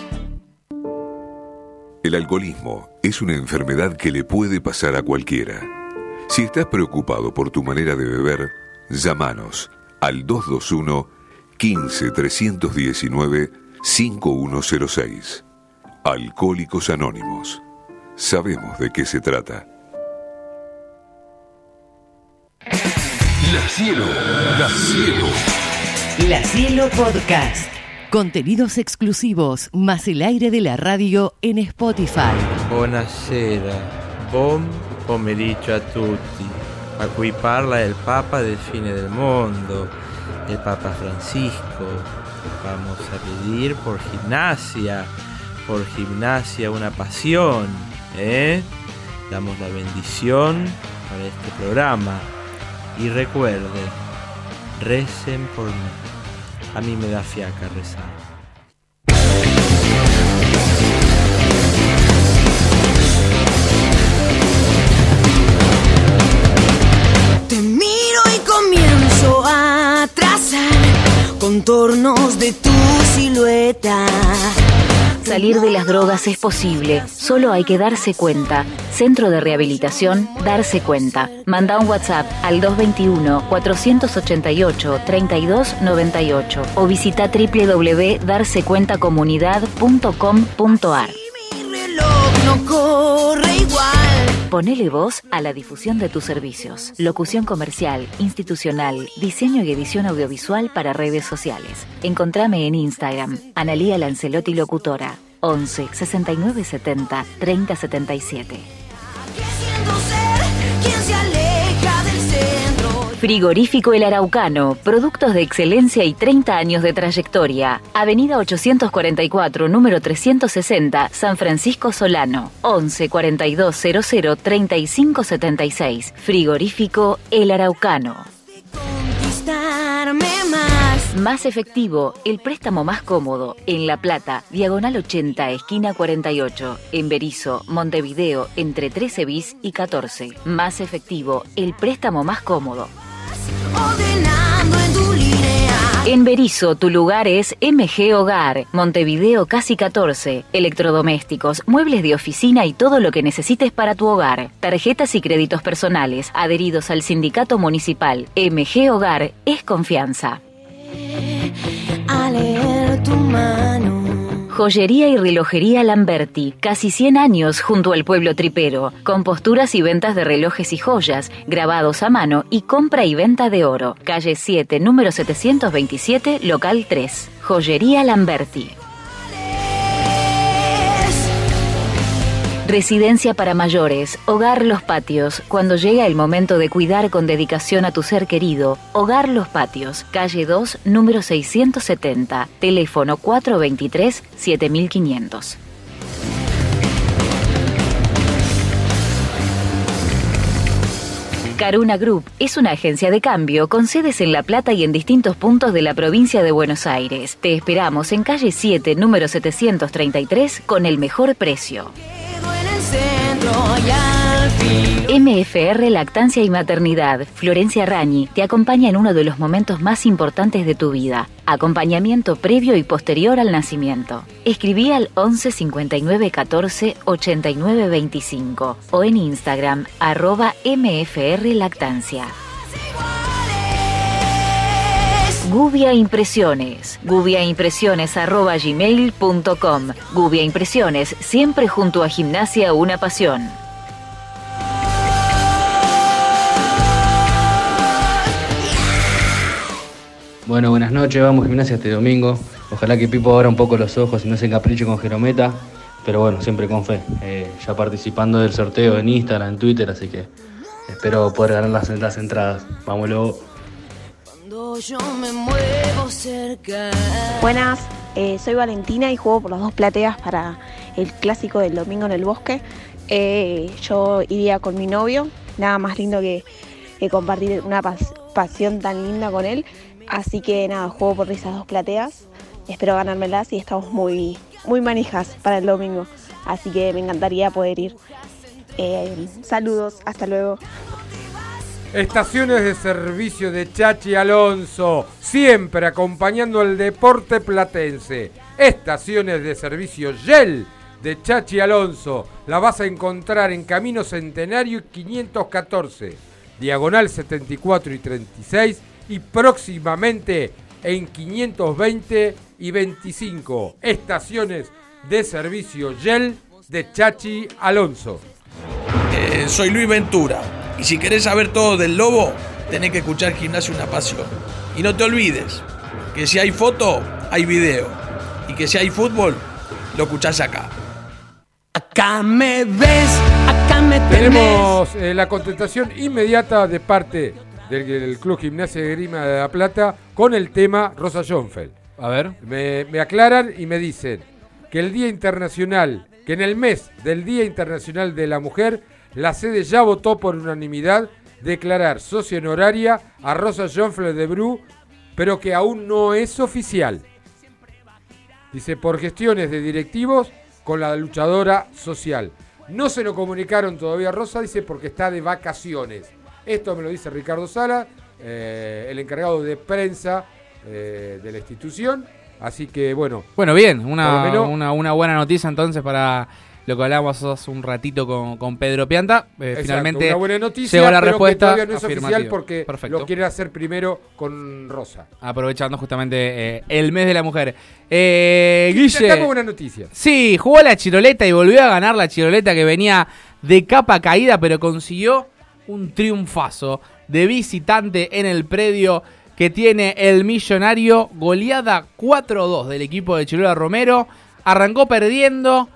El alcoholismo es una enfermedad que le puede pasar a cualquiera. Si estás preocupado por tu manera de beber, llámanos al 221 15 319 5106. Alcohólicos Anónimos. Sabemos de qué se trata. La Cielo. La Cielo. La Cielo Podcast. Contenidos exclusivos, más el aire de la radio en Spotify. Buonasera, buon pomeriggio a tutti. A parla el Papa del fine del mundo, el Papa Francisco. Vamos a pedir por gimnasia, por gimnasia una pasión, ¿eh? Damos la bendición para este programa. Y recuerden, recen por mí. A mí me da fiaca rezar. Te miro y comienzo a trazar contornos de tu silueta. Salir de las drogas es posible, solo hay que darse cuenta. Centro de Rehabilitación, darse cuenta. Manda un WhatsApp al 221-488-3298 o visita www.darsecuentacomunidad.com.ar. No corre igual. Ponele voz a la difusión de tus servicios. Locución comercial, institucional, diseño y edición audiovisual para redes sociales. Encontrame en Instagram, Analía Lancelotti Locutora, 11 69 70 30 77. Frigorífico El Araucano, productos de excelencia y 30 años de trayectoria. Avenida 844, número 360, San Francisco Solano. 11 42 00 35 76. Frigorífico El Araucano. Más efectivo, el préstamo más cómodo. En La Plata, diagonal 80, esquina 48. En Berizo, Montevideo, entre 13 bis y 14. Más efectivo, el préstamo más cómodo. En Berizo, tu lugar es MG Hogar, Montevideo Casi 14, electrodomésticos, muebles de oficina y todo lo que necesites para tu hogar. Tarjetas y créditos personales, adheridos al sindicato municipal. MG Hogar es confianza. A leer tu mano. Joyería y relojería Lamberti, casi 100 años junto al pueblo tripero, con posturas y ventas de relojes y joyas, grabados a mano y compra y venta de oro. Calle 7, número 727, local 3. Joyería Lamberti. Residencia para mayores, Hogar Los Patios. Cuando llega el momento de cuidar con dedicación a tu ser querido, Hogar Los Patios, calle 2, número 670, teléfono 423-7500. Caruna Group es una agencia de cambio con sedes en La Plata y en distintos puntos de la provincia de Buenos Aires. Te esperamos en calle 7, número 733, con el mejor precio. MFR Lactancia y Maternidad. Florencia Rañi te acompaña en uno de los momentos más importantes de tu vida. Acompañamiento previo y posterior al nacimiento. Escribí al 11 59 14 89 25 o en Instagram arroba MFR Lactancia. Gubia Impresiones. gubiaimpresiones.gmail.com Gubia Impresiones, siempre junto a Gimnasia Una Pasión. Bueno, buenas noches, vamos gimnasia este domingo. Ojalá que Pipo abra un poco los ojos y no se encapriche con Jerometa. Pero bueno, siempre con fe. Eh, ya participando del sorteo en Instagram, en Twitter, así que espero poder ganar las, las entradas. Vámonos. Yo me muevo cerca. Buenas, eh, soy Valentina y juego por las dos plateas para el clásico del domingo en el bosque. Eh, yo iría con mi novio, nada más lindo que, compartir una pas- pasión tan linda con él. Así que nada, juego por esas dos plateas. Espero ganármelas y estamos muy, muy manijas para el domingo. Así que me encantaría poder ir. Eh, saludos, hasta luego. Estaciones de servicio de Chachi Alonso, siempre acompañando al deporte platense. Estaciones de servicio Yel de Chachi Alonso. La vas a encontrar en Camino Centenario 514, diagonal 74 y 36 y próximamente en 520 y 25. Estaciones de servicio Yel de Chachi Alonso. Eh, soy Luis Ventura. Y si querés saber todo del lobo, tenés que escuchar Gimnasio Una Pasión. Y no te olvides que si hay foto, hay video. Y que si hay fútbol, lo escuchás acá. Acá me ves, acá me tenés. Tenemos eh, la contestación inmediata de parte del, del Club Gimnasia de Grima de La Plata con el tema Rosa Schoenfeld. A ver. Me, me aclaran y me dicen que el Día Internacional, que en el mes del Día Internacional de la Mujer, la sede ya votó por unanimidad declarar socia honoraria a Rosa Schoenfeld de Bru, pero que aún no es oficial. Dice, por gestiones de directivos con la luchadora social. No se lo comunicaron todavía a Rosa, dice, porque está de vacaciones. Esto me lo dice Ricardo Sala, eh, el encargado de prensa eh, de la institución. Así que, bueno. Bueno, bien, menos- una, una buena noticia entonces para lo que hablábamos hace un ratito con, con Pedro Pianta. Eh, finalmente una buena noticia, llegó la pero respuesta. que todavía no es oficial porque Perfecto. lo quiere hacer primero con Rosa. Aprovechando justamente eh, el mes de la mujer. Eh, Guille. estamos buena noticia. Sí, jugó la chiroleta y volvió a ganar la chiroleta que venía de capa caída, pero consiguió un triunfazo de visitante en el predio que tiene el millonario. Goleada 4-2 del equipo de Chirola Romero. Arrancó perdiendo.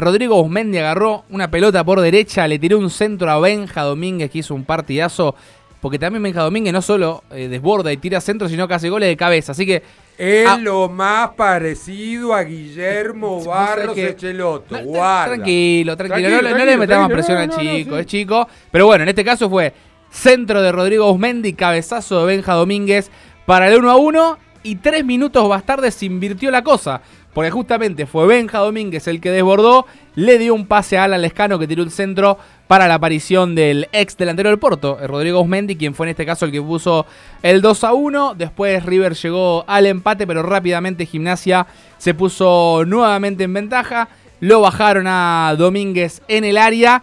Rodrigo Guzmendi agarró una pelota por derecha, le tiró un centro a Benja Domínguez que hizo un partidazo. Porque también Benja Domínguez no solo eh, desborda y tira centro, sino que hace goles de cabeza. Así que Es Ah. lo más parecido a Guillermo Barros que- Echeloto. Guarda. Tranquilo, tranquilo. no, no Tranquilo, le metamos presión no, al no, no, chico, sí. es chico. Pero bueno, en este caso fue centro de Rodrigo Guzmendi, cabezazo de Benja Domínguez para el 1 a 1. Y tres minutos más tarde se invirtió la cosa. Porque justamente fue Benja Domínguez el que desbordó, le dio un pase a Alan Lescano que tiró un centro para la aparición del ex delantero del Porto, eh, Rodrigo Guzmendi, quien fue en este caso el que puso el 2 a 1. Después River llegó al empate, pero rápidamente Gimnasia se puso nuevamente en ventaja. Lo bajaron a Domínguez en el área.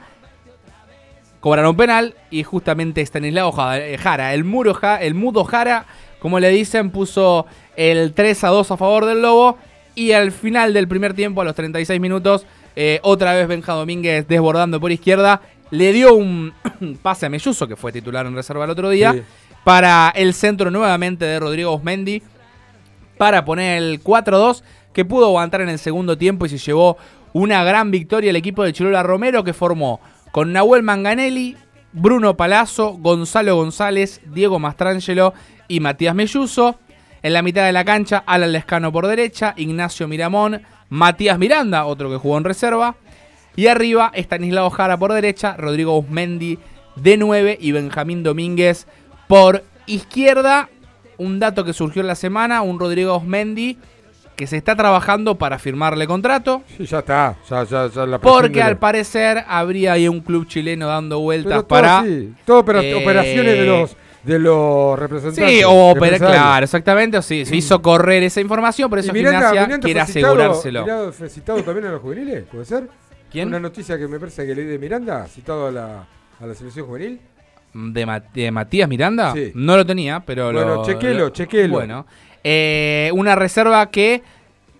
Cobraron penal y justamente Stanislao eh, Jara, el, muro el mudo Jara, como le dicen, puso el 3 a 2 a favor del Lobo. Y al final del primer tiempo, a los 36 minutos, eh, otra vez Benja Domínguez desbordando por izquierda, le dio un pase a Melluso, que fue titular en reserva el otro día, Sí. para el centro nuevamente de Rodrigo Osmendi, para poner el 4-2, que pudo aguantar en el segundo tiempo y se llevó una gran victoria el equipo de Chirola Romero que formó con Nahuel Manganelli, Bruno Palazzo, Gonzalo González, Diego Mastrangelo y Matías Melluso. En la mitad de la cancha, Alan Lescano por derecha, Ignacio Miramón, Matías Miranda, otro que jugó en reserva. Y arriba, Estanislao Jara por derecha, Rodrigo Usmendi de 9 y Benjamín Domínguez por izquierda. Un dato que surgió en la semana, un Rodrigo Osmendi que se está trabajando para firmarle contrato. Sí, ya está. Ya, ya, ya la Porque al parecer habría ahí un club chileno dando vueltas Pero todo para. sí, todo opera- eh, operaciones de los de los representantes. Sí, o empresarios. claro, exactamente. o sí, se hizo correr esa información, por eso Miranda, Gimnasia Miranda quiere asegurárselo. Miranda fue citado también a los juveniles, ¿puede ser? ¿Quién? Una noticia que me parece que leí de Miranda, citado a la, a la selección juvenil. ¿De, Ma- de Matías Miranda? Sí. No lo tenía, pero Bueno, lo. chequelo, lo- chequelo. Bueno, eh, una reserva que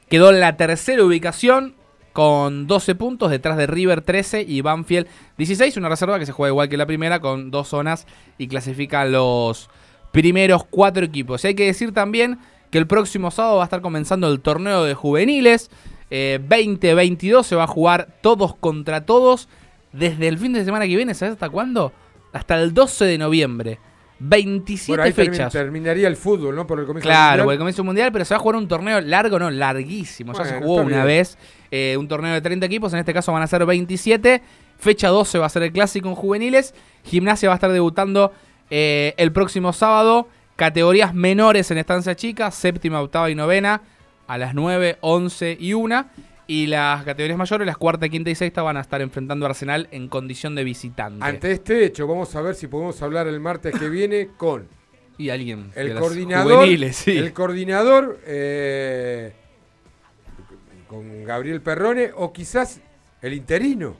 quedó en la tercera ubicación con 12 puntos detrás de River 13 y Banfield 16. Una reserva que se juega igual que la primera con dos zonas y clasifica los primeros cuatro equipos. Y hay que decir también que el próximo sábado va a estar comenzando el torneo de juveniles. Eh, 2022 se va a jugar todos contra todos desde el fin de semana que viene. ¿Sabes hasta cuándo? Hasta el 12 de noviembre. 27 Bueno, ahí fechas. terminaría el fútbol, ¿no? Por el comienzo Claro, Mundial. por el comienzo mundial, pero se va a jugar un torneo largo, no, larguísimo. Ya se jugó una vez eh, un torneo de 30 equipos, en este caso van a ser 27. Fecha 12 va a ser el clásico en juveniles. Gimnasia va a estar debutando eh, el próximo sábado. Categorías menores en estancia chica, séptima, octava y novena, a las 9, 11 y 1. Y las categorías mayores, las cuarta, quinta y sexta, van a estar enfrentando a Arsenal en condición de visitante. Ante este hecho, vamos a ver si podemos hablar el martes que viene con y alguien el coordinador, juveniles, sí. el coordinador eh, con Gabriel Perrone o quizás el interino.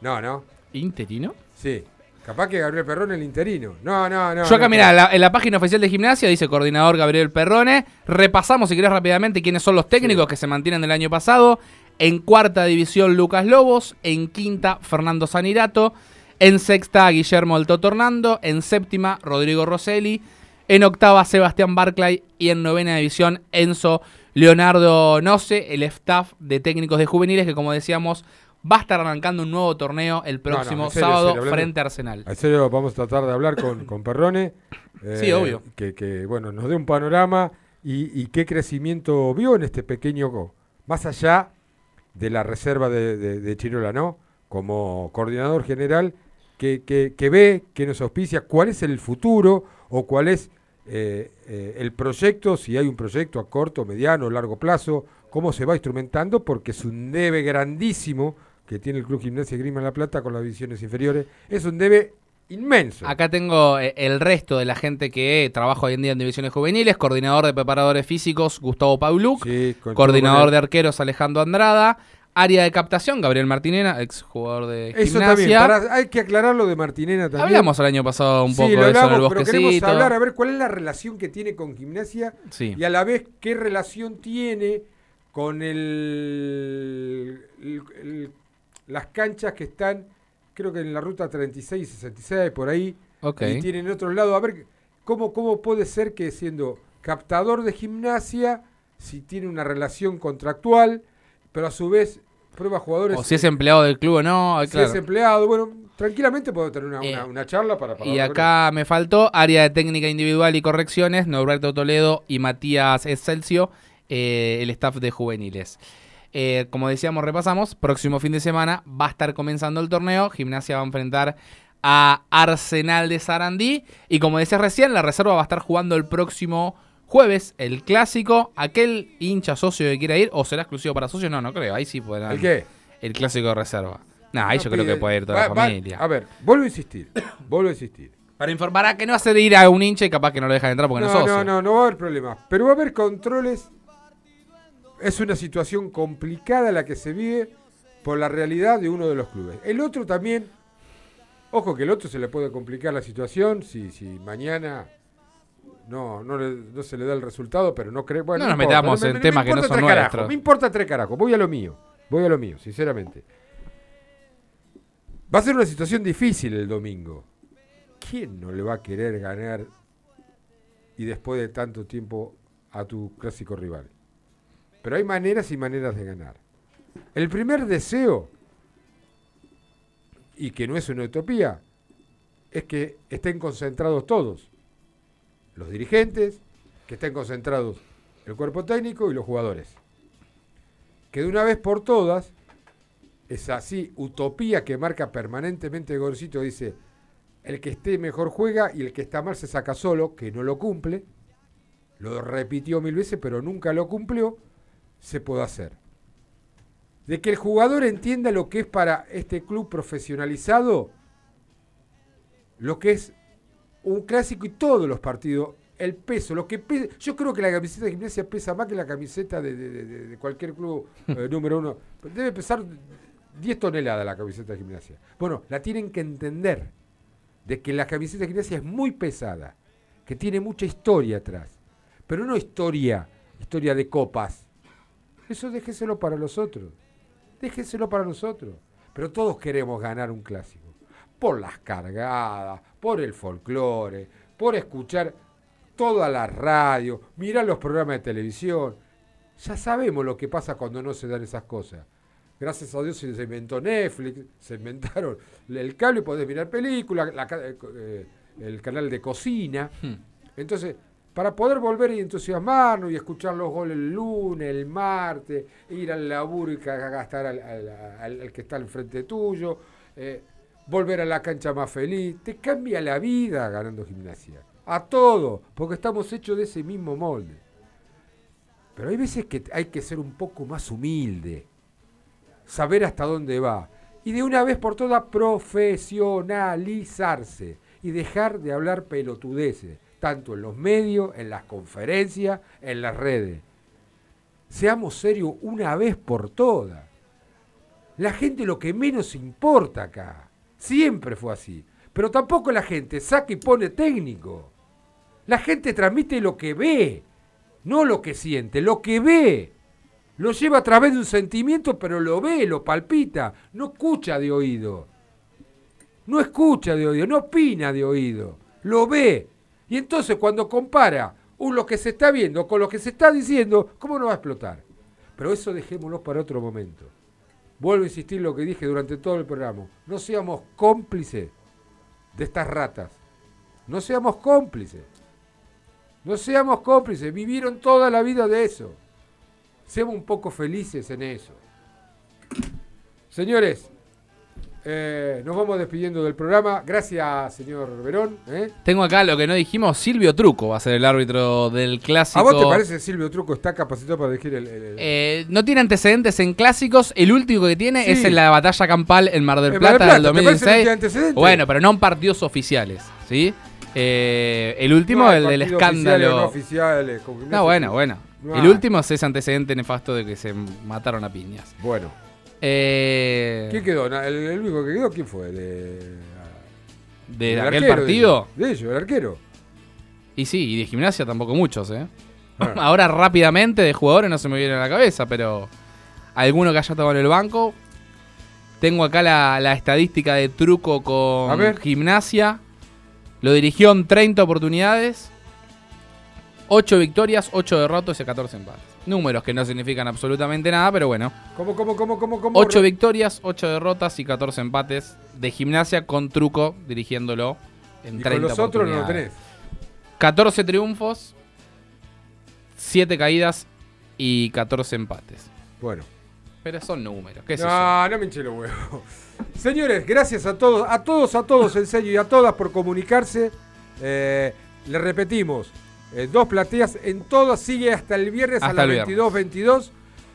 No, no. ¿Interino? Sí. Capaz que Gabriel Perrone el interino. No, no, no. Yo acá, no, mirá, en la, en la página oficial de gimnasia dice coordinador Gabriel Perrone. Repasamos, si querés, rápidamente quiénes son los técnicos que se mantienen del año pasado. En cuarta división, Lucas Lobos. En quinta, Fernando Sanirato. En sexta, Guillermo El Toto Hernando. En séptima, Rodrigo Rosselli. En octava, Sebastián Barclay. Y en novena división, Enzo Leonardo Noce, el staff de técnicos de juveniles que, como decíamos, va a estar arrancando un nuevo torneo el No, no, próximo serio, sábado en serio, hablando- frente a Arsenal. En serio, vamos a tratar de hablar con, con Perrone. eh, Sí, obvio. Que, que, bueno, nos dé un panorama y, y qué crecimiento vio en este pequeño, go- más allá de la reserva de, de, de Chirola, ¿no? Como coordinador general, que, que, que ve, que nos auspicia, cuál es el futuro o cuál es eh, eh, el proyecto, si hay un proyecto a corto, mediano, largo plazo, cómo se va instrumentando, porque es un debe grandísimo que tiene el Club Gimnasia y Grima La Plata con las divisiones inferiores. Es un debe inmenso. Acá tengo eh, el resto de la gente que trabaja hoy en día en divisiones juveniles. Coordinador de preparadores físicos, Gustavo Pauluc. Coordinador de arqueros, Alejandro Andrada. Área de captación, Gabriel Martinena, ex jugador de Eso también, gimnasia. para- hay que aclararlo de Martinena también. Hablamos el año pasado un Sí, poco de eso en el hablamos, pero queremos bosquecito. hablar a ver cuál es la relación que tiene con gimnasia Sí. y a la vez qué relación tiene con el, el- el- las canchas que están, creo que en la ruta 36 y 66, por ahí, Ok. y tienen otro lado. A ver, ¿cómo, ¿cómo puede ser que siendo captador de gimnasia, si tiene una relación contractual, pero a su vez prueba jugadores... O si es empleado del club o no. si claro. es empleado, bueno, tranquilamente puedo tener una, Eh, una- una charla para... para Y acá me faltó área de técnica individual y correcciones, Norberto Toledo y Matías Excelsior, eh, el staff de juveniles. Eh, como decíamos, repasamos, próximo fin de semana va a estar comenzando el torneo, Gimnasia va a enfrentar a Arsenal de Sarandí y como decías recién, la reserva va a estar jugando el próximo jueves, el clásico, aquel hincha socio que quiera ir, o será exclusivo para socios, no, no creo, ahí sí podrán. ¿El qué? El clásico de reserva. No, ahí No yo creo que puede ir toda va- la va- familia. a ver, vuelvo a insistir, vuelvo a insistir. Para informar a que no hace de ir a un hincha y capaz que no lo dejan entrar porque no, no, es socio. no, no, no va a haber problema. Pero va a haber controles. Es una situación complicada la que se vive por la realidad de uno de los clubes. El otro también, ojo que el otro se le puede complicar la situación si, si mañana no, no, le- no se le da el resultado, pero no creo. Bueno, No nos importa, metamos me- en me- temas me que no son nuestros. Me importa tres carajos, voy a lo mío, voy a lo mío, sinceramente. Va a ser una situación difícil el domingo. ¿Quién no le va a querer ganar y después de tanto tiempo a tu clásico rival? Pero hay maneras y maneras de ganar. El primer deseo, y que no es una utopía, es que estén concentrados todos. Los dirigentes, que estén concentrados el cuerpo técnico y los jugadores. Que de una vez por todas, esa así utopía que marca permanentemente Gorcito dice, el que esté mejor juega y el que está mal se saca solo, que no lo cumple, lo repitió mil veces pero nunca lo cumplió, se puede hacer. De que el jugador entienda lo que es para este club profesionalizado, lo que es un clásico y todos los partidos, el peso, lo que pe- yo creo que la camiseta de gimnasia pesa más que la camiseta de, de- de- de cualquier club eh, número uno. Debe pesar 10 toneladas la camiseta de gimnasia. Bueno, la tienen que entender de que la camiseta de gimnasia es muy pesada, que tiene mucha historia atrás, pero no historia, historia de copas. Eso déjeselo para los otros, déjeselo para nosotros. Pero todos queremos ganar un clásico, por las cargadas, por el folclore, por escuchar toda la radio, mirar los programas de televisión. Ya sabemos lo que pasa cuando no se dan esas cosas. Gracias a Dios se inventó Netflix, se inventaron el cable, podés mirar películas, la eh, el canal de cocina. Entonces, para poder volver y entusiasmarnos y escuchar los goles el lunes, el martes, ir al laburo y gastar al, al- al- al que está al frente tuyo, eh, volver a la cancha más feliz, te cambia la vida ganando gimnasia. A todo, porque estamos hechos de ese mismo molde. Pero hay veces que hay que ser un poco más humilde, saber hasta dónde va. Y de una vez por todas profesionalizarse y dejar de hablar pelotudeces, tanto en los medios, en las conferencias, en las redes. Seamos serios una vez por todas. La gente lo que menos importa acá. Siempre fue así. Pero tampoco la gente saca y pone técnico. La gente transmite lo que ve, no lo que siente, lo que ve. Lo lleva a través de un sentimiento, pero lo ve, lo palpita, no escucha de oído. No escucha de oído, no opina de oído, lo ve. Y entonces cuando compara un, lo que se está viendo con lo que se está diciendo, ¿cómo no va a explotar? Pero eso dejémoslo para otro momento. Vuelvo a insistir lo que dije durante todo el programa. No seamos cómplices de estas ratas. No seamos cómplices. No seamos cómplices. Vivieron toda la vida de eso. Seamos un poco felices en eso. Señores, eh, nos vamos despidiendo del programa. Gracias, señor Verón. ¿eh? Tengo acá lo que no dijimos, Silvio Truco va a ser el árbitro del clásico. ¿A vos te parece que Silvio Truco está capacitado para elegir el... el- el- Eh, no tiene antecedentes en clásicos, el último que tiene Sí. es en la batalla campal en Mar del En Mar del Plata del Plata, ¿te parece que 2016. tiene antecedentes? Bueno, pero no en partidos oficiales, ¿sí? Eh, el último, No el del oficiales, escándalo. no oficiales, gimnasia, No, bueno, bueno. No el último es ese antecedente nefasto de que se mataron a piñas. Bueno. Eh, ¿Quién quedó? El, el único que quedó, ¿quién fue? De, ¿De el aquel arquero, partido? De, de ellos, el arquero. Y sí, y de gimnasia tampoco muchos, ¿eh? Ah. Ahora rápidamente de jugadores no se me viene a la cabeza, pero alguno que haya estado en el banco. Tengo acá la, la estadística de truco con gimnasia. Lo dirigió en 30 oportunidades. 8 victorias, 8 derrotas y 14 empates. Números que no significan absolutamente nada, pero bueno. ¿Cómo, cómo, cómo, cómo, cómo? 8 victorias, 8 derrotas y 14 empates de gimnasia con truco dirigiéndolo en Y 30 con los otros no lo tenés. 14 triunfos, 7 caídas y 14 empates. Bueno. Pero son números, qué yo. No, no me hinché los huevos. Señores, gracias a todos, a todos, a todos, en serio, y a todas por comunicarse. Eh, le repetimos, eh, dos plateas en todas, sigue hasta el viernes Hasta a las viernes. 22.22.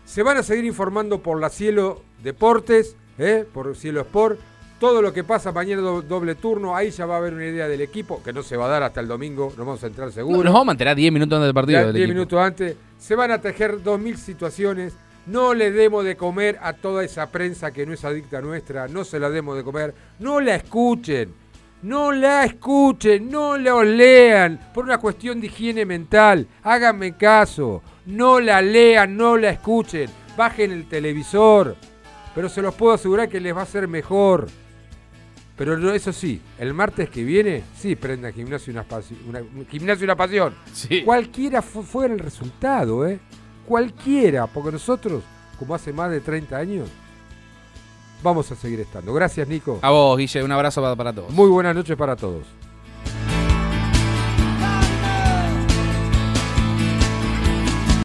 Se van a seguir informando por la Cielo Deportes, eh, por Cielo Sport. Todo lo que pasa mañana do- doble turno, ahí ya va a haber una idea del equipo, que no se va a dar hasta el domingo, nos vamos a entrar seguro. No, nos vamos a enterar 10 minutos antes del partido. Ya del 10 equipo. minutos antes. Se van a tejer 2.000 situaciones. No le demos de comer a toda esa prensa que no es adicta nuestra. No se la demos de comer. No la escuchen. No la escuchen. No la lean. Por una cuestión de higiene mental. Háganme caso. No la lean. No la escuchen. Bajen el televisor. Pero se los puedo asegurar que les va a ser mejor. Pero eso sí, el martes que viene, sí, prendan gimnasio una, una, gimnasio una pasión. Sí. Cualquiera fu- fuera el resultado, ¿eh? Cualquiera, porque nosotros como hace más de 30 años, vamos a seguir estando. Gracias, Nico. A vos, Guille, un abrazo para, para todos. Muy buenas noches para todos.